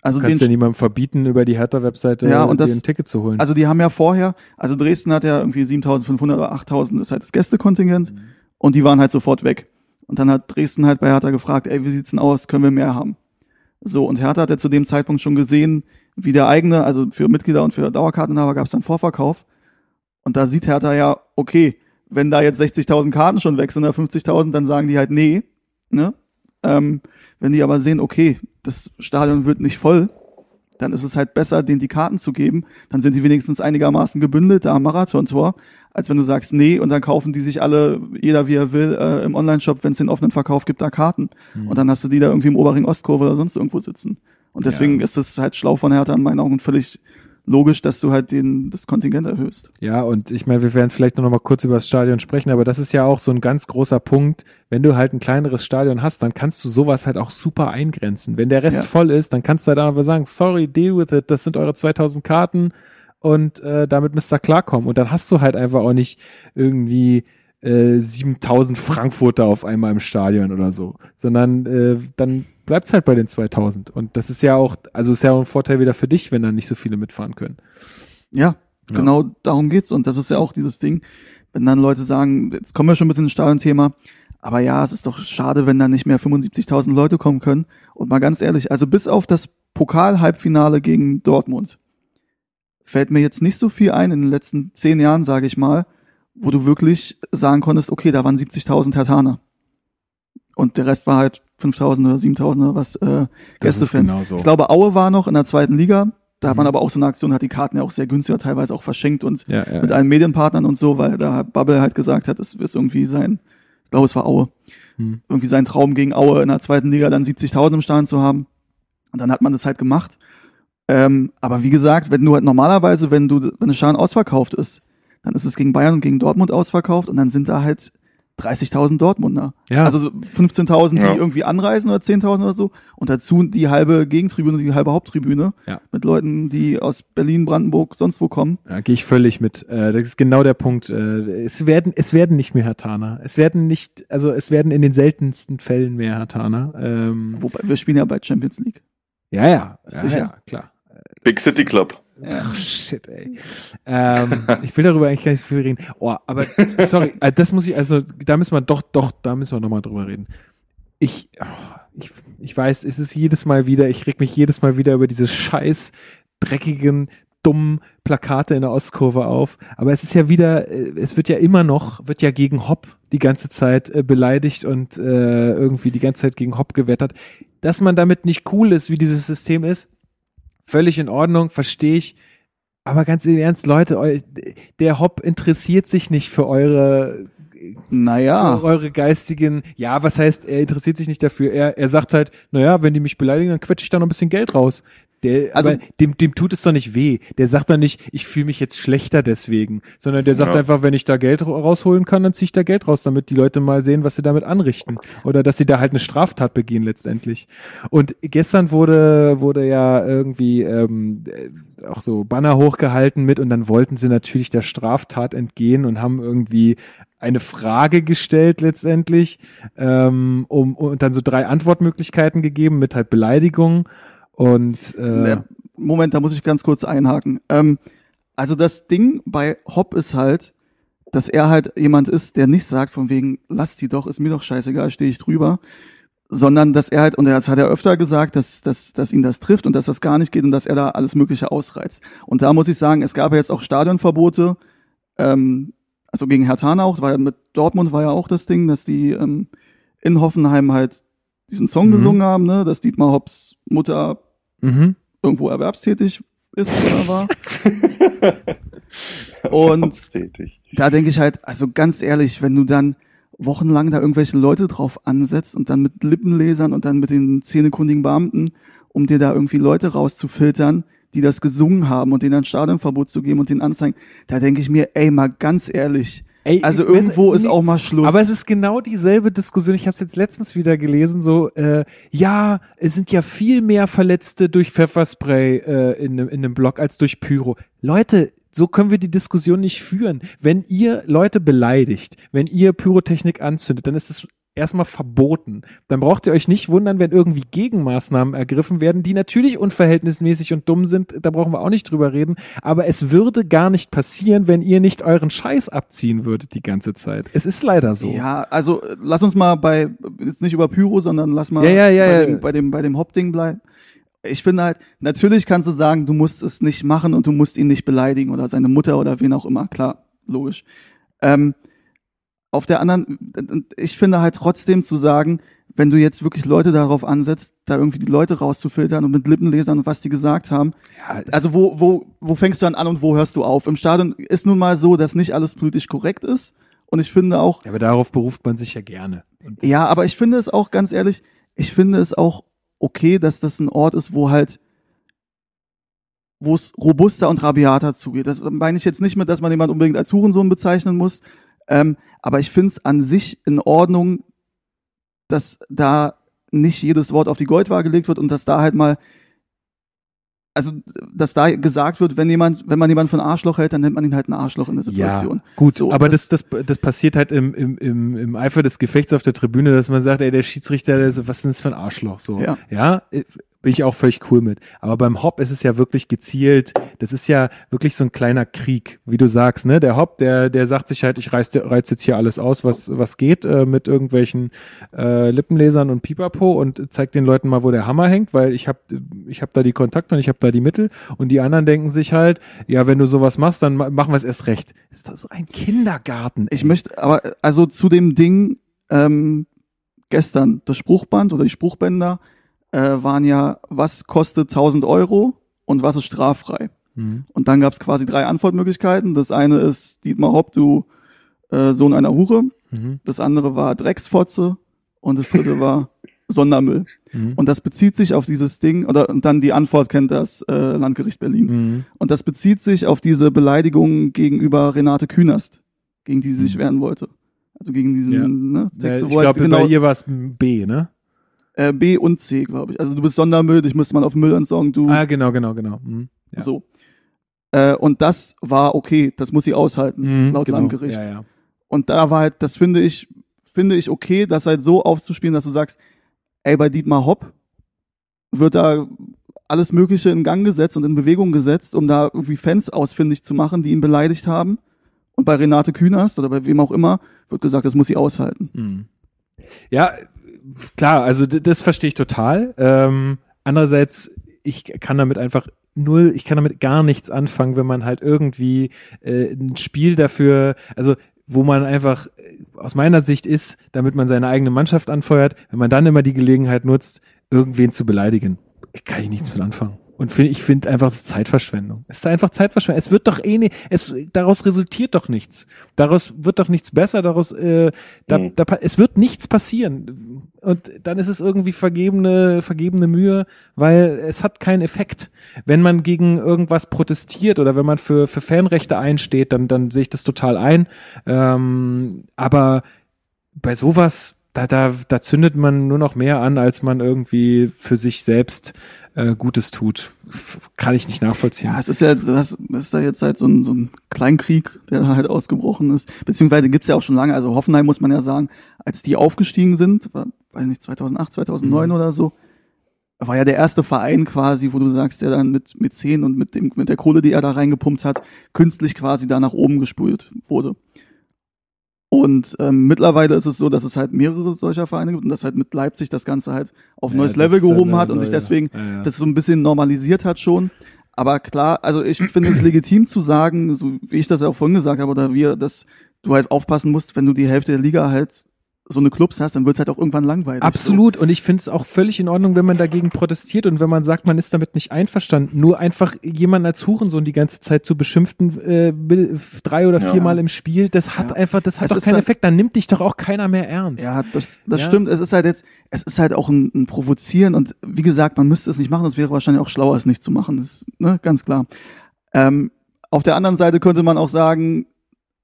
also Du kannst den ja niemandem verbieten, über die Hertha-Webseite Ja, und das- ein Ticket zu holen. Also die haben ja vorher, also Dresden hat ja irgendwie 7500 oder 8000 ist halt das Gästekontingent und die waren halt sofort weg. Und dann hat Dresden halt bei Hertha gefragt, ey, wie sieht's denn aus, können wir mehr haben? So, und Hertha hat ja zu dem Zeitpunkt schon gesehen, wie der eigene, also für Mitglieder und für Dauerkarteninhaber gab es dann Vorverkauf. Und da sieht Hertha ja, okay, wenn da jetzt 60.000 Karten schon weg sind oder 50.000, dann sagen die halt nee. Ne? Ähm, wenn die aber sehen, okay, das Stadion wird nicht voll, dann ist es halt besser, denen die Karten zu geben. Dann sind die wenigstens einigermaßen gebündelt da am Marathontor, als wenn du sagst, nee, und dann kaufen die sich alle, jeder wie er will, äh, im Onlineshop, wenn es den offenen Verkauf gibt, da Karten. Und dann hast du die da irgendwie im Oberring Ostkurve oder sonst irgendwo sitzen. Und deswegen ist es halt schlau von Hertha in meinen Augen völlig logisch, dass du halt den, das Kontingent erhöhst. Ja, und ich meine, wir werden vielleicht noch mal kurz über das Stadion sprechen, aber das ist ja auch so ein ganz großer Punkt. Wenn du halt ein kleineres Stadion hast, dann kannst du sowas halt auch super eingrenzen. Wenn der Rest Ja. voll ist, dann kannst du halt einfach sagen, sorry, deal with it, das sind eure 2000 Karten und äh, damit müsst ihr klarkommen. Und dann hast du halt einfach auch nicht irgendwie äh, 7000 Frankfurter auf einmal im Stadion oder so, sondern äh, dann bleibt's halt bei den 2000. Und das ist ja auch, also ist ja auch ein Vorteil wieder für dich, wenn dann nicht so viele mitfahren können. Ja, Ja. genau darum geht's. Und das ist ja auch dieses Ding, wenn dann Leute sagen, jetzt kommen wir schon ein bisschen ins Stadion-Thema, aber ja, es ist doch schade, wenn da nicht mehr 75.000 Leute kommen können. Und mal ganz ehrlich, also bis auf das Pokal-Halbfinale gegen Dortmund. Fällt mir jetzt nicht so viel ein in den letzten zehn Jahren, sage ich mal, wo du wirklich sagen konntest, okay, da waren 70.000 Hertaner. Und der Rest war halt 5.000 oder 7.000 oder was äh, Gästefans. genau so. Ich glaube, Aue war noch in der zweiten Liga. Da hat man Mhm. aber auch so eine Aktion, hat die Karten ja auch sehr günstig, teilweise auch verschenkt und Ja, ja. mit allen Medienpartnern und so, weil da Bubble halt gesagt hat, es ist irgendwie sein, ich glaube, es war Aue, Hm. irgendwie sein Traum gegen Aue in der zweiten Liga dann 70.000 im Stadion zu haben. Und dann hat man das halt gemacht. Ähm, aber wie gesagt, wenn du halt normalerweise, wenn du, wenn eine Stadion ausverkauft ist, dann ist es gegen Bayern und gegen Dortmund ausverkauft und dann sind da halt 30.000 Dortmunder. Ja. Also so 15.000, die Ja. irgendwie anreisen oder 10.000 oder so. Und dazu die halbe Gegentribüne, die halbe Haupttribüne. Ja. Mit Leuten, die aus Berlin, Brandenburg, sonst wo kommen. Ja, gehe ich völlig mit. Äh, das ist genau der Punkt. Äh, es werden, es werden nicht mehr Hatana. Es werden nicht, also es werden in den seltensten Fällen mehr Hatana. Ähm, Wobei, wir spielen ja bei Champions League. ja, ja, ja, Sicher. ja, klar. Big City Club. Ach, shit, ey. ähm, *laughs* ich will darüber eigentlich gar nicht so viel reden. Oh, aber sorry, äh, das muss ich, also da müssen wir doch, doch, da müssen wir nochmal drüber reden. Ich, oh, ich, ich weiß, es ist jedes Mal wieder, ich reg mich jedes Mal wieder über diese scheiß, dreckigen, dummen Plakate in der Ostkurve auf. Aber es ist ja wieder, äh, es wird ja immer noch, wird ja gegen Hopp die ganze Zeit äh, beleidigt und äh, irgendwie die ganze Zeit gegen Hopp gewettert. Dass man damit nicht cool ist, wie dieses System ist, völlig in Ordnung, verstehe ich. Aber ganz im Ernst, Leute, eu, der Hopp interessiert sich nicht für eure, Naja. für eure geistigen, ja, was heißt, er interessiert sich nicht dafür. Er, er sagt halt, naja, wenn die mich beleidigen, dann quetsche ich da noch ein bisschen Geld raus. Der, Also- aber dem, dem tut es doch nicht weh. Der sagt dann nicht, ich fühle mich jetzt schlechter deswegen, sondern der sagt Ja. einfach, wenn ich da Geld ra- rausholen kann, dann ziehe ich da Geld raus, damit die Leute mal sehen, was sie damit anrichten. Oder dass sie da halt eine Straftat begehen letztendlich. Und gestern wurde, wurde ja irgendwie ähm, äh, auch so Banner hochgehalten mit und dann wollten sie natürlich der Straftat entgehen und haben irgendwie eine Frage gestellt letztendlich ähm, um, und dann so drei Antwortmöglichkeiten gegeben mit halt Beleidigungen und äh, Ne, Moment, da muss ich ganz kurz einhaken. Ähm, also das Ding bei Hopp ist halt, dass er halt jemand ist, der nicht sagt von wegen, lass die doch, ist mir doch scheißegal, stehe ich drüber, sondern dass er halt, und das hat er öfter gesagt, dass, dass, dass ihn das trifft und dass das gar nicht geht und dass er da alles Mögliche ausreizt. Und da muss ich sagen, es gab ja jetzt auch Stadionverbote, ähm, also gegen Hertha auch, weil mit Dortmund war ja auch das Ding, dass die ähm, in Hoffenheim halt diesen Song Mhm. gesungen haben, ne, dass Dietmar Hopps Mutter mhm. irgendwo erwerbstätig ist oder war. *laughs* Und da denke ich halt, also ganz ehrlich, wenn du dann wochenlang da irgendwelche Leute drauf ansetzt und dann mit Lippenlesern und dann mit den zehnekundigen Beamten, um dir da irgendwie Leute rauszufiltern, die das gesungen haben und denen ein Stadionverbot zu geben und den anzeigen, da denke ich mir, ey, mal ganz ehrlich, Ey, also irgendwo ist auch mal Schluss. Aber es ist genau dieselbe Diskussion. Ich habe es jetzt letztens wieder gelesen. So, äh, ja, es sind ja viel mehr Verletzte durch Pfefferspray äh, in, nem- in einem Block als durch Pyro. Leute, so können wir die Diskussion nicht führen. Wenn ihr Leute beleidigt, wenn ihr Pyrotechnik anzündet, dann ist es erstmal verboten. Dann braucht ihr euch nicht wundern, wenn irgendwie Gegenmaßnahmen ergriffen werden, die natürlich unverhältnismäßig und dumm sind. Da brauchen wir auch nicht drüber reden. Aber es würde gar nicht passieren, wenn ihr nicht euren Scheiß abziehen würdet die ganze Zeit. Es ist leider so. Ja, also äh, lass uns mal bei, jetzt nicht über Pyro, sondern lass mal Ja, ja, ja, bei. Dem, bei dem, bei dem Hauptding bleiben. Ich finde halt, natürlich kannst du sagen, du musst es nicht machen und du musst ihn nicht beleidigen oder seine Mutter oder wen auch immer. Klar, logisch. Ähm, auf der anderen, ich finde halt trotzdem zu sagen, wenn du jetzt wirklich Leute darauf ansetzt, da irgendwie die Leute rauszufiltern und mit Lippenlesern und was die gesagt haben, Ja, also wo, wo, wo fängst du dann an und wo hörst du auf? Im Stadion ist nun mal so, dass nicht alles politisch korrekt ist. Und ich finde auch, Ja, aber darauf beruft man sich ja gerne. Ja, aber ich finde es auch ganz ehrlich, ich finde es auch okay, dass das ein Ort ist, wo halt, wo es robuster und rabiater zugeht. Das meine ich jetzt nicht mit, dass man jemand unbedingt als Hurensohn bezeichnen muss, ähm, aber ich finde es an sich in Ordnung, dass da nicht jedes Wort auf die Goldwaage gelegt wird und dass da halt mal also, dass da gesagt wird, wenn jemand, wenn man jemanden ein Arschloch hält, dann nennt man ihn halt ein Arschloch in der Situation. Ja, gut, So, aber das, das, das passiert halt im, im, im, im Eifer des Gefechts auf der Tribüne, dass man sagt, ey, der Schiedsrichter, was ist denn das für ein Arschloch? So, Ja. ja, äh, bin ich auch völlig cool mit. Aber beim Hop ist es ja wirklich gezielt, das ist ja wirklich so ein kleiner Krieg, wie du sagst, ne? Der Hop, der, der sagt sich halt, ich reiß, reiz jetzt hier alles aus, was, was geht, äh, mit irgendwelchen äh, Lippenlesern und Pipapo und zeigt den Leuten mal, wo der Hammer hängt, weil ich habe ich hab da die Kontakte und ich habe da die Mittel und die anderen denken sich halt, ja, wenn du sowas machst, dann ma- machen wir es erst recht. Ist das ein Kindergarten? Ich möchte, aber also zu dem Ding ähm, gestern, das Spruchband oder die Spruchbänder äh, waren ja, was kostet 1000 Euro und was ist straffrei? Mhm. Und dann gab es quasi drei Antwortmöglichkeiten. Das eine ist Dietmar Hopp, du äh, Sohn einer Hure. Mhm. Das andere war Drecksfotze und das dritte war *laughs* Sondermüll. Mhm. Und das bezieht sich auf dieses Ding, oder und dann die Antwort kennt das äh, Landgericht Berlin. Mhm. Und das bezieht sich auf diese Beleidigung gegenüber Renate Künast, gegen die sie sich wehren wollte. Also gegen diesen Ja. ne, Ja, Text, ich wo halt glaube, bei ihr war es B, ne? Äh, B und C, glaube ich. Also du bist Sondermüll, dich müsste man auf Müll entsorgen, du Ah, genau, genau, genau. Mhm. Ja. so. Äh, und das war okay, das muss sie aushalten, Mhm, laut genau. Landgericht. Ja, ja. Und da war halt, das finde ich, finde ich okay, das halt so aufzuspielen, dass du sagst, ey, bei Dietmar Hopp wird da alles Mögliche in Gang gesetzt und in Bewegung gesetzt, um da irgendwie Fans ausfindig zu machen, die ihn beleidigt haben. Und bei Renate Künast oder bei wem auch immer wird gesagt, das muss sie aushalten. Mhm. Ja, klar, also das verstehe ich total. Ähm, andererseits, ich kann damit einfach null, ich kann damit gar nichts anfangen, wenn man halt irgendwie äh, ein Spiel dafür, also wo man einfach äh, aus meiner Sicht ist, damit man seine eigene Mannschaft anfeuert, wenn man dann immer die Gelegenheit nutzt, irgendwen zu beleidigen. Ich kann ich nichts mit anfangen. Und find, ich finde einfach, es ist Zeitverschwendung. Es ist einfach Zeitverschwendung. Es wird doch eh nicht, es, daraus resultiert doch nichts. Daraus wird doch nichts besser, daraus, äh, da, Mhm. da, es wird nichts passieren. Und dann ist es irgendwie vergebene, vergebene Mühe, weil es hat keinen Effekt. Wenn man gegen irgendwas protestiert oder wenn man für, für Fanrechte einsteht, dann, dann sehe ich das total ein. Ähm, aber bei sowas, da, da, da zündet man nur noch mehr an, als man irgendwie für sich selbst äh, Gutes tut. Das kann ich nicht nachvollziehen. Ja, es ist ja, das ist da jetzt halt so ein, so ein Kleinkrieg, der da halt ausgebrochen ist. Beziehungsweise gibt's ja auch schon lange. Also Hoffenheim muss man ja sagen, als die aufgestiegen sind, war, weiß nicht, 2008, 2009 Mhm. oder so, war ja der erste Verein quasi, wo du sagst, der dann mit, mit 10 und mit dem, mit der Kohle, die er da reingepumpt hat, künstlich quasi da nach oben gespült wurde. Und ähm, mittlerweile ist es so, dass es halt mehrere solcher Vereine gibt und dass halt mit Leipzig das Ganze halt auf Ja, neues Level gehoben hat und sich deswegen ja. das so ein bisschen normalisiert hat schon. Aber klar, also ich finde es legitim zu sagen, so wie ich das ja auch vorhin gesagt habe, oder wir, dass du halt aufpassen musst, wenn du die Hälfte der Liga halt so eine Clubs hast, dann wird's halt auch irgendwann langweilig. Absolut. Und ich finde es auch völlig in Ordnung, wenn man dagegen protestiert und wenn man sagt, man ist damit nicht einverstanden. Nur einfach jemanden als Hurensohn die ganze Zeit zu beschimpften, äh, drei oder Ja. viermal im Spiel, das hat Ja. einfach, das hat Es doch keinen halt- Effekt. Dann nimmt dich doch auch keiner mehr ernst. So. Ja, das, das Ja. stimmt. Es ist halt jetzt, es ist halt auch ein, ein Provozieren und wie gesagt, man müsste es nicht machen. Es wäre wahrscheinlich auch schlauer, es nicht zu machen. Das ist ne, ganz klar. Ähm, auf der anderen Seite könnte man auch sagen,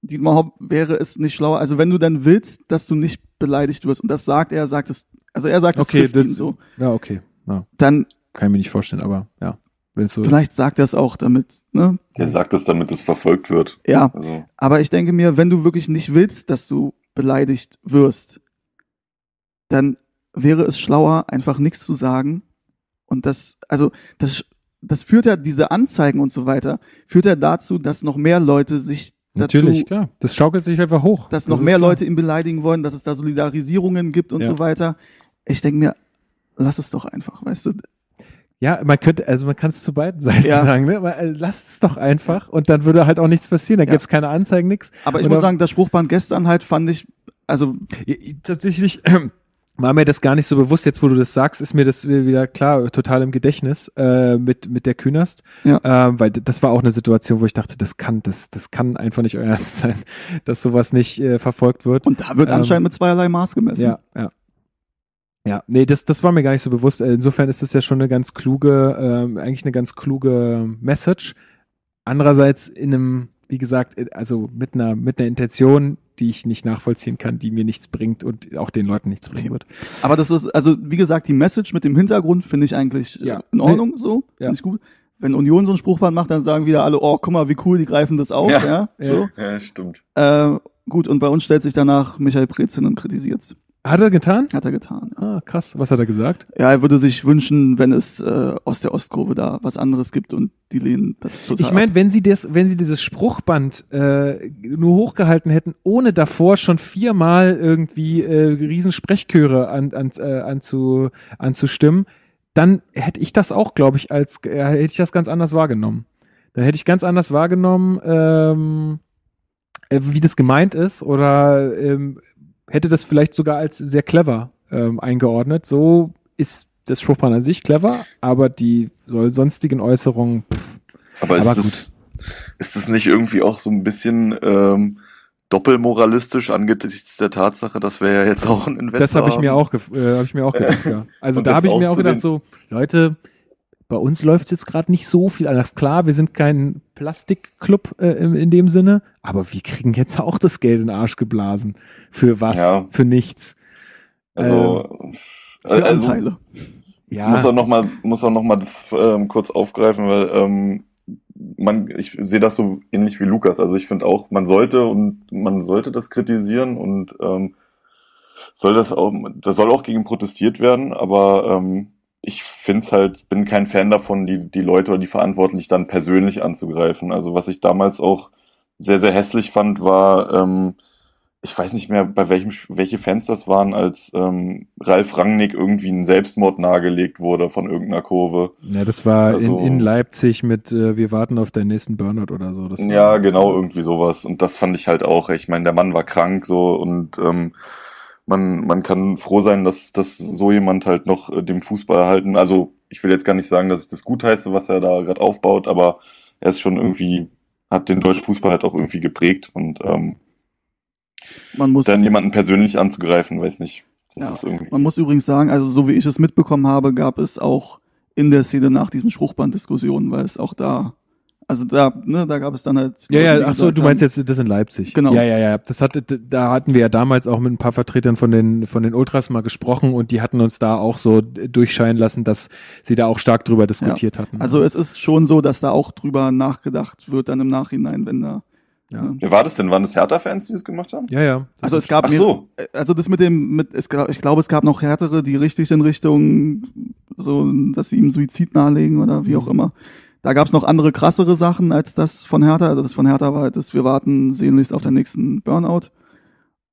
Dietmar Hopp wäre es nicht schlauer. Also wenn du dann willst, dass du nicht beleidigt wirst und das sagt er, sagt es, also er sagt es okay, ihn das, so, ja, okay. Ja, dann kann ich mir nicht vorstellen, aber ja, wenn es so Vielleicht sagt er es auch damit, ne? Der sagt es, damit es verfolgt wird. Ja, Also, aber ich denke mir, wenn du wirklich nicht willst, dass du beleidigt wirst, dann wäre es schlauer, einfach nichts zu sagen. Und das, also, das, das führt ja, diese Anzeigen und so weiter, führt ja dazu, dass noch mehr Leute sich ist. Natürlich, dazu, klar. Das schaukelt sich einfach hoch. dass Das noch mehr. Leute ihn beleidigen wollen, dass es da Solidarisierungen gibt und Ja. so weiter. Ich denke mir, lass es doch einfach, weißt du? Ja, man könnte, also man kann es zu beiden Seiten Ja. sagen, ne? Man, äh, lasst es doch einfach und dann würde halt auch nichts passieren. Da Ja. gäbe es keine Anzeigen, nichts. Aber ich Oder- muss sagen, das Spruchband gestern halt fand ich, also Tatsächlich *clears throat* war mir das gar nicht so bewusst. Jetzt, wo du das sagst, ist mir das wieder klar, total im Gedächtnis äh, mit mit der Künast, Ja. ähm, weil das war auch eine Situation, wo ich dachte, das kann das das kann einfach nicht euer *laughs* Ernst sein, dass sowas nicht äh, verfolgt wird. und da wird Ähm, anscheinend mit zweierlei Maß gemessen. Ja, ja. Ja, nee, das, das war mir gar nicht so bewusst. Äh, Insofern ist das ja schon eine ganz kluge, ähm, eigentlich eine ganz kluge Message. Andererseits in einem, wie gesagt, äh, also mit einer, mit einer Intention, die ich nicht nachvollziehen kann, die mir nichts bringt und auch den Leuten nichts bringen wird. Aber das ist, also wie gesagt, die Message mit dem Hintergrund finde ich eigentlich äh, Ja. in Ordnung so. Ja. Finde ich gut. Wenn Union so ein Spruchband macht, dann sagen wieder alle, oh, guck mal, wie cool, die greifen das auf. Ja, Ja. so. ja, stimmt. Äh, gut, und bei uns stellt sich danach Michael Brez hin und kritisiert's. Hat er getan? Hat er getan. Ja. Ah, krass. Was hat er gesagt? Ja, er würde sich wünschen, wenn es äh, aus der Ostkurve da was anderes gibt und die lehnen das total. Ich meine, wenn sie das, wenn sie dieses Spruchband äh, nur hochgehalten hätten, ohne davor schon viermal irgendwie äh, Riesensprechchöre an, an, äh, anzu, anzustimmen, dann hätte ich das auch, glaube ich, als äh, hätte ich das ganz anders wahrgenommen. Dann hätte ich ganz anders wahrgenommen, ähm, äh, wie das gemeint ist, oder ähm, hätte das vielleicht sogar als sehr clever ähm, eingeordnet. So ist das Spruchband an sich clever, aber die soll sonstigen Äußerungen. Pff, Aber ist, Aber das, ist das nicht irgendwie auch so ein bisschen ähm, doppelmoralistisch angesichts der Tatsache, dass wir ja jetzt auch einen Investor das habe ich mir auch, äh, hab ich mir auch gedacht, ja. *laughs* Also da habe ich mir auch gedacht, so, Leute, bei uns läuft jetzt gerade nicht so viel anders. Klar, wir sind kein Plastikclub äh, in, in dem Sinne, aber wir kriegen jetzt auch das Geld in den Arsch geblasen. Für was? Ja. Für nichts. Also, für also Anteile. Ja, muss auch noch mal muss auch noch mal das ähm, kurz aufgreifen, weil ähm, man ich sehe das so ähnlich wie Lukas. Also ich finde auch, man sollte und man sollte das kritisieren und ähm, soll das auch, da soll auch gegen protestiert werden, aber ähm, ich finde es halt, bin kein Fan davon, die die Leute oder die Verantwortlichen dann persönlich anzugreifen. Also was ich damals auch sehr sehr hässlich fand, war ähm, ich weiß nicht mehr, bei welchem, welche Fans das waren, als ähm, Ralf Rangnick irgendwie ein Selbstmord nahegelegt wurde von irgendeiner Kurve. ja, das war Also- in, in Leipzig mit äh, Wir warten auf deinen nächsten Burnout oder so. Das war, Ja, genau, irgendwie sowas. Und das fand ich halt auch. Ich meine, der Mann war krank so und ähm, man, man kann froh sein, dass, dass so jemand halt noch äh, dem Fußball erhalten. Also ich will jetzt gar nicht sagen, dass ich das gut heiße, was er da gerade aufbaut, aber er ist schon irgendwie, hat den deutschen Fußball halt auch irgendwie geprägt und ähm, Man muss, dann jemanden persönlich anzugreifen, weiß nicht. Ja. man muss übrigens sagen, also so wie ich es mitbekommen habe, gab es auch in der Szene nach diesem Spruchband Diskussionen, weil es auch da, also da, ne, da gab es dann halt. Ja, Leute, ja, ach so, du meinst haben, jetzt das in Leipzig. Genau. Ja, ja, ja. Das hatte, da hatten wir ja damals auch mit ein paar Vertretern von den, von den Ultras mal gesprochen und die hatten uns da auch so durchscheinen lassen, dass sie da auch stark drüber diskutiert hatten. Also es ist schon so, dass da auch drüber nachgedacht wird dann im Nachhinein, wenn da. Ja. ne. Wer war das denn? Waren das Hertha-Fans, die das gemacht haben? ja, ja. Also es gab Ach mir, so. also das mit dem, mit, es, ich glaube, es gab noch härtere, die richtig in Richtung so, dass sie ihm Suizid nahelegen oder wie auch Mhm. immer. Da gab es noch andere krassere Sachen als das von Hertha. Also das von Hertha war halt das, wir warten sehnlichst auf den nächsten Burnout.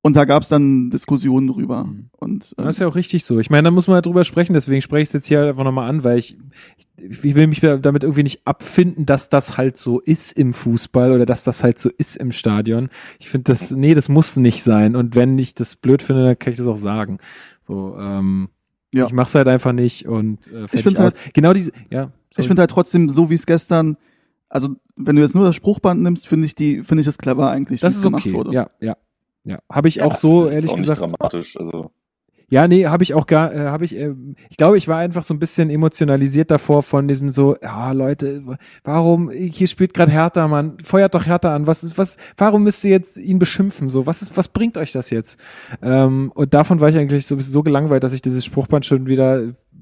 Und da gab es dann Diskussionen drüber. Mhm. Und äh, Das ist ja auch richtig so. Ich meine, da muss man halt drüber sprechen, deswegen spreche ich es jetzt hier einfach nochmal an, weil ich, ich, ich will mich damit irgendwie nicht abfinden, dass das halt so ist im Fußball oder dass das halt so ist im Stadion. Ich finde das, nee, das muss nicht sein. Und wenn ich das blöd finde, dann kann ich das auch sagen. So, ähm, Ja. ich mach's halt einfach nicht und äh, find aus. halt- genau diese, ja. Ich sorry. finde halt trotzdem, so wie es gestern, also wenn du jetzt nur das Spruchband nimmst, finde ich die, finde ich es clever eigentlich, wie das es ist gemacht okay. wurde. Ja, ja. Ja, habe ich auch das so ist ehrlich auch gesagt. nicht dramatisch. Also Ja, nee, habe ich auch gar, äh, habe ich, äh, ich glaube, ich war einfach so ein bisschen emotionalisiert davor von diesem so, ja, Leute, warum, hier spielt gerade Hertha, Mann, feuert doch Hertha an, was ist, was, warum müsst ihr jetzt ihn beschimpfen, so, was ist, was bringt euch das jetzt? Ähm, und davon war ich eigentlich so, so gelangweilt, dass ich dieses Spruchband schon wieder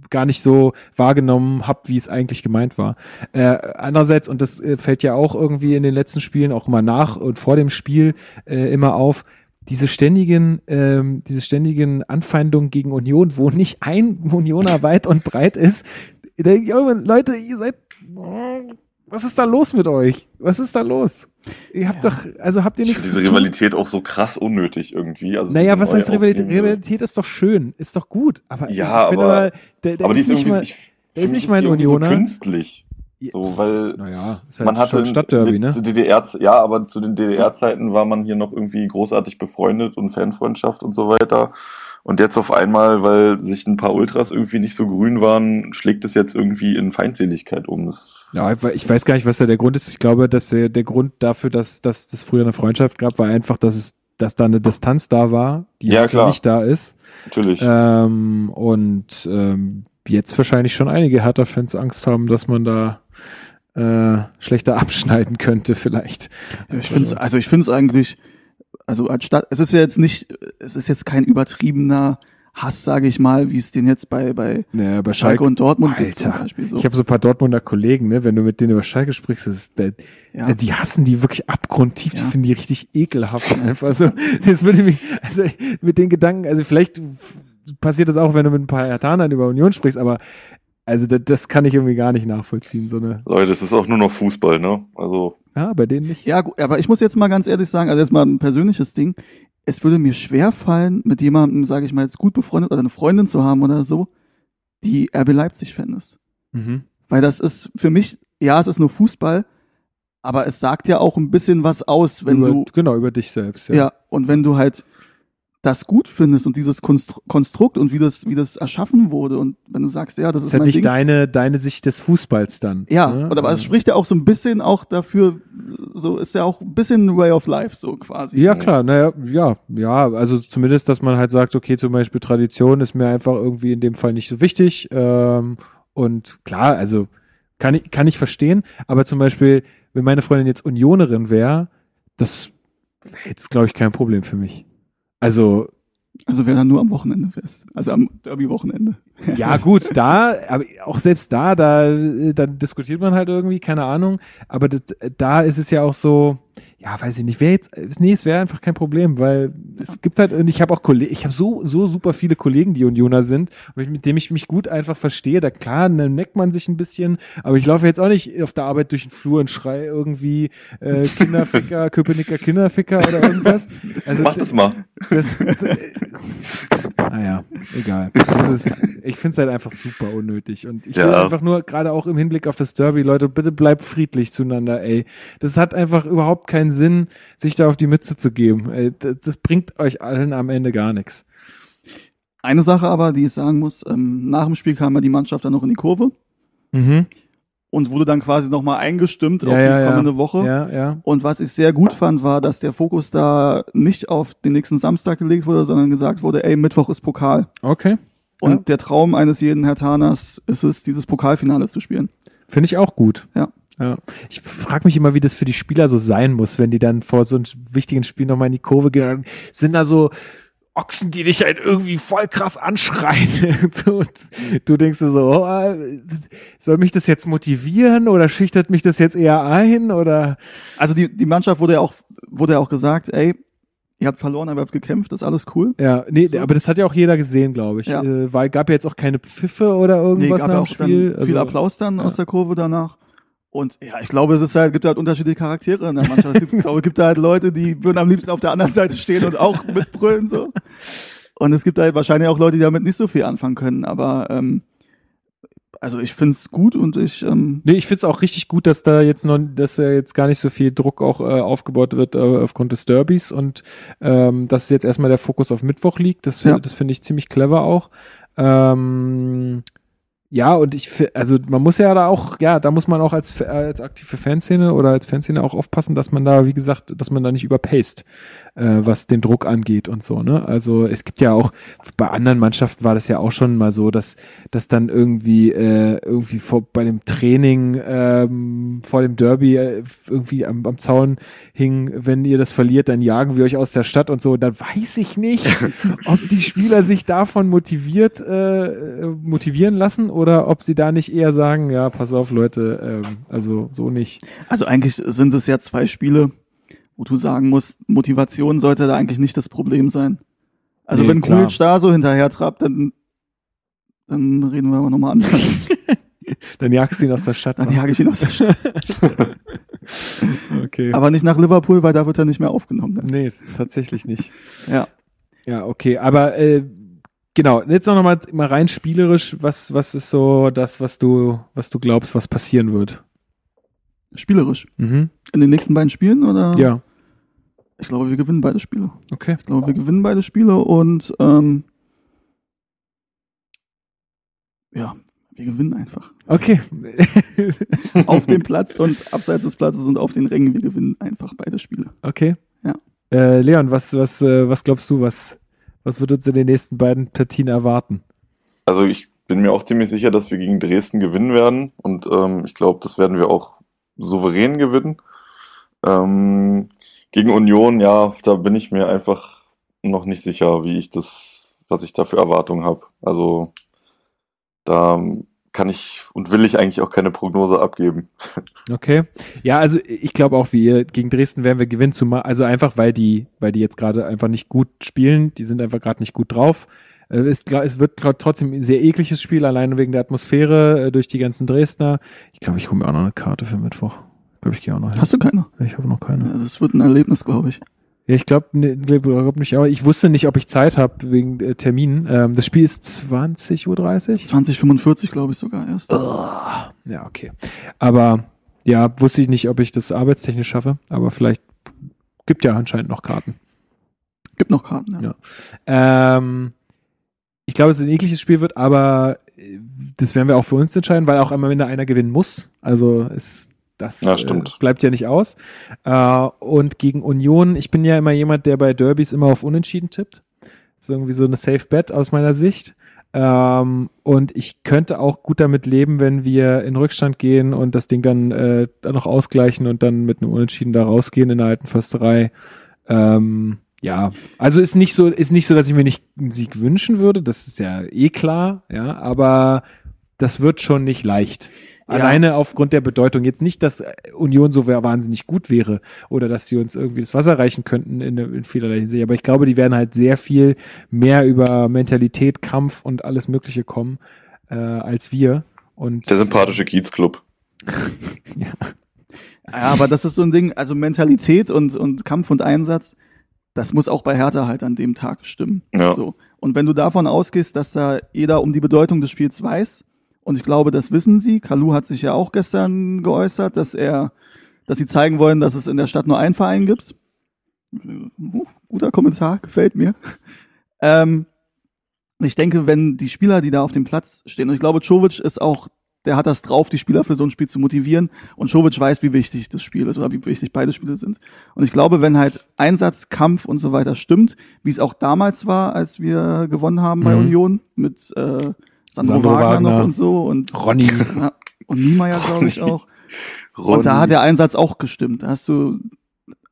gar nicht so wahrgenommen habe, wie es eigentlich gemeint war. Äh, andererseits, und das äh, fällt ja auch irgendwie in den letzten Spielen auch immer nach und vor dem Spiel äh, immer auf, diese ständigen, ähm, diese ständigen Anfeindungen gegen Union, wo nicht ein Unioner weit und breit ist. Da denk ich Leute, ihr seid, was ist da los mit euch? Was ist da los? Ihr habt doch, also habt ihr ich nichts diese tun? Rivalität auch so krass unnötig irgendwie. Also Naja, was heißt Rivalität? auflebende- Rivalität ist doch schön, ist doch gut. Aber Ja, ich finde aber- mal, der, der Aber ist ist nicht mal, ich, der ist nicht mal ein die irgendwie Unioner. So künstlich. So, weil naja, ist halt man hatte Stadtderby, ne? DDR, ja, aber zu den DDR-Zeiten war man hier noch irgendwie großartig befreundet und Fanfreundschaft und so weiter. Und jetzt auf einmal, weil sich ein paar Ultras irgendwie nicht so grün waren, schlägt es jetzt irgendwie in Feindseligkeit um. Das, Ja, ich we- ich weiß gar nicht, was da der Grund ist. Ich glaube, dass der, der Grund dafür, dass, dass das früher eine Freundschaft gab, war einfach, dass es, dass da eine Distanz da war, die Ja, heute klar. nicht da ist. natürlich. Ähm, und ähm, jetzt wahrscheinlich schon einige Hertha-Fans Angst haben, dass man da äh, schlechter *laughs* abschneiden könnte, vielleicht. Ich finde es, also ich finde es eigentlich, also als Stadt, es ist ja jetzt nicht, es ist jetzt kein übertriebener Hass, sage ich mal, wie es den jetzt bei, bei Ja, bei Schalke und Dortmund gibt zum Alter, Beispiel so. Ich habe so ein paar Dortmunder Kollegen, ne, wenn du mit denen über Schalke sprichst, ist, der, Ja. die hassen die wirklich abgrundtief, die Ja. finden die richtig ekelhaft einfach so. Das würde mich, also mit den Gedanken, also vielleicht passiert das auch, wenn du mit ein paar Hertanern über Union sprichst, aber also das, das kann ich irgendwie gar nicht nachvollziehen, so eine, Leute, es ist auch nur noch Fußball, ne? Also, ja, bei denen nicht. Ja, gut, aber ich muss jetzt mal ganz ehrlich sagen, also jetzt mal ein persönliches Ding. Es würde mir schwer fallen, mit jemandem, sage ich mal, jetzt gut befreundet oder eine Freundin zu haben oder so, die RB Leipzig-Fan ist. Mhm. Weil das ist für mich, ja, es ist nur Fußball, aber es sagt ja auch ein bisschen was aus, wenn über, du, genau, über dich selbst, ja. ja. und wenn du halt das gut findest und dieses Konstru Konstrukt und wie das, wie das erschaffen wurde und wenn du sagst, ja, das Das ist ist halt mein nicht Ding. deine, deine Sicht des Fußballs dann. Ja, ne? und aber es Also- spricht ja auch so ein bisschen auch dafür, so ist ja auch ein bisschen ein Way of Life, so quasi. Ja, klar, naja, ja, ja, also zumindest, dass man halt sagt, okay, zum Beispiel Tradition ist mir einfach irgendwie in dem Fall nicht so wichtig. Ähm, und klar, also kann ich, kann ich verstehen, aber zum Beispiel, wenn meine Freundin jetzt Unionerin wäre, das wäre jetzt, glaube ich, kein Problem für mich. Also, Also wäre dann nur am Wochenende fest. Also am Derby-Wochenende. ja, gut, da, aber auch selbst da, da, äh, dann diskutiert man halt irgendwie, keine Ahnung. Aber das, da ist es ja auch so, ja, weiß ich nicht, wäre jetzt, nee, es wäre einfach kein Problem, weil es gibt halt, und ich habe auch Kollegen, ich habe so, so super viele Kollegen, die Unioner sind, mit denen ich mich gut einfach verstehe. Da klar, dann neckt man sich ein bisschen, aber ich laufe jetzt auch nicht auf der Arbeit durch den Flur und schrei irgendwie äh, Kinderficker, *laughs* Köpenicker Kinderficker oder irgendwas. Also, mach das mal. das, naja, egal. Ist, ich finde es halt einfach super unnötig. Und ich will Ja. einfach nur, gerade auch im Hinblick auf das Derby, Leute, bitte bleibt friedlich zueinander, ey. Das hat einfach überhaupt keinen Sinn, sich da auf die Mütze zu geben. Ey, das, bringt euch allen am Ende gar nichts. Eine Sache aber, die ich sagen muss, ähm, nach dem Spiel kam ja die Mannschaft dann noch in die Kurve Mhm. und wurde dann quasi nochmal eingestimmt Ja, auf die ja, kommende Woche. Ja, ja. Und was ich sehr gut fand, war, dass der Fokus da nicht auf den nächsten Samstag gelegt wurde, sondern gesagt wurde, ey, Mittwoch ist Pokal. Okay. Und der Traum eines jeden Hertaners ist es, dieses Pokalfinale zu spielen. Finde ich auch gut. Ja. Ja. Ich frage mich immer, wie das für die Spieler so sein muss, wenn die dann vor so einem wichtigen Spiel nochmal in die Kurve gehen. Sind da so Ochsen, die dich halt irgendwie voll krass anschreien. *laughs* Und du denkst dir so, oh, soll mich das jetzt motivieren oder schüchtert mich das jetzt eher ein? Oder Also die, die Mannschaft wurde ja auch, wurde ja auch gesagt, ey, ihr habt verloren, aber ihr habt gekämpft, das ist alles cool. ja, nee, So. aber das hat ja auch jeder gesehen, glaube ich. Ja. Äh, weil gab ja jetzt auch keine Pfiffe oder irgendwas gab nach ja dem auch Spiel. viel Also- Applaus dann ja. aus der Kurve danach. Und ja, ich glaube, es ist halt, gibt halt unterschiedliche Charaktere in der Mannschaft. Ich glaube, *laughs* es gibt halt Leute, die würden am liebsten auf der anderen Seite stehen und auch mitbrüllen so. Und es gibt halt wahrscheinlich auch Leute, die damit nicht so viel anfangen können. Aber ähm, also ich find's gut und ich ähm, Nee, ich find's auch richtig gut, dass da jetzt noch, dass da jetzt gar nicht so viel Druck auch äh, aufgebaut wird äh, aufgrund des Derbys und ähm, dass jetzt erstmal der Fokus auf Mittwoch liegt. Das, Ja. das finde ich ziemlich clever auch. Ähm, ja, und ich, also man muss ja da auch, ja, da muss man auch als, als aktive Fanszene oder als Fanszene auch aufpassen, dass man da, wie gesagt, dass man da nicht überpaced, äh, was den Druck angeht und so, ne? Also es gibt ja auch, bei anderen Mannschaften war das ja auch schon mal so, dass, dass dann irgendwie, äh, irgendwie vor, bei dem Training, ähm, vor dem Derby äh, irgendwie am, am Zaun hing, wenn ihr das verliert, dann jagen wir euch aus der Stadt und so. Dann weiß ich nicht, *laughs* ob die Spieler sich davon motiviert, äh, motivieren lassen oder ob sie da nicht eher sagen, ja, pass auf, Leute, ähm, also so nicht. Also eigentlich sind es ja zwei Spiele, wo du sagen musst, Motivation sollte da eigentlich nicht das Problem sein. Also Nee, wenn klar. Da so hinterher trappt, dann, dann reden wir aber nochmal anders. *laughs* Dann jagst du ihn aus der Stadt. Dann jage ich ihn aus der Stadt. *laughs* okay. Aber nicht nach Liverpool, weil da wird er nicht mehr aufgenommen. Ne? nee, tatsächlich nicht. Ja. Ja, okay, aber äh, genau, jetzt noch mal, mal rein spielerisch, was, was ist so das, was du, was du glaubst, was passieren wird? Spielerisch. Mhm. In den nächsten beiden Spielen oder? Ja, Ich glaube, wir gewinnen beide Spiele. okay. Ich glaube, wir gewinnen beide Spiele und ähm, ja, wir gewinnen einfach. Okay. *laughs* Auf dem Platz und abseits des Platzes und auf den Rängen, wir gewinnen einfach beide Spiele. Okay. Ja. Äh, Leon, was, was, äh, was glaubst du, was, was wird uns in den nächsten beiden Partien erwarten? Also ich bin mir auch ziemlich sicher, dass wir gegen Dresden gewinnen werden und ähm, ich glaube, das werden wir auch souverän gewinnen. Ähm, gegen Union, ja, da bin ich mir einfach noch nicht sicher, wie ich das, was ich da für Erwartungen habe. Also da kann ich und will ich eigentlich auch keine Prognose abgeben. *laughs* Okay. Ja, also ich glaube auch, wir gegen Dresden werden wir gewinnen, zumal, also einfach, weil die, weil die jetzt gerade einfach nicht gut spielen, die sind einfach gerade nicht gut drauf. Äh, Es, klar, es wird trotzdem ein sehr ekliges Spiel, alleine wegen der Atmosphäre äh, durch die ganzen Dresdner. Ich glaube, ich hole mir auch noch eine Karte für Mittwoch. Ich glaube, ich gehe auch noch hin. Hast du keine? Ich habe noch keine. Ja, das wird ein Erlebnis, glaube ich. Ja, ich glaube ne, glaub nicht, aber ich wusste nicht, ob ich Zeit habe wegen äh, Terminen. Ähm, das Spiel ist 20.30 Uhr. 2045, glaube ich sogar erst. Ja, okay. Aber ja, wusste ich nicht, ob ich das arbeitstechnisch schaffe, aber vielleicht gibt ja anscheinend noch Karten. Gibt noch Karten, ja. Ja. Ähm, ich glaube, dass es ein ekliges Spiel wird, aber äh, das werden wir auch für uns entscheiden, weil auch am Ende einer gewinnen muss. Also ist das Ja. Äh, bleibt ja nicht aus. Äh, und gegen Union, ich bin ja immer jemand, der bei Derbys immer auf Unentschieden tippt. Das ist irgendwie so eine Safe Bet aus meiner Sicht. Ähm, und ich könnte auch gut damit leben, wenn wir in Rückstand gehen und das Ding dann, äh, dann noch ausgleichen und dann mit einem Unentschieden da rausgehen in der alten Försterei. Ähm, ja, also ist nicht so, ist nicht so, dass ich mir nicht einen Sieg wünschen würde. Das ist ja eh klar, ja, aber das wird schon nicht leicht. Ja. Alleine aufgrund der Bedeutung. Jetzt nicht, dass Union so wahnsinnig gut wäre oder dass sie uns irgendwie das Wasser reichen könnten in, in vielerlei Hinsicht. Aber ich glaube, die werden halt sehr viel mehr über Mentalität, Kampf und alles Mögliche kommen äh, als wir. Und Der sympathische Kiezclub. *laughs* ja. Ja, aber das ist so ein Ding, also Mentalität und, und Kampf und Einsatz, das muss auch bei Hertha halt an dem Tag stimmen. Ja. So. Und wenn du davon ausgehst, dass da jeder um die Bedeutung des Spiels weiß, und ich glaube, das wissen sie, Kalu hat sich ja auch gestern geäußert, dass er, dass sie zeigen wollen, dass es in der Stadt nur einen Verein gibt. Uh, guter Kommentar, gefällt mir. Ähm, ich denke, wenn die Spieler, die da auf dem Platz stehen, und ich glaube, Czovic ist auch, der hat das drauf, die Spieler für so ein Spiel zu motivieren. Und Czovic weiß, wie wichtig das Spiel ist oder wie wichtig beide Spiele sind. Und ich glaube, wenn halt Einsatz, Kampf und so weiter stimmt, wie es auch damals war, als wir gewonnen haben bei Mhm. Union mit äh, Sandro, Sandro Wagner, Wagner. noch und so und Ronny. *laughs* ja, und Niemeyer, glaube ich, auch. Ronny. *laughs* Und da hat der Einsatz auch gestimmt. Da hast du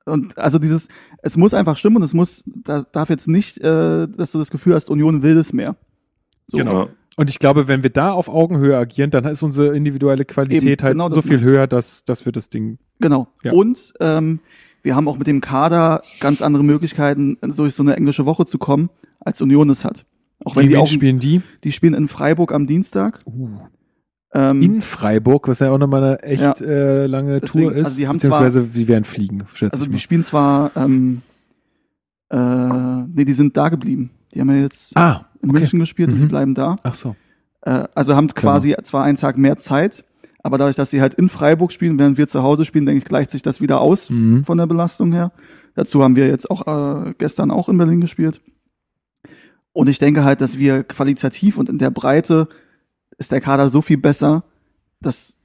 und also dieses, es muss einfach stimmen und es muss, da darf jetzt nicht, äh, dass du das Gefühl hast, Union will das mehr. So. Genau. Und ich glaube, wenn wir da auf Augenhöhe agieren, dann ist unsere individuelle Qualität Eben, halt genau so viel höher, dass, dass wir das Ding. Genau. Ja. Und ähm, wir haben auch mit dem Kader ganz andere Möglichkeiten, durch so eine englische Woche zu kommen, als Union es hat. Auch wenn die auch, spielen die? die spielen in Freiburg am Dienstag. Ähm, In Freiburg, was ja auch nochmal eine echt Ja. äh, lange Deswegen, Tour ist. also die haben beziehungsweise die werden fliegen, schätze also die spielen zwar, ähm, äh, nee, die sind da geblieben. Die haben ja jetzt Ah, in okay. München gespielt und Mhm. die bleiben da. Ach so. Äh, also haben quasi zwar einen Tag mehr Zeit, aber dadurch, dass sie halt in Freiburg spielen, während wir zu Hause spielen, denke ich, gleicht sich das wieder aus Mhm. von der Belastung her. Dazu haben wir jetzt auch äh, gestern auch in Berlin gespielt. Und ich denke halt, dass wir qualitativ und in der Breite ist der Kader so viel besser, dass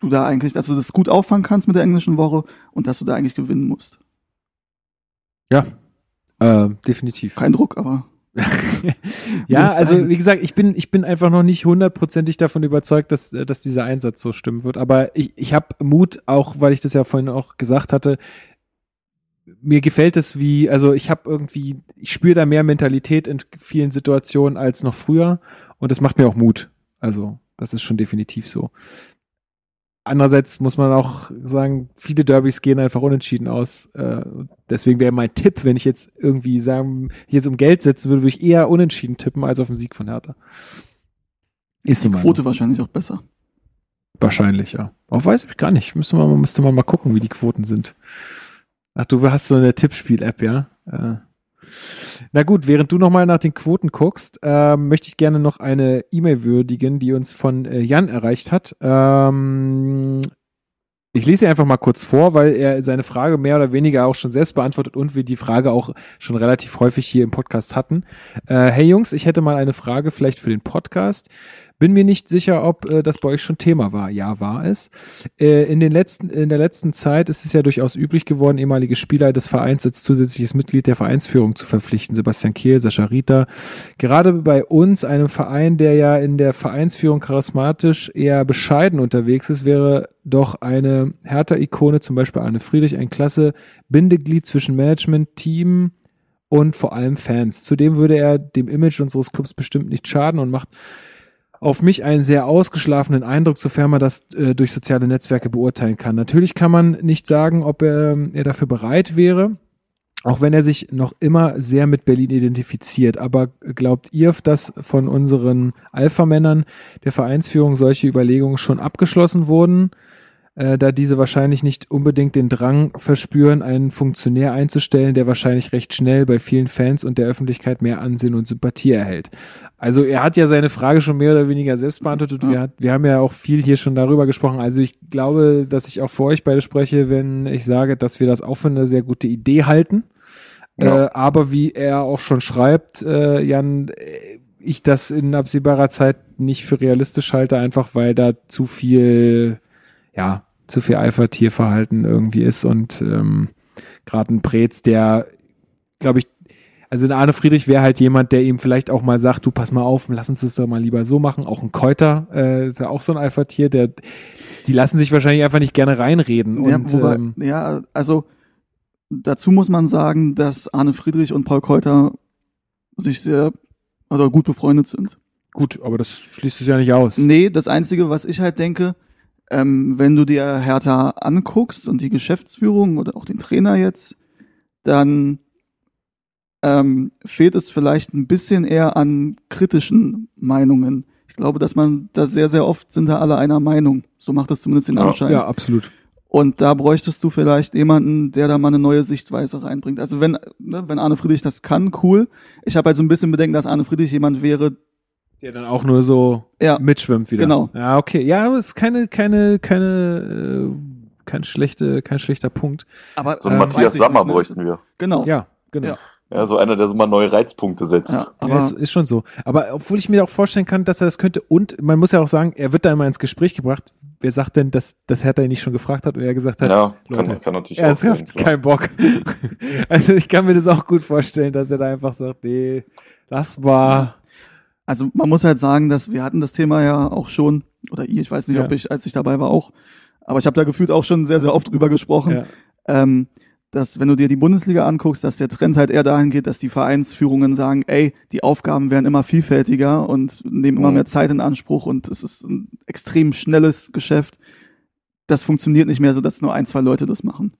du da eigentlich, dass du das gut auffangen kannst mit der englischen Woche und dass du da eigentlich gewinnen musst. Ja, äh, definitiv. Kein Druck, aber *laughs* ja, also wie gesagt, ich bin, ich bin einfach noch nicht hundertprozentig davon überzeugt, dass, äh, dass dieser Einsatz so stimmen wird. Aber ich, ich habe Mut, auch weil ich das ja vorhin auch gesagt hatte, mir gefällt es wie, also ich habe irgendwie, ich spüre da mehr Mentalität in vielen Situationen als noch früher und das macht mir auch Mut. Also das ist schon definitiv so. Andererseits muss man auch sagen, viele Derbys gehen einfach unentschieden aus. Äh, deswegen wäre mein Tipp, wenn ich jetzt irgendwie sagen, jetzt um Geld setzen würde, würde ich eher unentschieden tippen als auf den Sieg von Hertha. Ist die Quote wahrscheinlich auch besser. Wahrscheinlich, ja. Auch weiß ich gar nicht. Müsste man, müsste man mal gucken, wie die Quoten sind. Ach, du hast so eine Tippspiel-App, ja? Äh. Na gut, während du nochmal nach den Quoten guckst, äh, möchte ich gerne noch eine E-Mail würdigen, die uns von äh, Jan erreicht hat. Ähm, ich lese sie einfach mal kurz vor, weil er seine Frage mehr oder weniger auch schon selbst beantwortet und wir die Frage auch schon relativ häufig hier im Podcast hatten. Äh, hey Jungs, ich hätte mal eine Frage vielleicht für den Podcast. Bin mir nicht sicher, ob äh, das bei euch schon Thema war. Ja, war es. Äh, in, den letzten, in der letzten Zeit ist es ja durchaus üblich geworden, ehemalige Spieler des Vereins als zusätzliches Mitglied der Vereinsführung zu verpflichten. Sebastian Kehl, Sascha Rita. Gerade bei uns, einem Verein, der ja in der Vereinsführung charismatisch eher bescheiden unterwegs ist, wäre doch eine Hertha-Ikone, zum Beispiel Arne Friedrich, ein klasse Bindeglied zwischen Management, Team und vor allem Fans. Zudem würde er dem Image unseres Clubs bestimmt nicht schaden und macht auf mich einen sehr ausgeschlafenen Eindruck, sofern man das äh, durch soziale Netzwerke beurteilen kann. Natürlich kann man nicht sagen, ob er, er dafür bereit wäre, auch wenn er sich noch immer sehr mit Berlin identifiziert. Aber glaubt ihr, dass von unseren Alpha-Männern der Vereinsführung solche Überlegungen schon abgeschlossen wurden? Äh, da diese wahrscheinlich nicht unbedingt den Drang verspüren, einen Funktionär einzustellen, der wahrscheinlich recht schnell bei vielen Fans und der Öffentlichkeit mehr Ansehen und Sympathie erhält. Also er hat ja seine Frage schon mehr oder weniger selbst beantwortet. Ja. Wir, hat, wir haben ja auch viel hier schon darüber gesprochen. Also ich glaube, dass ich auch für euch beide spreche, wenn ich sage, dass wir das auch für eine sehr gute Idee halten. Ja. Äh, aber wie er auch schon schreibt, äh, Jan, äh, ich das in absehbarer Zeit nicht für realistisch halte, einfach weil da zu viel, ja, zu viel Alpha-Tierverhalten irgendwie ist und ähm, gerade ein Prez, der, glaube ich, also ein Arne Friedrich wäre halt jemand, der ihm vielleicht auch mal sagt, du pass mal auf, lass uns das doch mal lieber so machen. Auch ein Keuter äh, ist ja auch so ein Alpha-Tier, der, die lassen sich wahrscheinlich einfach nicht gerne reinreden. Ja, und, wobei, ähm, ja, also dazu muss man sagen, dass Arne Friedrich und Paul Keuter sich sehr oder gut befreundet sind. gut, aber das schließt es ja nicht aus. Nee, das Einzige, was ich halt denke, ähm, wenn du dir Hertha anguckst und die Geschäftsführung oder auch den Trainer jetzt, dann ähm, fehlt es vielleicht ein bisschen eher an kritischen Meinungen. Ich glaube, dass man da sehr, sehr oft sind da alle einer Meinung. So macht es zumindest den Ja. Anschein. Ja, absolut. Und da bräuchtest du vielleicht jemanden, der da mal eine neue Sichtweise reinbringt. Also wenn, ne, wenn Arne Friedrich das kann, cool. Ich habe halt so ein bisschen Bedenken, dass Arne Friedrich jemand wäre, Der dann auch nur so Ja. mitschwimmt wieder. Genau. Ja, okay. Ja, aber es ist keine, keine, keine, äh, kein schlechte, kein schlechter Punkt. aber So Ähm, einen Matthias weiß ich Sammer nicht, ne? bräuchten wir. Genau. Ja, genau. Ja. Ja, so einer, der so mal neue Reizpunkte setzt. Ja, Aber aber ist, ist schon so. Aber obwohl ich mir auch vorstellen kann, dass er das könnte und man muss ja auch sagen, er wird da immer ins Gespräch gebracht. Wer sagt denn, dass, dass Hertha ihn nicht schon gefragt hat und er gesagt hat, Ja, Leute, kann, kann natürlich auch ernsthaft, sein. klar. kein Bock. *laughs* also ich kann mir das auch gut vorstellen, dass er da einfach sagt, nee, das war, also man muss halt sagen, dass wir hatten das Thema ja auch schon, oder ihr, ich weiß nicht, Ja. ob ich, als ich dabei war, auch, aber ich habe da gefühlt auch schon sehr, sehr oft drüber gesprochen, ja, ähm, dass wenn du dir die Bundesliga anguckst, dass der Trend halt eher dahin geht, dass die Vereinsführungen sagen, ey, die Aufgaben werden immer vielfältiger und nehmen immer Mhm. mehr Zeit in Anspruch und es ist ein extrem schnelles Geschäft. Das funktioniert nicht mehr so, dass nur ein, zwei Leute das machen.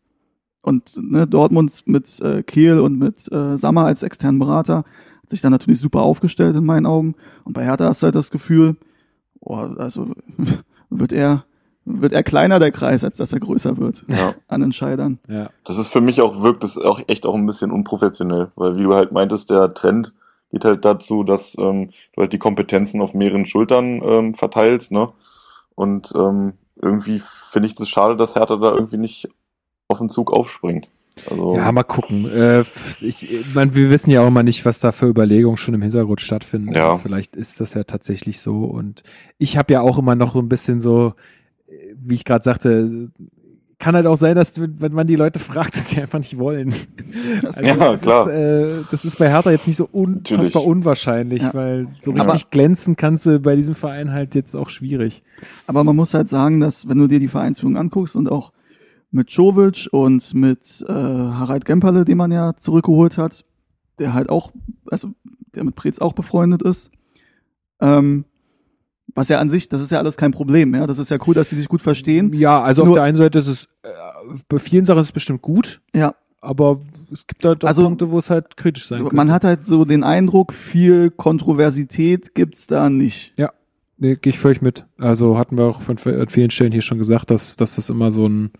Und ne, Dortmund mit äh, Kehl und mit äh, Sammer als externen Berater sich dann natürlich super aufgestellt in meinen Augen. Und bei Hertha hast du halt das Gefühl, oh, also *laughs* wird er, wird er kleiner, der Kreis, als dass er größer wird Ja. an Entscheidern. ja. Das ist für mich auch, wirkt es auch echt auch ein bisschen unprofessionell, weil wie du halt meintest, der Trend geht halt dazu, dass ähm, du halt die Kompetenzen auf mehreren Schultern ähm, verteilst, ne? Und ähm, irgendwie finde ich das schade, dass Hertha da irgendwie nicht auf den Zug aufspringt. Also, Ja, mal gucken. Äh, ich, ich mein, wir wissen ja auch immer nicht, was da für Überlegungen schon im Hintergrund stattfinden. Ja. Vielleicht ist das ja tatsächlich so. Und ich habe ja auch immer noch so ein bisschen so, äh, wie ich gerade sagte, kann halt auch sein, dass wenn man die Leute *laughs* fragt, dass sie einfach nicht wollen. *laughs* Also, Ja, das klar. Ist, äh, das ist bei Hertha jetzt nicht so unfassbar Natürlich. unwahrscheinlich, Ja. weil so Aber- richtig glänzen kannst du bei diesem Verein halt jetzt auch schwierig. Aber man muss halt sagen, dass wenn du dir die Vereinsführung anguckst und auch mit Jovic und mit äh, Harald Gemperle, den man ja zurückgeholt hat, der halt auch, also der mit Preetz auch befreundet ist, ähm, was ja an sich, das ist ja alles kein Problem, ja. Das ist ja cool, dass die sich gut verstehen. Ja, also auf Nur- der einen Seite ist es, äh, bei vielen Sachen ist es bestimmt gut, Ja, aber es gibt halt auch Also, Punkte, wo es halt kritisch sein könnte. man hat halt so den Eindruck, viel Kontroversität gibt's da nicht. Nee, gehe ich völlig mit. Also hatten wir auch von an vielen Stellen hier schon gesagt, dass, dass das immer so ein,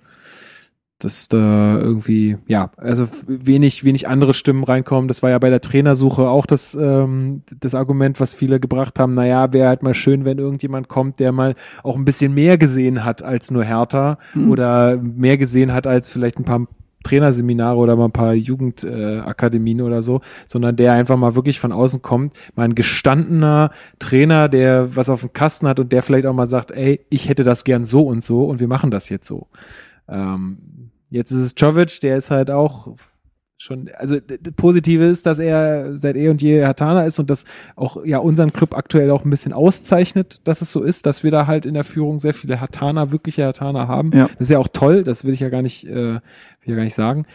dass da irgendwie, ja, also wenig, wenig andere Stimmen reinkommen. Das war ja bei der Trainersuche auch das, ähm, das Argument, was viele gebracht haben. Naja, wäre halt mal schön, wenn irgendjemand kommt, der mal auch ein bisschen mehr gesehen hat als nur Hertha Mhm. oder mehr gesehen hat als vielleicht ein paar Trainerseminare oder mal ein paar Jugendakademien äh, oder so, sondern der einfach mal wirklich von außen kommt, mal ein gestandener Trainer, der was auf dem Kasten hat und der vielleicht auch mal sagt, ey, ich hätte das gern so und so und wir machen das jetzt so. Ähm, jetzt ist es Jovic, der ist halt auch schon, also positive ist, dass er seit eh und je Hatana ist und das auch ja unseren Club aktuell auch ein bisschen auszeichnet, dass es so ist, dass wir da halt in der Führung sehr viele Hatana, wirkliche Hatana haben. Ja. Das ist ja auch toll, das will ich ja gar nicht, äh, will ich ja gar nicht sagen.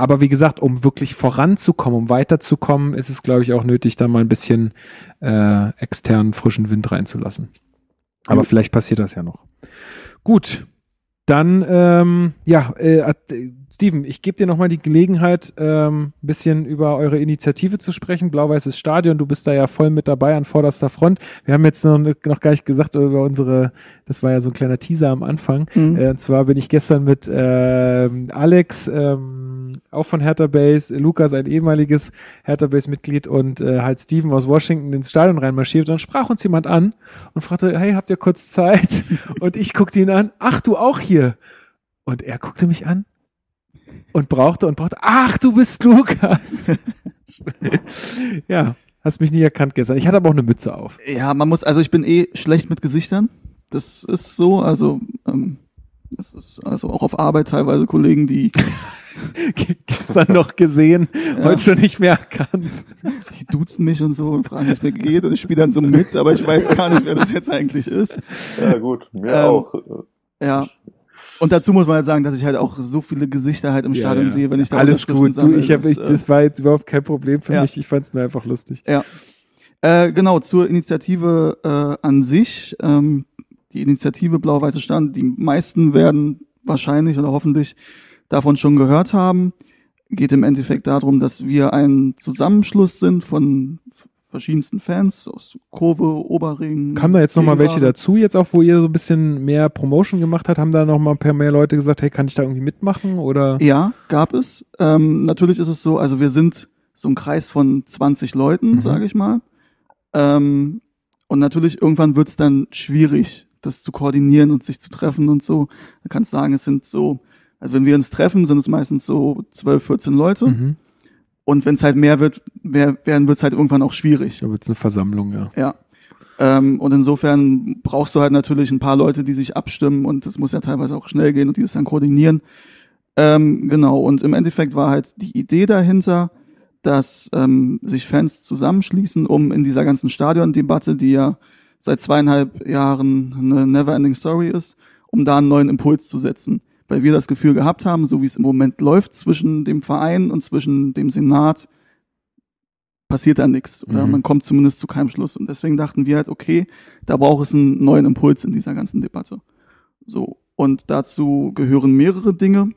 aber wie gesagt, um wirklich voranzukommen, um weiterzukommen, ist es, glaube ich, auch nötig, da mal ein bisschen äh, externen frischen Wind reinzulassen. Aber vielleicht passiert das ja noch. Gut, dann, ähm, ja, äh, Steven, ich gebe dir nochmal die Gelegenheit, ähm, ein bisschen über eure Initiative zu sprechen. Blau-Weißes Stadion, du bist da ja voll mit dabei an vorderster Front. Wir haben jetzt noch, noch gar nicht gesagt über unsere, das war ja so ein kleiner Teaser am Anfang. Mhm. Äh, und zwar bin ich gestern mit ähm, Alex, ähm, auch von Hertha Base, Lukas, ein ehemaliges Hertha Base-Mitglied und äh, halt Steven aus Washington ins Stadion reinmarschiert. Und dann sprach uns jemand an und fragte, hey, habt ihr kurz Zeit? *laughs* und ich guckte ihn an, ach, du auch hier? Und er guckte mich an und brauchte und brauchte, ach, du bist Lukas. *laughs* ja, hast mich nie erkannt gestern. Ich hatte aber auch eine Mütze auf. Ja, man muss, also ich bin eh schlecht mit Gesichtern. Das ist so, also ähm, das ist also auch auf Arbeit teilweise Kollegen, die, *laughs* gestern noch gesehen, Ja. heute schon nicht mehr erkannt. die duzen mich und so und fragen, wie es mir geht und ich spiele dann so mit, aber ich weiß gar nicht, wer das jetzt eigentlich ist. Ja, gut, mir Ähm, auch. Ja. Und dazu muss man halt sagen, dass ich halt auch so viele Gesichter halt im Ja, Stadion ja. sehe, wenn ich da Alles gut. Du, ich hab, ich, äh, das war jetzt überhaupt kein Problem für Ja. mich. Ich fand es nur einfach lustig. Ja. Äh, genau, zur Initiative äh, an sich. Ähm, die Initiative Blau-Weiße Stand, die meisten werden wahrscheinlich oder hoffentlich davon schon gehört haben. Geht im Endeffekt darum, dass wir ein Zusammenschluss sind von verschiedensten Fans aus Kurve, Oberring. Kamen da jetzt noch mal welche dazu, jetzt auch, wo ihr so ein bisschen mehr Promotion gemacht habt? Haben da noch mal ein paar mehr Leute gesagt, hey, kann ich da irgendwie mitmachen? Oder? Ja, gab es. Ähm, natürlich ist es so, also wir sind so ein Kreis von 20 Leuten, Mhm. sage ich mal. Ähm, und natürlich irgendwann wird's dann schwierig, das zu koordinieren und sich zu treffen und so. Du kannst sagen, es sind so, also wenn wir uns treffen, sind es meistens so 12, 14 Leute. Mhm. Und wenn es halt mehr wird, mehr werden, wird's halt irgendwann auch schwierig. Da wird's eine Versammlung, ja. Ja. Ähm, und insofern brauchst du halt natürlich ein paar Leute, die sich abstimmen und das muss ja teilweise auch schnell gehen und die das dann koordinieren. Ähm, genau, und im Endeffekt war halt die Idee dahinter, dass ähm, sich Fans zusammenschließen, um in dieser ganzen Stadiondebatte, die ja seit zweieinhalb Jahren eine Neverending Story ist, um da einen neuen Impuls zu setzen. Weil wir das Gefühl gehabt haben, so wie es im Moment läuft zwischen dem Verein und zwischen dem Senat, passiert da nichts oder Mhm. man kommt zumindest zu keinem Schluss. Und deswegen dachten wir halt, okay, da braucht es einen neuen Impuls in dieser ganzen Debatte. So. Und dazu gehören mehrere Dinge.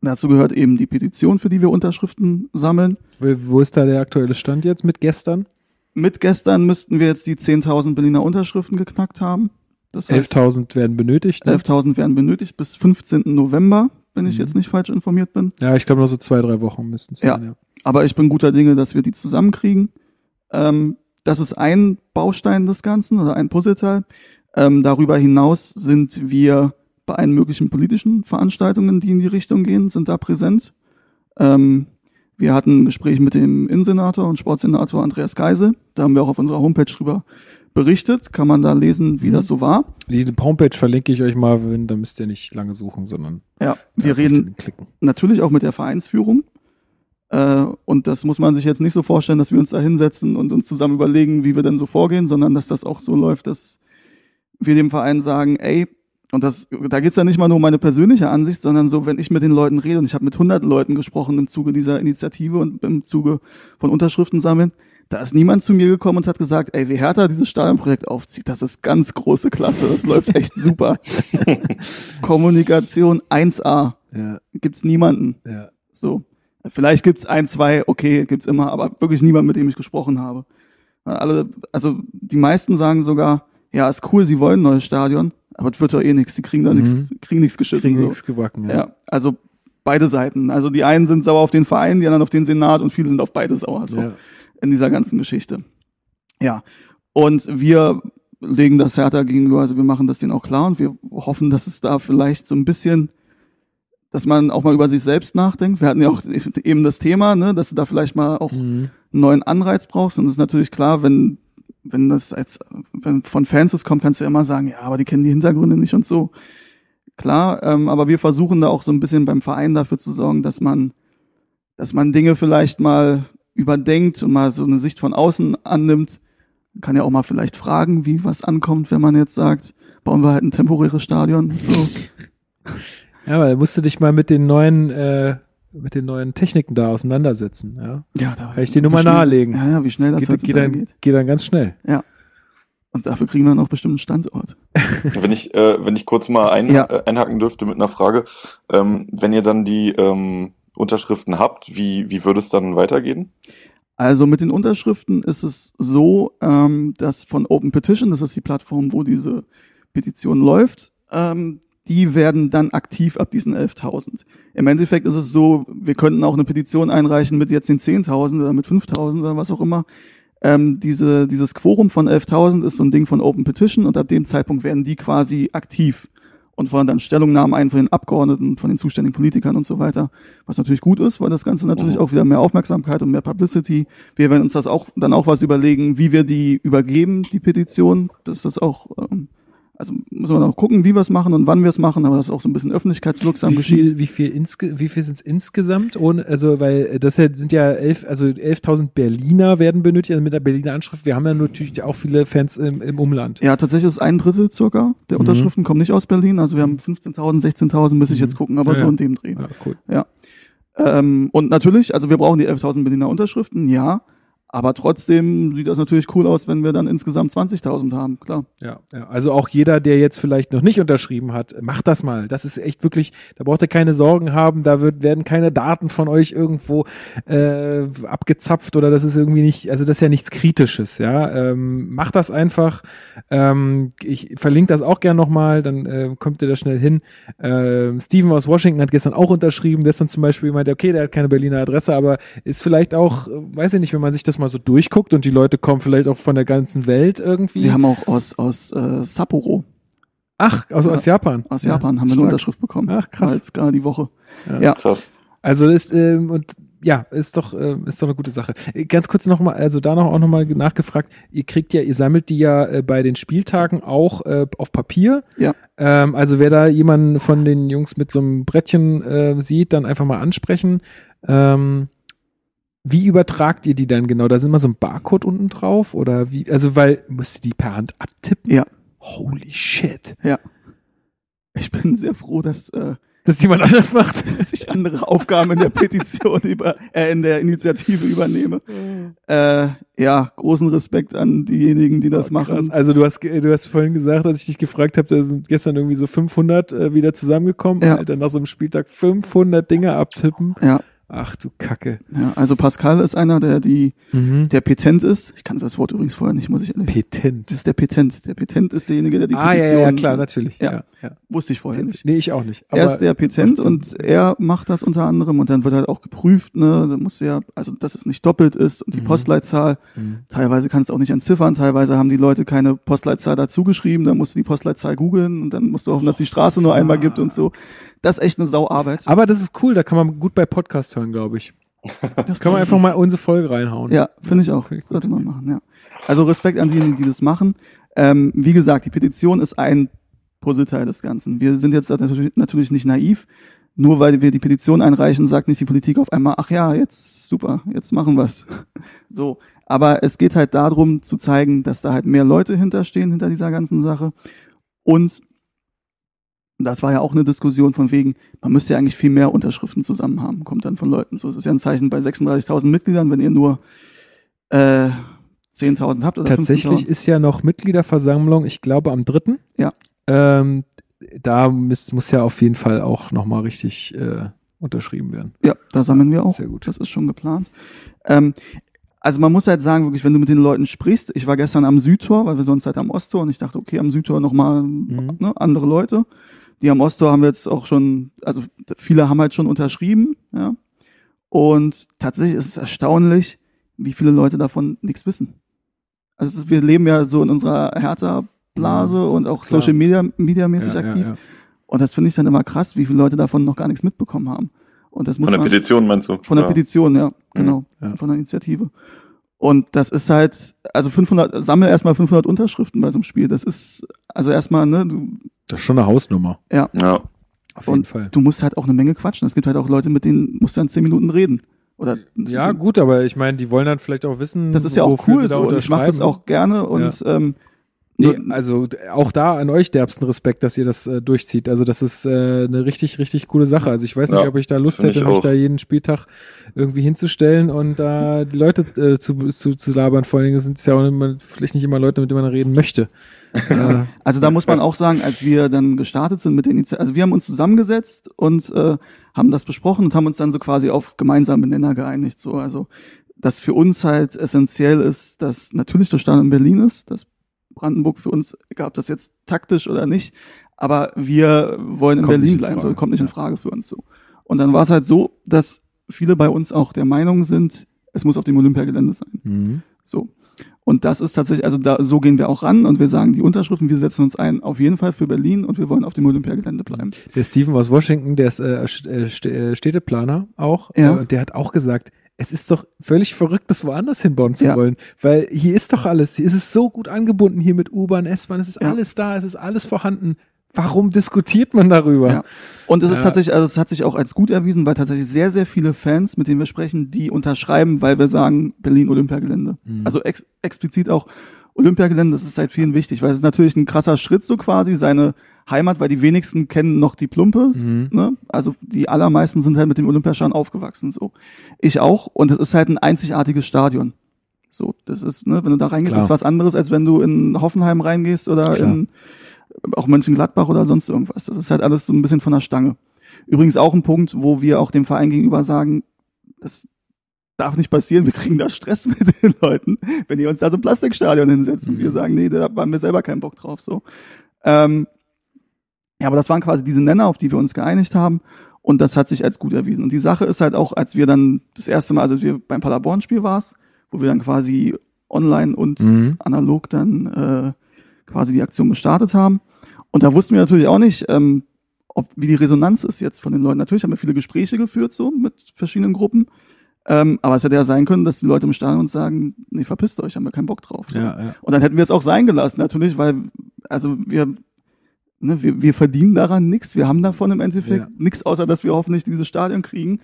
Dazu gehört eben die Petition, für die wir Unterschriften sammeln. Wo, wo ist da der aktuelle Stand jetzt mit gestern? Mit gestern müssten wir jetzt die 10.000 Berliner Unterschriften geknackt haben. Das heißt, 11.000 werden benötigt. Ne? 11.000 werden benötigt bis 15. November, wenn ich Mhm. jetzt nicht falsch informiert bin. Ja, ich glaube, nur so zwei, drei Wochen müssten es Ja. sein. Ja. Aber ich bin guter Dinge, dass wir die zusammenkriegen. Ähm, das ist ein Baustein des Ganzen oder ein Puzzleteil. Ähm, darüber hinaus sind wir bei allen möglichen politischen Veranstaltungen, die in die Richtung gehen, sind da präsent. Ähm, wir hatten ein Gespräch mit dem Innensenator und Sportsenator Andreas Geisel. Da haben wir auch auf unserer Homepage drüber berichtet. Kann man da lesen, wie Mhm. das so war. Die Homepage verlinke ich euch mal, wenn, da müsst ihr nicht lange suchen, sondern Ja, wir reden natürlich auch mit der Vereinsführung. Äh, und das muss man sich jetzt nicht so vorstellen, dass wir uns da hinsetzen und uns zusammen überlegen, wie wir denn so vorgehen, sondern dass das auch so läuft, dass wir dem Verein sagen, ey, und das, da geht's ja nicht mal nur um meine persönliche Ansicht, sondern so, wenn ich mit den Leuten rede, und ich habe mit 100 Leuten gesprochen im Zuge dieser Initiative und im Zuge von Unterschriften sammeln, da ist niemand zu mir gekommen und hat gesagt, ey, wie Hertha dieses Stadionprojekt aufzieht, das ist ganz große Klasse, das läuft *laughs* echt super. Kommunikation 1A, Ja, gibt's niemanden. ja. So. Vielleicht gibt's ein, zwei, okay, gibt's immer, aber wirklich niemand, mit dem ich gesprochen habe. Alle, also die meisten sagen sogar, ja, ist cool, sie wollen ein neues Stadion, aber es wird doch eh nichts, sie kriegen da Mhm. nichts, kriegen nichts geschissen. Kriegen so. nichts gebacken. Ja. Ja, also beide Seiten. Also die einen sind sauer auf den Verein, die anderen auf den Senat und viele sind auf beide sauer so Ja. in dieser ganzen Geschichte. Ja. Und wir legen das härter gegenüber, also wir machen das denen auch klar und wir hoffen, dass es da vielleicht so ein bisschen, dass man auch mal über sich selbst nachdenkt. Wir hatten ja auch *laughs* eben das Thema, ne, dass du da vielleicht mal auch Mhm. einen neuen Anreiz brauchst. Und es ist natürlich klar, wenn, wenn das als, wenn von Fans es kommt, kannst du ja immer sagen, ja, aber die kennen die Hintergründe nicht und so. Klar, ähm, aber wir versuchen da auch so ein bisschen beim Verein dafür zu sorgen, dass man, dass man Dinge vielleicht mal überdenkt und mal so eine Sicht von außen annimmt. Man kann ja auch mal vielleicht fragen, wie was ankommt, wenn man jetzt sagt, bauen wir halt ein temporäres Stadion. So. *laughs* Ja, aber da musst du dich mal mit den neuen äh, mit den neuen Techniken da auseinandersetzen. Ja, Ja, da kann ich dir nur mal nahelegen. Das, ja, ja, wie schnell das geht, geht, dann, geht. geht dann ganz schnell. Und dafür kriegen wir noch bestimmt einen Standort. *laughs* Wenn ich, äh, wenn ich kurz mal ein, Ja. äh, einhaken dürfte mit einer Frage, ähm, wenn ihr dann die ähm, Unterschriften habt, wie, wie würde es dann weitergehen? Also mit den Unterschriften ist es so, ähm, dass von Open Petition, das ist die Plattform, wo diese Petition läuft, ähm, die werden dann aktiv ab diesen 11.000. Im Endeffekt ist es so, wir könnten auch eine Petition einreichen mit jetzt den 10.000 oder mit 5.000 oder was auch immer. Ähm, diese, dieses Quorum von 11.000 ist so ein Ding von Open Petition und ab dem Zeitpunkt werden die quasi aktiv und fordern dann Stellungnahmen ein von den Abgeordneten, von den zuständigen Politikern und so weiter. Was natürlich gut ist, weil das Ganze natürlich Mhm. auch wieder mehr Aufmerksamkeit und mehr Publicity. Wir werden uns das auch dann auch was überlegen, wie wir die übergeben, die Petition. Das ist auch, ähm, also müssen wir noch gucken, wie wir es machen und wann wir es machen, aber das ist auch so ein bisschen öffentlichkeitswirksam Wie geschieht. viel, wie viel, insge wie viel sind es insgesamt? Ohne, also, weil das ja, sind ja elf, also 11.000 Berliner werden benötigt, also mit der Berliner Anschrift. Wir haben ja natürlich auch viele Fans im, im Umland. Ja, tatsächlich ist ein Drittel circa der Mhm. Unterschriften kommen nicht aus Berlin. Also wir haben 15.000, 16.000, muss ich Mhm. jetzt gucken, aber Ja, so ja. in dem Dreh. Ja, cool. Ähm, und natürlich, also wir brauchen die 11.000 Berliner Unterschriften, ja. Aber trotzdem sieht das natürlich cool aus, wenn wir dann insgesamt 20.000 haben, klar. Ja, ja, also auch jeder, der jetzt vielleicht noch nicht unterschrieben hat, macht das mal. Das ist echt wirklich, da braucht ihr keine Sorgen haben, da wird, werden keine Daten von euch irgendwo äh, abgezapft oder das ist irgendwie nicht, also das ist ja nichts Kritisches, ja. Ähm, macht das einfach. Ähm, ich verlinke das auch gern nochmal, dann äh, kommt ihr da schnell hin. Ähm, Steven aus Washington hat gestern auch unterschrieben, dann zum Beispiel meinte, okay, der hat keine Berliner Adresse, aber ist vielleicht auch, äh, weiß ich nicht, wenn man sich das mal so durchguckt und die Leute kommen vielleicht auch von der ganzen Welt irgendwie. Wir haben auch aus, aus äh, Sapporo, Ach, aus, aus Japan. aus Ja, Japan, haben wir eine. Unterschrift bekommen. Ach, krass. Jetzt gerade die Woche. Ja. Ja. Krass. Also ist ähm, und ja, ist doch ähm, ist doch eine gute Sache. Äh, Ganz kurz noch mal, also da noch auch noch mal nachgefragt. Ihr kriegt ja, ihr sammelt die ja äh, bei den Spieltagen auch äh, auf Papier. Ja. Ähm, also wer da jemanden von den Jungs mit so einem Brettchen äh, sieht, dann einfach mal ansprechen. Ähm, wie übertragt ihr die dann genau? Da sind immer so ein Barcode unten drauf oder wie? Also weil müsst ihr die per Hand abtippen? Ja. Holy shit. Ich bin sehr froh, dass, äh, Dass jemand anders macht. *laughs* dass ich andere Aufgaben in der Petition über, äh, in der Initiative übernehme. Äh, ja, großen Respekt an diejenigen, die das Oh, machen. Also du hast, du hast vorhin gesagt, als ich dich gefragt habe, da sind gestern irgendwie so 500 äh, wieder zusammengekommen. Ja. Alter, nach so einem Spieltag 500 Dinge abtippen. Ja, Ach du Kacke. ja, also Pascal ist einer, der die, Mhm. der Petent ist. Ich kannte das Wort übrigens vorher nicht, muss ich ehrlich sagen. Petent. Das ist der Petent. Der Petent ist derjenige, der die Ah, ja, Petition. ja, klar, natürlich. Ja. Ja. Ja, Wusste ich vorher nicht. Nee, ich auch nicht. er ist der Petent und er macht das unter anderem und dann wird halt auch geprüft, ne, da muss ja, also dass es nicht doppelt ist und die Mhm. Postleitzahl, Mhm. teilweise kannst du auch nicht entziffern, teilweise haben die Leute keine Postleitzahl dazu geschrieben, dann musst du die Postleitzahl googeln und dann musst du hoffen, dass die Straße nur einmal gibt und so. Das ist echt eine Sauarbeit. Aber das ist cool, da kann man gut bei Podcast hören, glaube ich. *laughs* Das Kann man einfach mal unsere Folge reinhauen. Ja, finde ich auch. Ich Sollte man machen, ja. Also Respekt an diejenigen, die das machen. Ähm, wie gesagt, die Petition ist ein Puzzleteil des Ganzen. Wir sind jetzt natürlich, natürlich nicht naiv. Nur weil wir die Petition einreichen, sagt nicht die Politik auf einmal, ach ja, jetzt super, jetzt machen wir's. *laughs* So. Aber es geht halt darum zu zeigen, dass da halt mehr Leute hinterstehen, hinter dieser ganzen Sache. Und das war ja auch eine Diskussion von wegen, man müsste ja eigentlich viel mehr Unterschriften zusammen haben, kommt dann von Leuten. So, es ist ja ein Zeichen bei 36.000 Mitgliedern, wenn ihr nur äh, 10.000 habt oder Tatsächlich 15.000. ist ja noch Mitgliederversammlung, ich glaube am dritten. Ja. Ähm, da muss, muss ja auf jeden Fall auch nochmal richtig äh, unterschrieben werden. Ja, da sammeln wir auch. Sehr gut. Das ist schon geplant. Ähm, also man muss halt sagen, wirklich, wenn du mit den Leuten sprichst, ich war gestern am Südtor, weil wir sonst halt am Osttor und ich dachte, okay, am Südtor nochmal Mhm. ne, andere Leute. Die am Osttor haben wir jetzt auch schon, also viele haben halt schon unterschrieben, ja. Und tatsächlich ist es erstaunlich, wie viele Leute davon nichts wissen. Also ist, wir leben ja so in unserer Hertha-Blase und auch Mhm. Klar. Social Media, Media mäßig Ja, aktiv. Ja, ja. Und das finde ich dann immer krass, wie viele Leute davon noch gar nichts mitbekommen haben. Und das muss Von der man, Petition meinst du? von der ja. Petition, ja, genau, Ja. von der Initiative. Und das ist halt, also 500, sammel erstmal 500 Unterschriften bei so einem Spiel. Das ist, also erstmal, ne, du, Das ist schon eine Hausnummer. Ja. Auf jeden Und Fall. du musst halt auch eine Menge quatschen. Es gibt halt auch Leute, mit denen musst du dann 10 Minuten reden. Oder, Ja, gut, aber ich meine, die wollen dann vielleicht auch wissen, das ist ja auch wofür cool so. Und ich mache das auch gerne und ähm, Nee, also auch da an euch derbsten Respekt, dass ihr das äh, durchzieht. Also das ist äh, eine richtig, richtig coole Sache. Also ich weiß nicht, Ja, ob ich da Lust hätte, ich mich da jeden Spieltag irgendwie hinzustellen und da die Leute äh, zu, zu, zu labern. Vor allen Dingen sind es ja auch immer, vielleicht nicht immer Leute, mit denen man reden möchte. Äh, Also da muss man auch sagen, als wir dann gestartet sind mit der Initiative, also wir haben uns zusammengesetzt und äh, haben das besprochen und haben uns dann so quasi auf gemeinsame Nenner geeinigt. So, also dass für uns halt essentiell ist, dass natürlich der Stadion in Berlin ist, dass Brandenburg für uns, egal ob das jetzt taktisch oder nicht, aber wir wollen in Kommt Berlin in bleiben, so kommt nicht in. Frage für uns so. Und dann war es halt so, dass viele bei uns auch der Meinung sind, es muss auf dem Olympiagelände sein. mhm. So. Und das ist tatsächlich, also da, so gehen wir auch ran und wir sagen die Unterschriften, wir setzen uns ein auf jeden Fall für Berlin und wir wollen auf dem Olympiagelände bleiben. Der Steven aus Washington, der ist äh, äh, äh, Städteplaner auch. Ja. Äh, und der hat auch gesagt, es ist doch völlig verrückt, das woanders hinbauen zu Ja. wollen. Weil hier ist doch alles. Hier ist es so gut angebunden, hier mit U-Bahn, S-Bahn, es ist Ja. alles da, es ist alles vorhanden. Warum diskutiert man darüber? Ja. Und es ist Ja. tatsächlich, also es hat sich auch als gut erwiesen, weil tatsächlich sehr, sehr viele Fans, mit denen wir sprechen, die unterschreiben, weil wir sagen, Berlin Olympiagelände. Mhm. Also ex explizit auch Olympiagelände, das ist seit vielen wichtig, weil es ist natürlich ein krasser Schritt so quasi, seine Heimat, weil die wenigsten kennen noch die Plumpe. Mhm. Ne? Also die allermeisten sind halt mit dem Olympiastadion aufgewachsen. So. Ich auch. Und es ist halt ein einzigartiges Stadion. So, das ist, ne, wenn du da reingehst, Klar. ist was anderes, als wenn du in Hoffenheim reingehst oder Klar. in auch Mönchengladbach oder sonst irgendwas. Das ist halt alles so ein bisschen von der Stange. Übrigens auch ein Punkt, wo wir auch dem Verein gegenüber sagen, das darf nicht passieren, wir kriegen da Stress *laughs* mit den Leuten, wenn die uns da so ein Plastikstadion hinsetzen. Mhm. Wir sagen, nee, da haben wir selber keinen Bock drauf. So. Ähm, ja, aber das waren quasi diese Nenner, auf die wir uns geeinigt haben. Und das hat sich als gut erwiesen. Und die Sache ist halt auch, als wir dann das erste Mal, also als wir beim Paderborn-Spiel war's, wo wir dann quasi online und Mhm. analog dann äh, quasi die Aktion gestartet haben. Und da wussten wir natürlich auch nicht, ähm, ob, wie die Resonanz ist jetzt von den Leuten. Natürlich haben wir viele Gespräche geführt, so mit verschiedenen Gruppen. Ähm, aber es hätte ja sein können, dass die Leute im Stadion uns sagen, nee, verpisst euch, haben wir keinen Bock drauf. So. Ja, ja. Und dann hätten wir es auch sein gelassen, natürlich, weil, also wir, ne, wir, wir verdienen daran nichts, wir haben davon im Endeffekt Ja. nichts, außer dass wir hoffentlich dieses Stadion kriegen.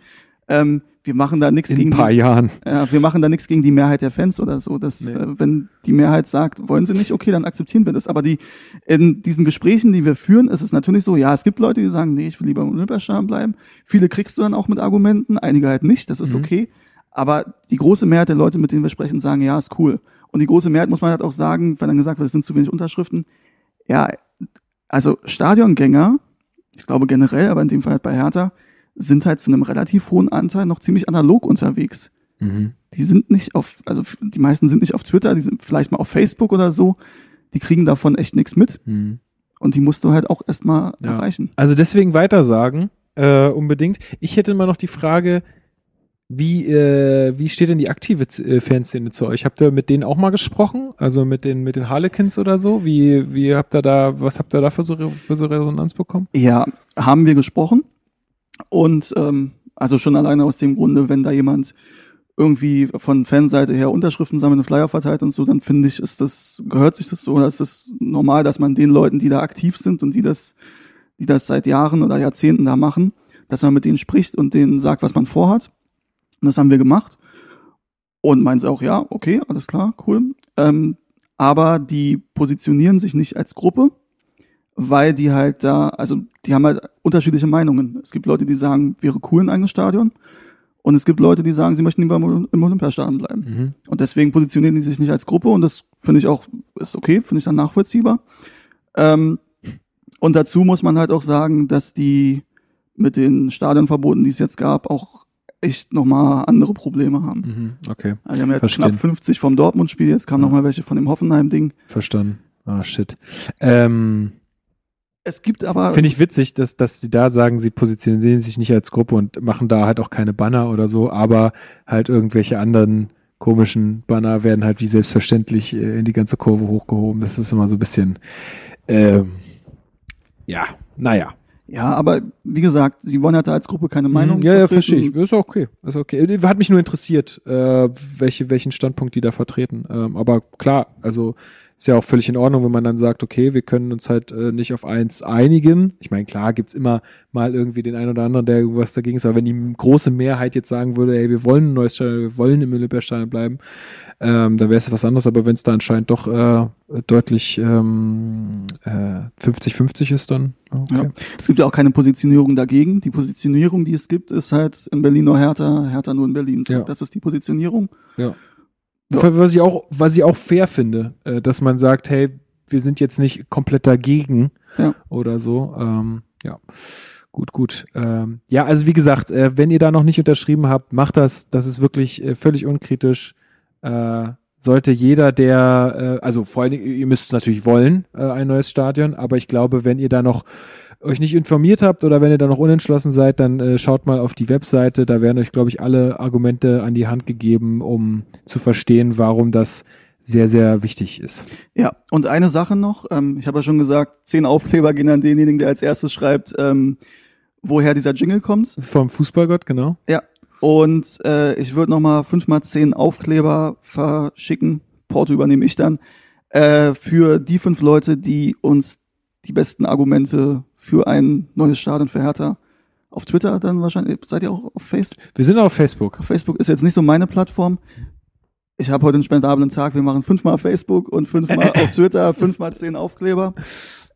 Ähm, wir machen da nichts In gegen ein paar die, Jahren. ja, wir machen da nichts gegen die Mehrheit der Fans oder so. Das, Nee. äh, wenn die Mehrheit sagt, wollen sie nicht, okay, dann akzeptieren wir das. Aber die in diesen Gesprächen, die wir führen, ist es natürlich so, ja, es gibt Leute, die sagen, nee, ich will lieber im Olympiastadion bleiben. Viele kriegst du dann auch mit Argumenten, einige halt nicht, das ist Mhm. okay. Aber die große Mehrheit der Leute, mit denen wir sprechen, sagen, ja, ist cool. Und die große Mehrheit muss man halt auch sagen, wenn dann gesagt wird, es sind zu wenig Unterschriften. Ja, also Stadiongänger, ich glaube generell, aber in dem Fall halt bei Hertha, sind halt zu einem relativ hohen Anteil noch ziemlich analog unterwegs Mhm. die sind nicht auf, also die meisten sind nicht auf Twitter, die sind vielleicht mal auf Facebook oder so, die kriegen davon echt nichts mit Mhm. und die musst du halt auch erstmal Ja. erreichen. Also deswegen weitersagen, äh, unbedingt. Ich hätte mal noch die Frage, wie, äh, wie steht denn die aktive Z- äh, Fanszene zu euch? Habt ihr mit denen auch mal gesprochen? Also mit den, mit den Harlequins oder so? Wie, wie habt ihr da, was habt ihr da für so, für so Resonanz bekommen? Ja, haben wir gesprochen und ähm, also schon alleine aus dem Grunde, wenn da jemand irgendwie von Fanseite her Unterschriften sammelt und Flyer verteilt und so, dann finde ich, ist das, gehört sich das so, oder ist es normal, dass man den Leuten, die da aktiv sind und die das, die das seit Jahren oder Jahrzehnten da machen, dass man mit denen spricht und denen sagt, was man vorhat. Und das haben wir gemacht. Und meinen sie auch, ja, okay, alles klar, cool. Ähm, aber die positionieren sich nicht als Gruppe, weil die halt da, also die haben halt unterschiedliche Meinungen. Es gibt Leute, die sagen, wäre cool ein eigenes Stadion. Und es gibt Leute, die sagen, sie möchten lieber im Olymp- im Olympiastadion bleiben. Mhm. Und deswegen positionieren die sich nicht als Gruppe und das finde ich auch, ist okay, finde ich dann nachvollziehbar. Ähm, und dazu muss man halt auch sagen, dass die mit den Stadionverboten, die es jetzt gab, auch echt nochmal andere Probleme haben. Mhm. Okay, Also wir haben jetzt Verstehen. knapp 50 vom Dortmund-Spiel, jetzt kamen Ja. noch nochmal welche von dem Hoffenheim-Ding. verstanden. Ah, shit. Ähm, Es gibt aber, Finde ich witzig, dass, dass sie da sagen, sie positionieren sich nicht als Gruppe und machen da halt auch keine Banner oder so, aber halt irgendwelche anderen komischen Banner werden halt wie selbstverständlich äh, in die ganze Kurve hochgehoben. Das ist immer so ein bisschen, ähm, ja, naja. ja, aber wie gesagt, sie wollen halt da als Gruppe keine Meinung Mhm. ja, ja, vertreten. verstehe ich. Ist okay. Ist okay. Hat mich nur interessiert, äh, welche, welchen Standpunkt die da vertreten. Ähm, aber klar, also Ist ja auch völlig in Ordnung, wenn man dann sagt, okay, wir können uns halt äh, nicht auf eins einigen. Ich meine, klar gibt's immer mal irgendwie den einen oder anderen, der irgendwas dagegen ist, aber wenn die große Mehrheit jetzt sagen würde, ey, wir wollen ein neues Stadion, wir wollen im Olympiastadion bleiben, ähm, dann wäre es was anderes, aber wenn es da anscheinend doch äh, deutlich ähm, äh, 50-50 ist, dann okay. Ja. Es gibt ja auch keine Positionierung dagegen. Die Positionierung, die es gibt, ist halt in Berlin nur Hertha, Hertha nur in Berlin. So, Ja. Das ist die Positionierung. Ja. Was ich auch, was ich auch fair finde, äh, dass man sagt, hey, wir sind jetzt nicht komplett dagegen Ja. oder so. Ähm, ja. Gut, gut. Ähm, ja, also wie gesagt, äh, wenn ihr da noch nicht unterschrieben habt, macht das. Das ist wirklich äh, völlig unkritisch. Äh, sollte jeder, der, äh, also vor allen Dingen, ihr müsst es natürlich wollen, äh, ein neues Stadion, aber ich glaube, wenn ihr da noch euch nicht informiert habt oder wenn ihr da noch unentschlossen seid, dann äh, schaut mal auf die Webseite. Da werden euch, glaube ich, alle Argumente an die Hand gegeben, um zu verstehen, warum das sehr, sehr wichtig ist. Ja, und eine Sache noch. Ähm, ich habe ja schon gesagt, zehn Aufkleber gehen an denjenigen, der als erstes schreibt, ähm, woher dieser Jingle kommt. Vom Fußballgott, genau. Ja. Und äh, ich würde nochmal fünf mal zehn Aufkleber verschicken. Porto übernehme ich dann. Äh, für die fünf Leute, die uns die besten Argumente für ein neues Stadion für Hertha auf Twitter dann wahrscheinlich. Seid ihr auch auf Facebook? Wir sind auf Facebook. Facebook ist jetzt nicht so meine Plattform. Ich habe heute einen spendablen Tag. Wir machen fünfmal Facebook und fünfmal *laughs* auf Twitter, fünfmal zehn Aufkleber.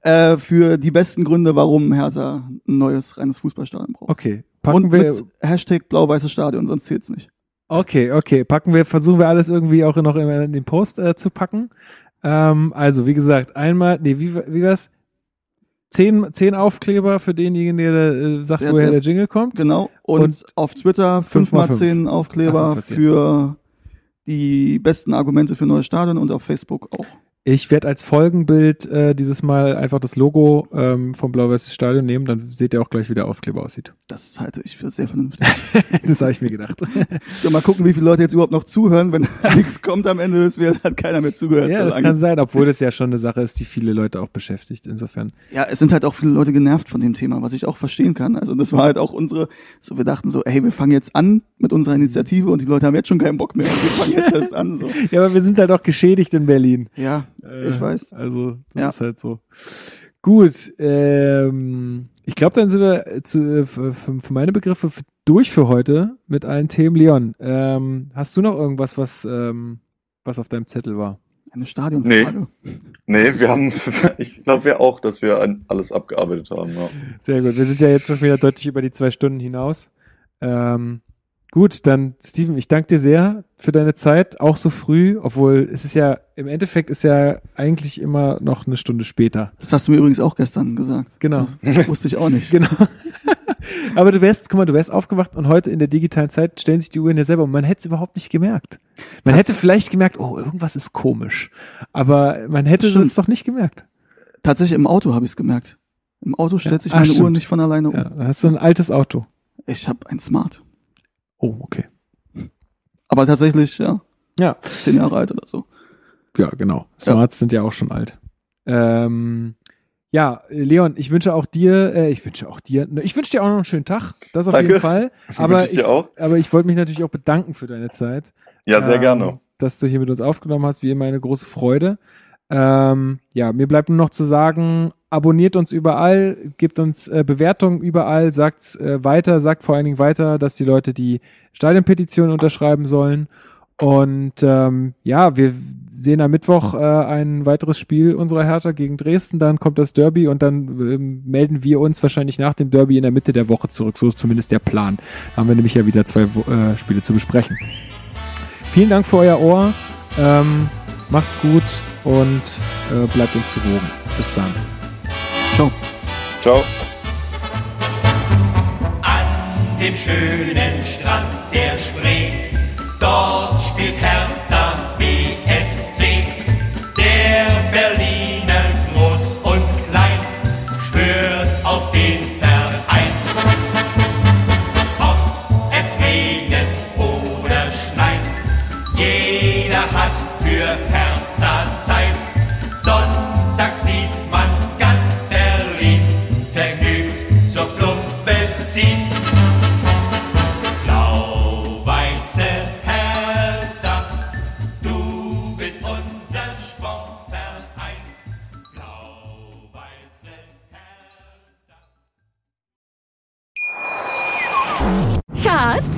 Äh, für die besten Gründe, warum Hertha ein neues reines Fußballstadion braucht. Okay. Packen und wir. mit Hashtag blau-weißes Stadion, sonst zählt's nicht. Okay, okay. Packen wir, versuchen wir alles irgendwie auch noch in, in den Post äh, zu packen. Ähm, also, wie gesagt, einmal, nee, wie, wie war's? Zehn, zehn Aufkleber für denjenigen, der äh, sagt, Der woher der Jingle kommt. Genau. Und, Und auf Twitter fünf mal fünfmal fünf. zehn Aufkleber Ach, für die besten Argumente für neues Stadion und auf Facebook auch. Ich werde als Folgenbild äh, dieses Mal einfach das Logo ähm, vom Blau-Weißes Stadion nehmen, dann seht ihr auch gleich, wie der Aufkleber aussieht. Das halte ich für sehr vernünftig. *laughs* das habe ich mir gedacht. so, mal gucken, wie viele Leute jetzt überhaupt noch zuhören. Wenn *laughs* nichts kommt am Ende, wird, hat keiner mehr zugehört. ja, das kann sein, obwohl das ja schon eine Sache ist, die viele Leute auch beschäftigt. Insofern. Ja, es sind halt auch viele Leute genervt von dem Thema, was ich auch verstehen kann. Also das war halt auch unsere, so wir dachten so, ey, wir fangen jetzt an mit unserer Initiative und die Leute haben jetzt schon keinen Bock mehr. Wir fangen jetzt erst an. So. *laughs* Ja, aber wir sind halt auch geschädigt in Berlin. Ja, Äh, ich weiß. Also, das Ja. ist halt so. Gut, ähm, ich glaube, dann sind wir äh, zu, äh, für, für meine Begriffe durch für heute mit allen Themen. Leon, ähm, hast du noch irgendwas, was, ähm, was auf deinem Zettel war? Eine Stadionfrage. Nee, wir haben, *laughs* ich glaube wir auch, dass wir an alles abgearbeitet haben. Ja. Sehr gut. Wir sind ja jetzt schon wieder deutlich über die zwei Stunden hinaus. Ähm, gut, dann Steven, ich danke dir sehr für deine Zeit, auch so früh, obwohl es ist ja, im Endeffekt ist ja eigentlich immer noch eine Stunde später. Das hast du mir übrigens auch gestern gesagt. Genau. Das wusste ich auch nicht. *laughs* Genau. *laughs* Aber du wärst, guck mal, du wärst aufgewacht und heute in der digitalen Zeit stellen sich die Uhren ja selber und man hätte es überhaupt nicht gemerkt. Man hätte vielleicht gemerkt, oh, irgendwas ist komisch. Aber man hätte es doch nicht gemerkt. Tatsächlich im Auto habe ich es gemerkt. Im Auto stellt sich meine Uhr stimmt. nicht von alleine um. Ja, hast du ein altes Auto. Ich habe ein Smart. Oh, okay. Aber tatsächlich, ja, Ja. zehn Jahre alt oder so. Ja, genau. Smarts sind ja auch schon alt. Ähm, ja, Leon, ich wünsche auch dir, äh, ich wünsche auch dir, ne, ich wünsche dir auch noch einen schönen Tag, das auf Danke. jeden Fall. *laughs* Aber ich auch. aber ich wollte mich natürlich auch bedanken für deine Zeit. Ja, sehr ähm, gerne. Dass du hier mit uns aufgenommen hast, wie immer eine große Freude. Ähm, ja, mir bleibt nur noch zu sagen, abonniert uns überall, gebt uns äh, Bewertungen überall, sagt äh, weiter, sagt vor allen Dingen weiter, dass die Leute die Stadionpetition unterschreiben sollen. Und ähm, ja, wir sehen am Mittwoch äh, ein weiteres Spiel unserer Hertha gegen Dresden, dann kommt das Derby und dann ähm, melden wir uns wahrscheinlich nach dem Derby in der Mitte der Woche zurück. So ist zumindest der Plan. Da haben wir nämlich ja wieder zwei äh, Spiele zu besprechen. Vielen Dank für euer Ohr. Ähm, macht's gut und äh, bleibt uns gewogen. Bis dann. Ciao. Ciao. An dem schönen Strand der Spree, dort spielt Hertha BSC.